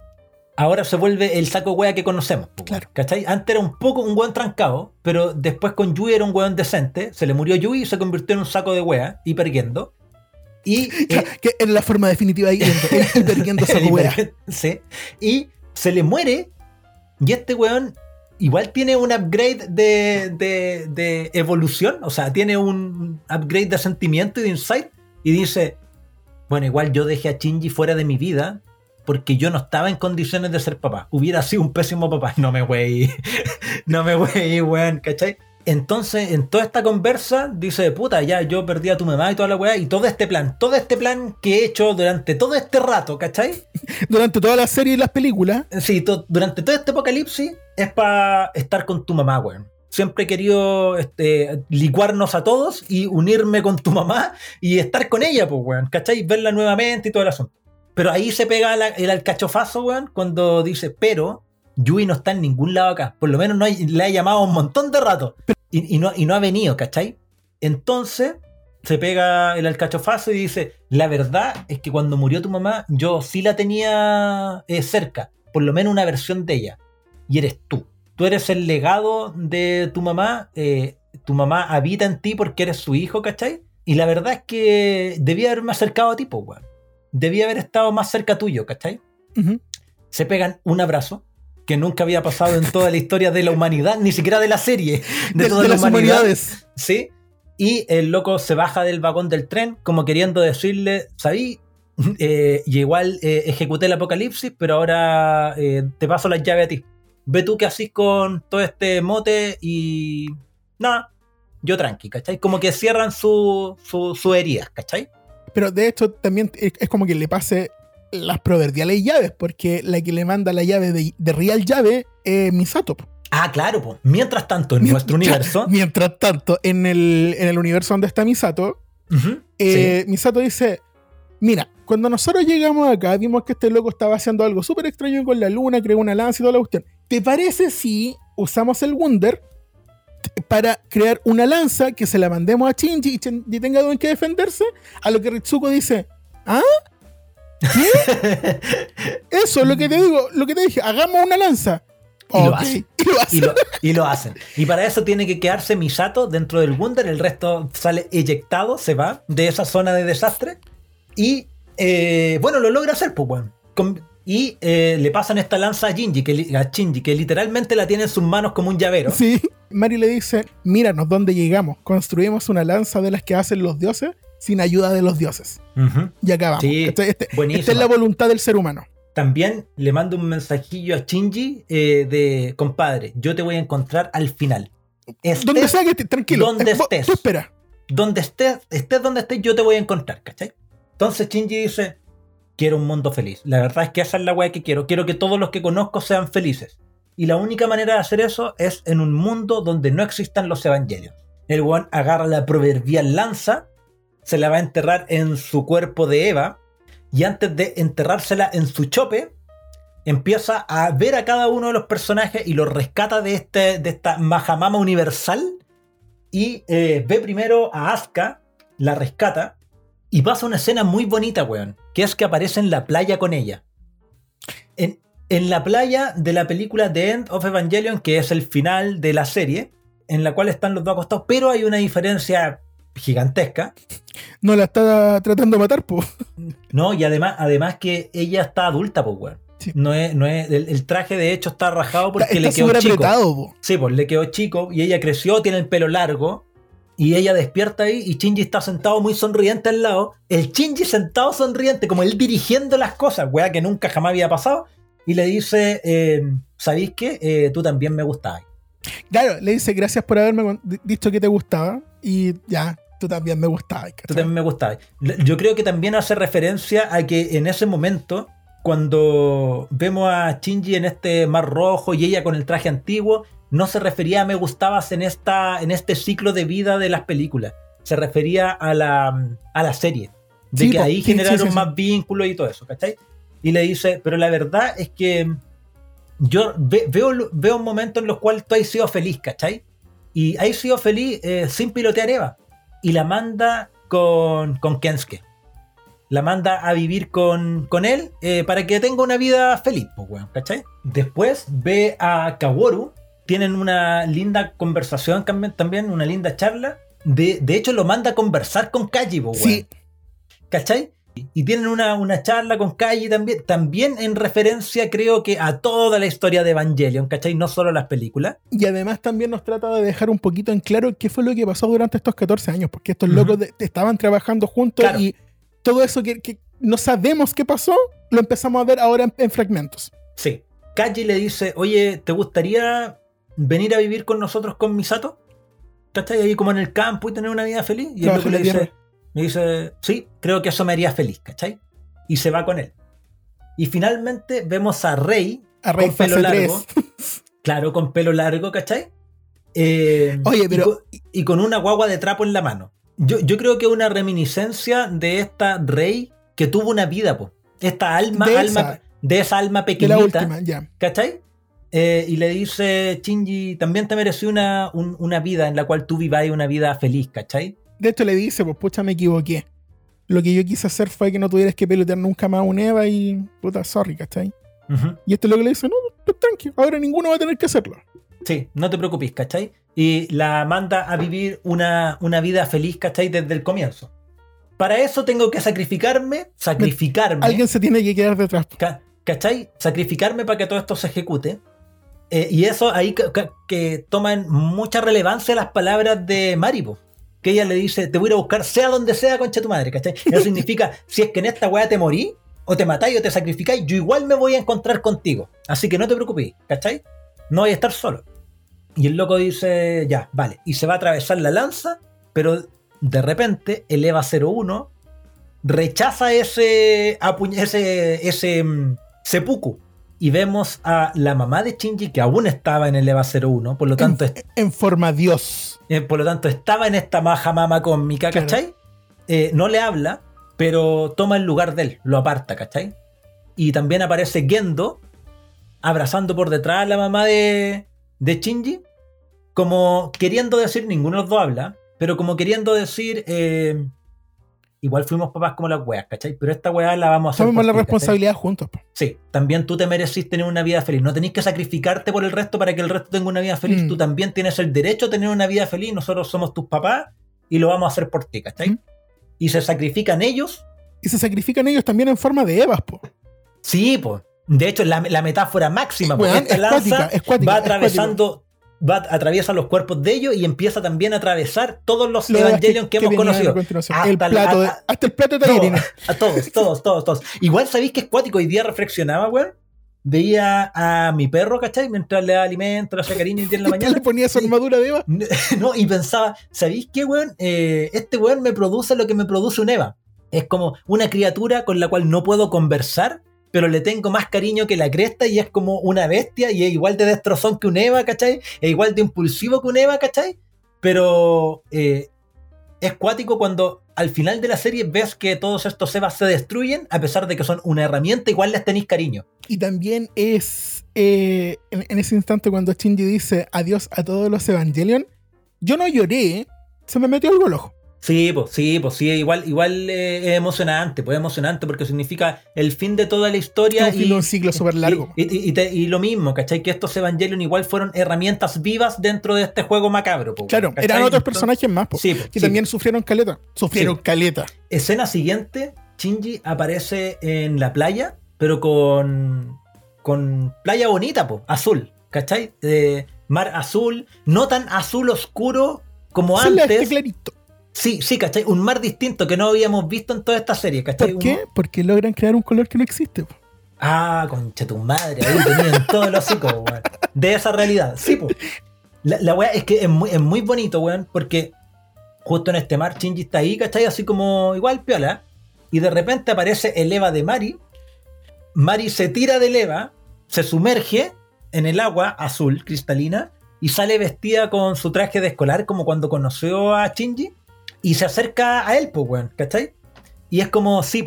Ahora se vuelve el saco wea que conocemos. Claro. ¿Cachai? Antes era un poco un weón trancado, pero después con Yui era un weón decente. Se le murió Yui y se convirtió en un saco de wea, hiperguiendo. Y. eh, que es la forma definitiva de hiperguiendo el wea. sí. Y se le muere. Y este weón igual tiene un upgrade de, de, de evolución, o sea, tiene un upgrade de sentimiento y de insight, y dice, bueno, igual yo dejé a Shinji fuera de mi vida porque yo no estaba en condiciones de ser papá. Hubiera sido un pésimo papá. No me wey. no me wey, weón, ¿cachai? Entonces, en toda esta conversa, dice, puta, ya yo perdí a tu mamá y toda la weá, y todo este plan, todo este plan que he hecho durante todo este rato, ¿cachai? Durante toda la serie y las películas. Sí, to- durante todo este apocalipsis es para estar con tu mamá, weón. Siempre he querido este, licuarnos a todos y unirme con tu mamá y estar con ella, pues, weón, ¿cachai? Verla nuevamente y todo el asunto. Pero ahí se pega el alcachofazo, weón, cuando dice, pero Yui no está en ningún lado acá. Por lo menos no hay- le ha llamado un montón de rato. Y, y no, y no ha venido, ¿cachai? Entonces se pega el alcachofazo y dice, la verdad es que cuando murió tu mamá, yo sí la tenía eh, cerca. Por lo menos una versión de ella. Y eres tú. Tú eres el legado de tu mamá. eh, tu mamá habita en ti porque eres su hijo, ¿cachai? Y la verdad es que debía haberme acercado a ti, pues, weón. Debía haber estado más cerca tuyo, ¿cachai? Ujú. se pegan un abrazo que nunca había pasado en toda la historia de la humanidad, ni siquiera de la serie, de, De, toda de la las humanidad. humanidades. ¿Sí? Y el loco se baja del vagón del tren como queriendo decirle, ¿sabí? Eh, y igual eh, ejecuté el apocalipsis, pero ahora eh, te paso las llaves a ti. Ve tú qué haces con todo este mote y... Nada, yo tranqui, ¿cachai? Como que cierran su, su, su heridas, ¿cachai? Pero de hecho también es, como que le pase las proverbiales llaves, porque la que le manda la llave de, de Real Llave es Misato. Ah, claro, pues. Mientras tanto, en nuestro universo... Mientras tanto, en el, en el universo donde está Misato, eh, Misato dice, mira, cuando nosotros llegamos acá, vimos que este loco estaba haciendo algo súper extraño con la luna, creó una lanza y toda la cuestión. ¿Te parece si usamos el Wunder t- para crear una lanza que se la mandemos a Shinji y Shinji tenga en que defenderse? A lo que Ritsuko dice, ¿ah? ¿Qué? Eso es lo que te digo, lo que te dije, hagamos una lanza. Y lo Ok, hace. y lo hace. Y lo, y lo hacen. Y para eso tiene que quedarse Misato dentro del Wunder. El resto sale eyectado, se va de esa zona de desastre. Y eh, bueno, lo logra hacer, pues, weón. Con- Y eh, le pasan esta lanza a Shinji, que, a Shinji, que literalmente la tiene en sus manos como un llavero. Sí, Mari le dice, míranos dónde llegamos, construimos una lanza de las que hacen los dioses sin ayuda de los dioses. Y acabamos. Sí, Este- este- esta es la voluntad del ser humano. También le mando un mensajillo a Shinji eh, de compadre, yo te voy a encontrar al final. Estés Donde sea que estés, tranquilo. donde estés. Tú espera. donde estés, estés donde estés, yo te voy a encontrar, ¿cachai? Entonces Shinji dice, quiero un mundo feliz. La verdad es que esa es la weá que quiero. Quiero que todos los que conozco sean felices. Y la única manera de hacer eso es en un mundo donde no existan los evangelios. El weón agarra la proverbial lanza, se la va a enterrar en su cuerpo de Eva, y antes de enterrársela en su chope, empieza a ver a cada uno de los personajes y los rescata de, este, de esta Mahamama universal y eh, ve primero a Asuka, la rescata, y pasa una escena muy bonita, weón, que es que aparece en la playa con ella. En, en la playa de la película The End of Evangelion, que es el final de la serie, en la cual están los dos acostados, pero hay una diferencia gigantesca, No la está tratando de matar, po. ¿no? Y además, además que ella está adulta, pues, weón. Sí. No es, no es, el, el traje de hecho está rajado porque Está le quedó chico. apretado, po. Sí, pues le quedó chico y ella creció, tiene el pelo largo. Y ella despierta ahí y Shinji está sentado muy sonriente al lado. El Shinji sentado sonriente, como él dirigiendo las cosas, weá, que nunca jamás había pasado. Y le dice, eh, ¿sabéis qué? Eh, tú también me gustabas. Claro, le dice gracias por haberme dicho que te gustaba. Y ya, tú también me gustabas. Tú también me gustabas. Yo creo que también hace referencia a que en ese momento, cuando vemos a Shinji en este mar rojo y ella con el traje antiguo, no se refería a me gustabas en, esta, en este ciclo de vida de las películas. Se refería a la, a la serie. De Sí, que ahí sí, generaron sí. más vínculos y todo eso, ¿cachai? Y le dice, pero la verdad es que yo ve- veo, veo un momento en los cuales tú has sido feliz, ¿cachai? Y has sido feliz eh, sin pilotear Eva. Y la manda con, con Kensuke. La manda a vivir con, con él eh, para que tenga una vida feliz, pues, weón, ¿cachai? Después ve a Kaworu. Tienen una linda conversación también, una linda charla. De, de hecho, lo manda a conversar con pues, weón. Sí, ¿Cachai? Y tienen una, una charla con Kaji también, también en referencia, creo que, a toda la historia de Evangelion, ¿cachai? No solo las películas. Y además también nos trata de dejar un poquito en claro qué fue lo que pasó durante estos 14 años, porque estos locos de- estaban trabajando juntos Claro. y todo eso que, que no sabemos qué pasó, lo empezamos a ver ahora en, en fragmentos. Sí. Kaji le dice, oye, ¿te gustaría venir a vivir con nosotros con Misato? ¿Cachai? Ahí como en el campo y tener una vida feliz. Y el Trabajo loco le dice, me dice, sí, creo que eso me haría feliz, ¿cachai? Y se va con él. Y finalmente vemos a Rey, A Rey con pelo largo. 3. claro, con pelo largo, ¿cachai? Eh, Oye, y pero- con- Y, con una guagua de trapo en la mano. Yo, yo creo que es una reminiscencia de esta Rey que tuvo una vida, po. Esta alma, De alma esa. de esa alma De la pequeñita. última, ya. ¿Cachai? Eh, y le dice, Shinji, también te mereció una, un- una vida en la cual tú vivas una vida feliz, ¿cachai? De hecho le dice, pues pucha, me equivoqué. Lo que yo quise hacer fue que no tuvieras que pelotear nunca más a un Eva y puta, sorry, ¿cachai? Y este es lo que le dice, no, pues tranqui, ahora ninguno va a tener que hacerlo. Sí, no te preocupes, ¿cachai? Y la manda a vivir una, una vida feliz, ¿cachai? Desde el comienzo. Para eso tengo que sacrificarme, sacrificarme, Alguien se tiene que quedar detrás. ca- ¿cachai? Sacrificarme para que todo esto se ejecute. Eh, y eso ahí que, toman mucha relevancia las palabras de Maripo. Que ella le dice, te voy a ir a buscar sea donde sea, concha tu madre, ¿cachai? Eso significa, si es que en esta weá te morí, o te matáis o te sacrificáis, yo igual me voy a encontrar contigo. Así que no te preocupes, ¿cachai? No voy a estar solo. Y el loco dice, ya, vale. Y se va a atravesar la lanza, pero de repente el EVA 01 rechaza ese, apuñ- ese, ese seppuku. Y vemos a la mamá de Shinji que aún estaba en el EVA 01, por lo tanto, En forma Dios. eh, por lo tanto estaba en esta maja mama cósmica, Claro. ¿cachai? Eh, no le habla, pero toma el lugar de él, lo aparta, ¿cachai? Y también aparece Gendo abrazando por detrás a la mamá de, de Shinji, como queriendo decir, ninguno de los dos habla, pero como queriendo decir, eh, igual fuimos papás como las weas, ¿cachai? Pero esta wea la vamos a hacer. Tomemos la ti, ¿cachai? responsabilidad juntos. po. Sí, también tú te mereces tener una vida feliz. No tenéis que sacrificarte por el resto para que el resto tenga una vida feliz. Mm. Tú también tienes el derecho a tener una vida feliz. Nosotros somos tus papás y lo vamos a hacer por ti, ¿cachai? Mm. Y se sacrifican ellos. Y se sacrifican ellos también en forma de Evas, po. Sí, pues. De hecho, la, la metáfora máxima, porque esta es lanza va es atravesando, va, atraviesa los cuerpos de ellos y empieza también a atravesar todos los Lo Evangelion que, hemos conocido. Hasta el la- plato de- a- hasta el plato de Todo, tallarines. a todos, todos, todos, todos. Igual sabéis que es cuático. Hoy día reflexionaba, weón. Veía a mi perro, ¿cachai? Mientras le daba alimento, le hacía cariño y en la mañana. le ponía su armadura de Eva. No, y pensaba, ¿sabéis qué, weón? Eh, este weón me produce lo que me produce un Eva. Es como una criatura con la cual no puedo conversar, pero le tengo más cariño que la cresta y es como una bestia y es igual de destrozón que un Eva, ¿cachai? Es igual de impulsivo que un Eva, ¿cachai? Pero eh, es cuático cuando al final de la serie ves que todos estos Evas se destruyen, a pesar de que son una herramienta, igual les tenéis cariño. Y también es eh, en, en ese instante cuando Shinji dice adiós a todos los Evangelion. Yo no lloré, se me metió algo al ojo. Sí, pues sí, pues sí, igual, igual eh, es emocionante, pues es emocionante porque significa el fin de toda la historia. Es un fin de un ciclo súper largo. Y, y- y te- y lo mismo, ¿cachai? Que estos Evangelion igual fueron herramientas vivas dentro de este juego macabro. po, Claro, ¿cachai? eran otros personajes más, po, Sí, po, que sí, también sufrieron caleta. Sufrieron Sí. caleta. Escena siguiente, Shinji aparece en la playa, pero con, con playa bonita, po, azul, ¿cachai? Eh, mar azul, no tan azul oscuro como antes. clarito. Sí, sí, ¿cachai? Un mar distinto que no habíamos visto en toda esta serie, ¿cachai? ¿Por qué? Porque logran crear un color que no existe. po. Ah, concha tu madre, ahí tenían todo el hocico, weón. De esa realidad. Sí, pues. La, la weá es que es muy, es muy bonito, weón, porque justo en este mar Shinji está ahí, ¿cachai? Así como igual piola. Y de repente aparece el Eva de Mari. Mari se tira del Eva, se sumerge en el agua azul, cristalina, y sale vestida con su traje de escolar, como cuando conoció a Shinji, y se acerca a él, pues, weón, ¿cachai? Y es como, sí,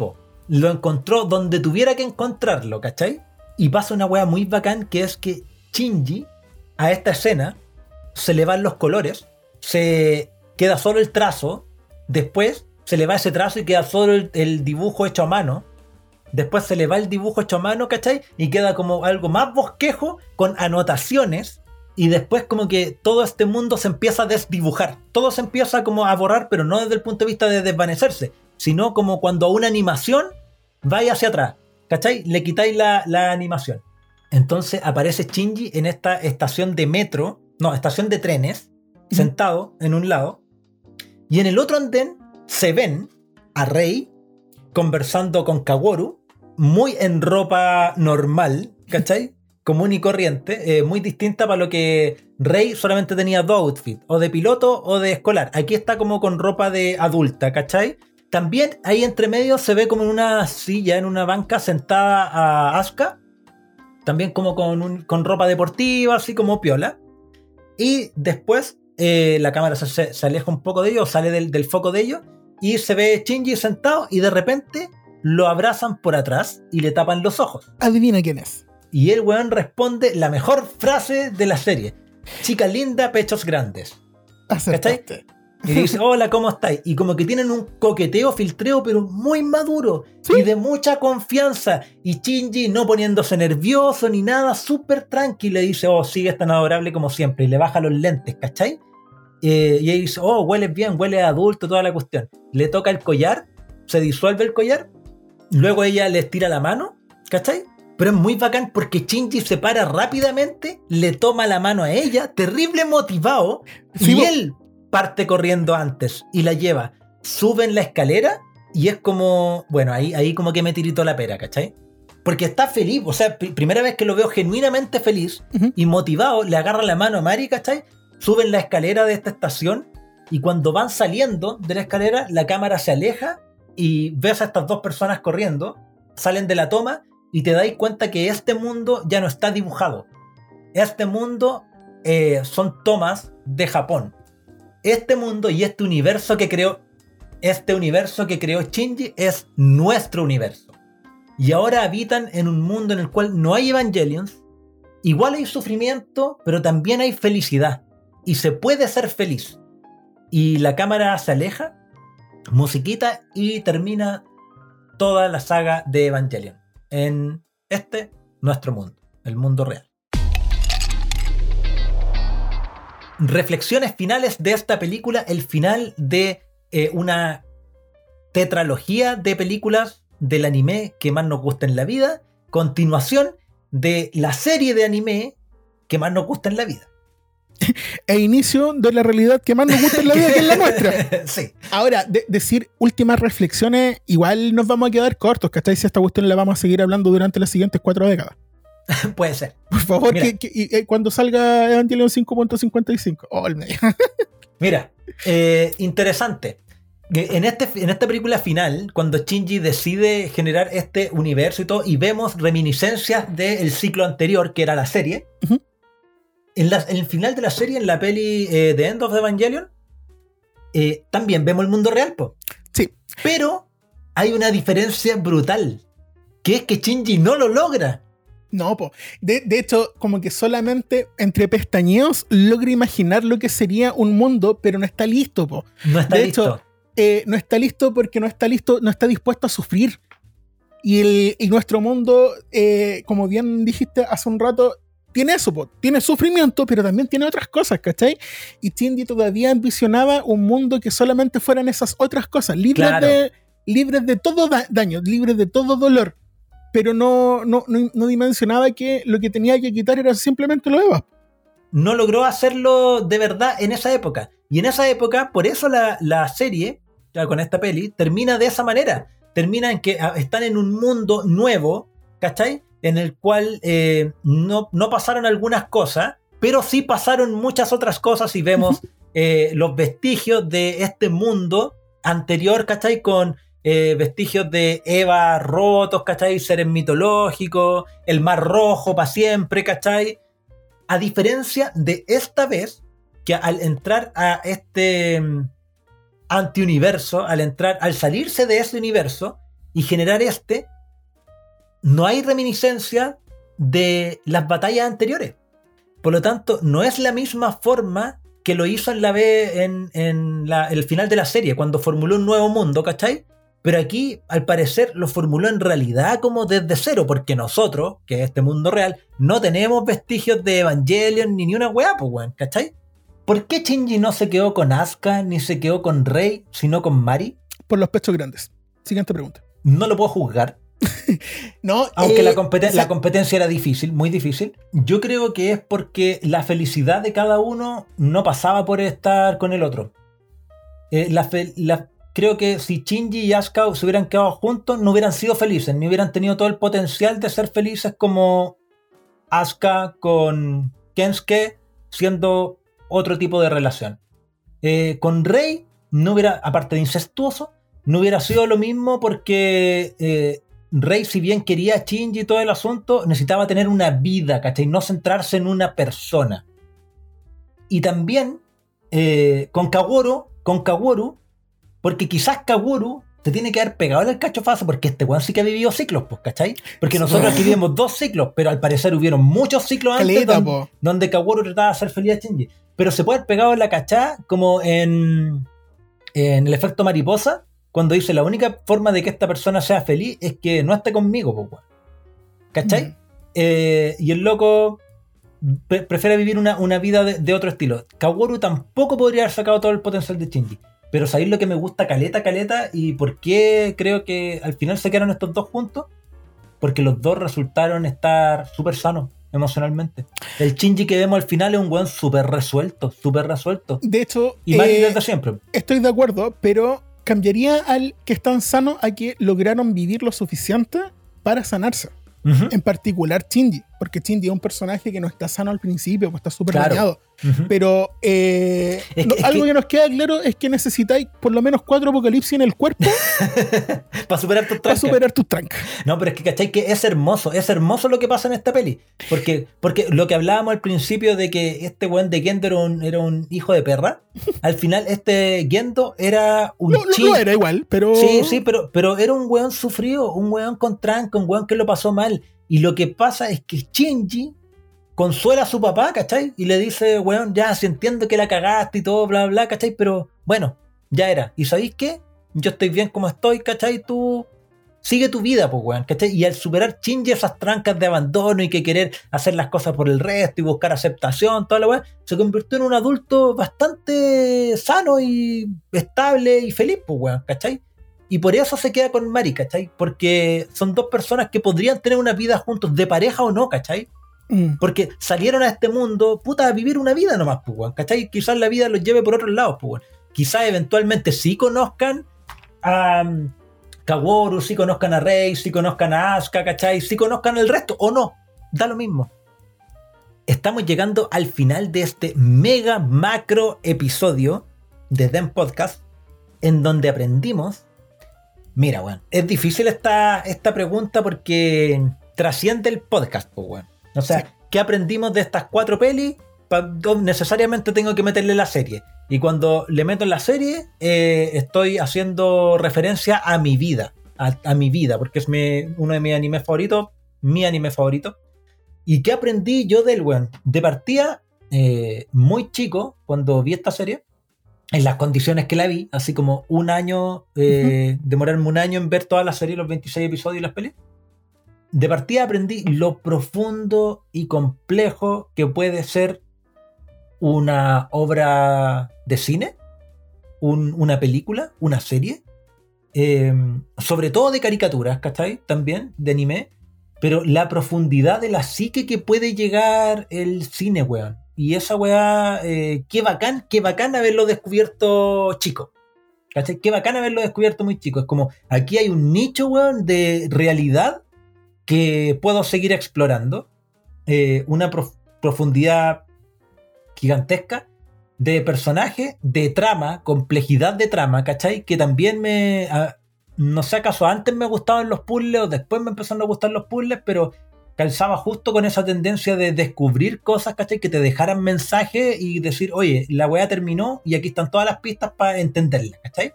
lo encontró donde tuviera que encontrarlo, ¿cachai? Y pasa una weá muy bacán que es que Shinji, a esta escena, se le van los colores, se queda solo el trazo, después se le va ese trazo y queda solo el, el dibujo hecho a mano, después se le va el dibujo hecho a mano, ¿cachai? Y queda como algo más bosquejo con anotaciones. Y después como que todo este mundo se empieza a desdibujar. Todo se empieza como a borrar, pero no desde el punto de vista de desvanecerse, sino como cuando a una animación vaya hacia atrás. ¿Cachai? Le quitáis la, la animación. Entonces aparece Shinji en esta estación de metro, no, estación de trenes, sentado en un lado. Y en el otro andén se ven a Rei conversando con Kaworu, muy en ropa normal, ¿cachai? Común y corriente, eh, muy distinta para lo que Rey solamente tenía dos outfits, o de piloto o de escolar. Aquí está como con ropa de adulta, ¿cachai? También ahí entre medio se ve como en una silla, en una banca sentada a Asuka, también como con, con ropa deportiva, así como piola. Y después eh, la cámara se, se- se aleja un poco de ellos, sale del, del foco de ellos, y se ve Shinji sentado y de repente lo abrazan por atrás y le tapan los ojos. Adivina quién es. Y el weón responde la mejor frase de la serie. Chica linda, pechos grandes. Acertaste. Y dice, hola, ¿cómo estáis? Y como que tienen un coqueteo, filtreo, pero muy maduro. Sí. Y de mucha confianza. Y Shinji no poniéndose nervioso ni nada, súper tranquilo. Le dice, oh, sigues tan adorable como siempre. Y le baja los lentes, ¿cachai? Eh, y ella dice, oh, hueles bien, huele a adulto, toda la cuestión. Le toca el collar, se disuelve el collar. Luego ella le estira la mano, ¿cachai? Pero es muy bacán porque Shinji se para rápidamente, le toma la mano a ella, terrible motivado, Sí, y él parte corriendo antes y la lleva. Suben la escalera y es como, bueno, ahí, ahí como que me tirito la pera, ¿cachai? Porque está feliz, o sea, pri- primera vez que lo veo genuinamente feliz y motivado, le agarra la mano a Mari, ¿cachai? Suben la escalera de esta estación y cuando van saliendo de la escalera, la cámara se aleja y ves a estas dos personas corriendo, salen de la toma y te dais cuenta que este mundo ya no está dibujado. Este mundo eh, son tomas de Japón. Este mundo y este universo que creó, este universo que creó Shinji es nuestro universo. Y ahora habitan en un mundo en el cual no hay Evangelions. Igual hay sufrimiento, pero también hay felicidad. Y se puede ser feliz. Y la cámara se aleja, musiquita, y termina toda la saga de Evangelion. En este, nuestro mundo, el mundo real. Reflexiones finales de esta película, el final de eh, una tetralogía de películas del anime que más nos gusta en la vida, continuación de la serie de anime que más nos gusta en la vida. E inicio de la realidad que más nos gusta en la vida, que es la nuestra. sí, Ahora, de- decir últimas reflexiones, igual nos vamos a quedar cortos, ¿cachai? Si esta cuestión la vamos a seguir hablando durante las siguientes cuatro décadas. puede ser. Por favor, Mira. que, que- y, eh, cuando salga Evangelion 5.55. Oh. Mira, eh, interesante. Que En, este, en esta película final, cuando Shinji decide generar este universo y todo, y vemos reminiscencias del ciclo anterior, que era la serie. En, la- en el final de la serie, en la peli eh, The End of the Evangelion, eh, también vemos el mundo real, po. Sí. Pero hay una diferencia brutal, que es que Shinji no lo logra. No, po. De, de hecho, como que solamente entre pestañeos logra imaginar lo que sería un mundo, pero no está listo, po. No está De listo. hecho, Eh, no está listo porque no está listo, no está dispuesto a sufrir. Y, el, y nuestro mundo, eh, como bien dijiste hace un rato, tiene eso, po. tiene sufrimiento, pero también tiene otras cosas, ¿cachai? Y Cindy todavía ambicionaba un mundo que solamente fueran esas otras cosas, libres, Claro. de, libres de todo da- daño, libres de todo dolor. Pero no, no, no, no dimensionaba que lo que tenía que quitar era simplemente lo Eva. no logró hacerlo de verdad en esa época. Y en esa época, por eso la, la serie, ya con esta peli, termina de esa manera. Termina en que ah, están en un mundo nuevo, ¿cachai? En el cual eh, no, no pasaron algunas cosas, pero sí pasaron muchas otras cosas y vemos eh, los vestigios de este mundo anterior, ¿cachai? Con eh, vestigios de Eva rotos, ¿cachai? Seres mitológicos, el mar rojo para siempre, ¿cachai? A diferencia de esta vez, que al entrar a este mm, antiuniverso, al entrar, al salirse de ese universo y generar este, no hay reminiscencia de las batallas anteriores. Por lo tanto, no es la misma forma que lo hizo en la B en, en la- el final de la serie, cuando formuló un nuevo mundo, ¿cachai? Pero aquí, al parecer, lo formuló en realidad como desde cero, porque nosotros, que es este mundo real, no tenemos vestigios de Evangelion ni ni una weá, pues weón, ¿cachai? ¿Por qué Shinji no se quedó con Asuka ni se quedó con Rey, sino con Mari? por los pechos grandes. Siguiente pregunta. No lo puedo juzgar, No, aunque eh, la, competen- o sea, la competencia era difícil, muy difícil. Yo creo que es porque la felicidad de cada uno no pasaba por estar con el otro. Eh, la fe- la- creo que si Shinji y Asuka se hubieran quedado juntos, no hubieran sido felices, ni hubieran tenido todo el potencial de ser felices como Asuka con Kensuke, siendo otro tipo de relación. Eh, con Rey, no hubiera, aparte de incestuoso, no hubiera sido lo mismo porque eh, Rey, si bien quería a Shinji y todo el asunto, necesitaba tener una vida, ¿cachai? No centrarse en una persona. Y también eh, con Kaworu, con Kaworu, porque quizás Kaworu te tiene que haber pegado en el cachofazo porque este weón sí que ha vivido ciclos, pues, ¿cachai? Porque nosotros aquí vivimos dos ciclos, pero al parecer hubieron muchos ciclos antes caleta, donde, donde Kaworu trataba de hacer feliz a Shinji. Pero se puede haber pegado en la cachá como en, en el efecto mariposa, cuando dice la única forma de que esta persona sea feliz es que no esté conmigo, pues. ¿Cachai? Mm. Eh, y el loco pre- prefiere vivir una, una vida de, de otro estilo. Kaworu tampoco podría haber sacado todo el potencial de Shinji. Pero ¿sabéis lo que me gusta caleta, caleta? ¿Y por qué creo que al final se quedaron estos dos juntos? Porque los dos resultaron estar súper sanos emocionalmente. El Shinji que vemos al final es un weón súper resuelto, súper resuelto. De hecho, Y eh, desde siempre. estoy de acuerdo, pero cambiaría al que están sanos a que lograron vivir lo suficiente para sanarse. En particular Shinji, porque Shinji es un personaje que no está sano al principio, pues está súper Claro. dañado. Pero eh, Es no, que- es algo que- que... nos queda claro es que necesitáis por lo menos cuatro apocalipsis en el cuerpo Para superar tus para trancas. superar tus trancas. No, pero es que, ¿cachai? Que es hermoso, es hermoso lo que pasa en esta peli. Porque, porque lo que hablábamos al principio de que este weón de Gendo era un, era un hijo de perra, al final este Gendo era un lo- chin- lo era igual, pero. Sí, sí, pero, pero era un weón sufrido, un weón con tranca, un weón que lo pasó mal. Y lo que pasa es que Shinji consuela a su papá, ¿cachai? Y le dice, weón, ya, si entiendo que la cagaste y todo, bla, bla, ¿cachai? Pero bueno, ya era. ¿Y sabéis qué? Yo estoy bien como estoy, ¿cachai? Tú sigue tu vida, pues, weón, ¿cachai? Y al superar Shinji esas trancas de abandono y que querer hacer las cosas por el resto y buscar aceptación, toda la weón, se convirtió en un adulto bastante sano y estable y feliz, pues, weón, ¿cachai? Y por eso se queda con Mari, ¿cachai? Porque son dos personas que podrían tener una vida juntos, de pareja o no, ¿cachai? Mm. Porque salieron a este mundo, puta, a vivir una vida nomás, pues, ¿cachai? Quizás la vida los lleve por otros lados, pues. Quizás eventualmente sí conozcan a um, Kaworu, sí conozcan a Rei, sí conozcan a Asuka, ¿cachai? Sí conozcan el resto, o no, da lo mismo. Estamos llegando al final de este mega macro episodio de Den Podcast, en donde aprendimos. Mira, weón, es difícil esta, esta pregunta porque trasciende el podcast, pues, weón. O sea, Sí. ¿qué aprendimos de estas cuatro pelis? Pa- necesariamente tengo que meterle la serie. Y cuando le meto en la serie, eh, estoy haciendo referencia a mi vida. A, a mi vida, porque es mi- uno de mis animes favoritos. Mi anime favorito. ¿Y qué aprendí yo del weón? De partida, eh, muy chico, cuando vi esta serie, en las condiciones que la vi, así como un año, eh, demorarme un año en ver toda la serie, los 26 episodios y las pelis. De partida aprendí lo profundo y complejo que puede ser una obra de cine, un- una película, una serie, eh, sobre todo de caricaturas, ¿cachai? También, de anime, pero la profundidad de la psique que puede llegar el cine, weón. Y esa weá, eh, qué bacán, qué bacán haberlo descubierto chico. ¿Cachai? Qué bacán haberlo descubierto muy chico. Es como, aquí hay un nicho, weón, de realidad que puedo seguir explorando. Eh, una prof- profundidad gigantesca de personaje, de trama, complejidad de trama, ¿cachai? Que también me... ah, no sé acaso antes me gustaban los puzzles o después me empezaron a gustar los puzzles, pero calzaba justo con esa tendencia de descubrir cosas, ¿cachai? Que te dejaran mensaje y decir, oye, la weá terminó y aquí están todas las pistas para entenderla, ¿cachai?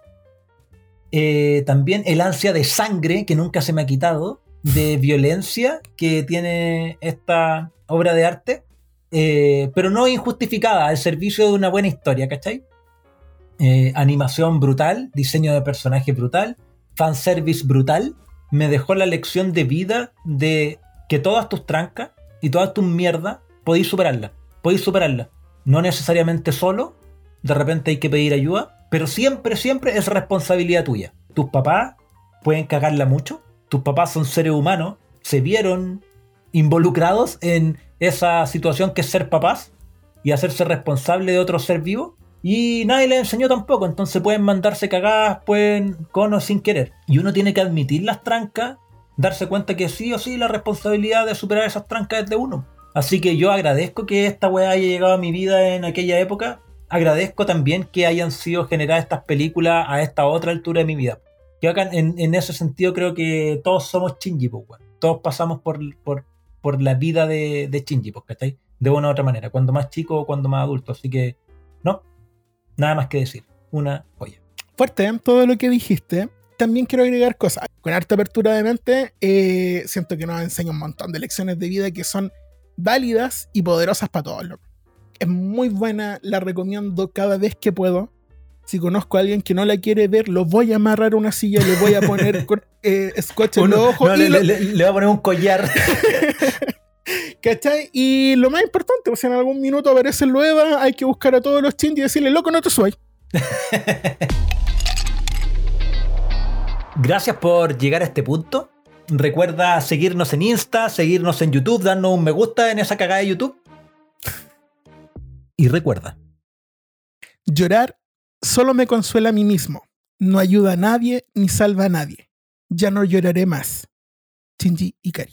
Eh, también el ansia de sangre que nunca se me ha quitado, de violencia que tiene esta obra de arte, eh, pero no injustificada, al servicio de una buena historia, ¿cachai? Eh, animación brutal, diseño de personaje brutal, fanservice brutal, me dejó la lección de vida de que todas tus trancas y todas tus mierdas podéis superarlas, podéis superarlas. No necesariamente solo, de repente hay que pedir ayuda, pero siempre, siempre es responsabilidad tuya. tus papás pueden cagarla mucho. Tus papás son seres humanos, se vieron involucrados en esa situación que es ser papás y hacerse responsable de otro ser vivo. Y nadie les enseñó tampoco, entonces pueden mandarse cagadas, pueden con o sin querer. Y uno tiene que admitir las trancas, darse cuenta que sí o sí la responsabilidad de superar esas trancas es de uno. Así que yo agradezco que esta weá haya llegado a mi vida en aquella época. Agradezco también que hayan sido generadas estas películas a esta otra altura de mi vida. Yo acá en, en ese sentido creo que todos somos Shinji, pues. Todos pasamos por, por, por la vida de, de Shinji, pues, ¿cachai? De una u otra manera, cuando más chico o cuando más adulto. Así que, no, nada más que decir. Una joya. Fuerte en todo lo que dijiste. También quiero agregar cosas. Con harta apertura de mente, eh, siento que nos enseña un montón de lecciones de vida que son válidas y poderosas para todos. loco. Es muy buena, la recomiendo cada vez que puedo. Si conozco a alguien que no la quiere ver, lo voy a amarrar a una silla, le voy a poner eh, scotch en los Uno- ojos no, y le, lo- le- le- va a poner un collar. ¿Cachai? Y lo más importante, pues, si en algún minuto aparece el Lueva, hay que buscar a todos los Shinji y decirle, loco, no te soy. Gracias por llegar a este punto. Recuerda seguirnos en Insta, seguirnos en YouTube, darnos un me gusta en esa cagada de YouTube. Y recuerda, Llorar solo me consuela a mí mismo. No ayuda a nadie ni salva a nadie. Ya no lloraré más. Shinji Ikari.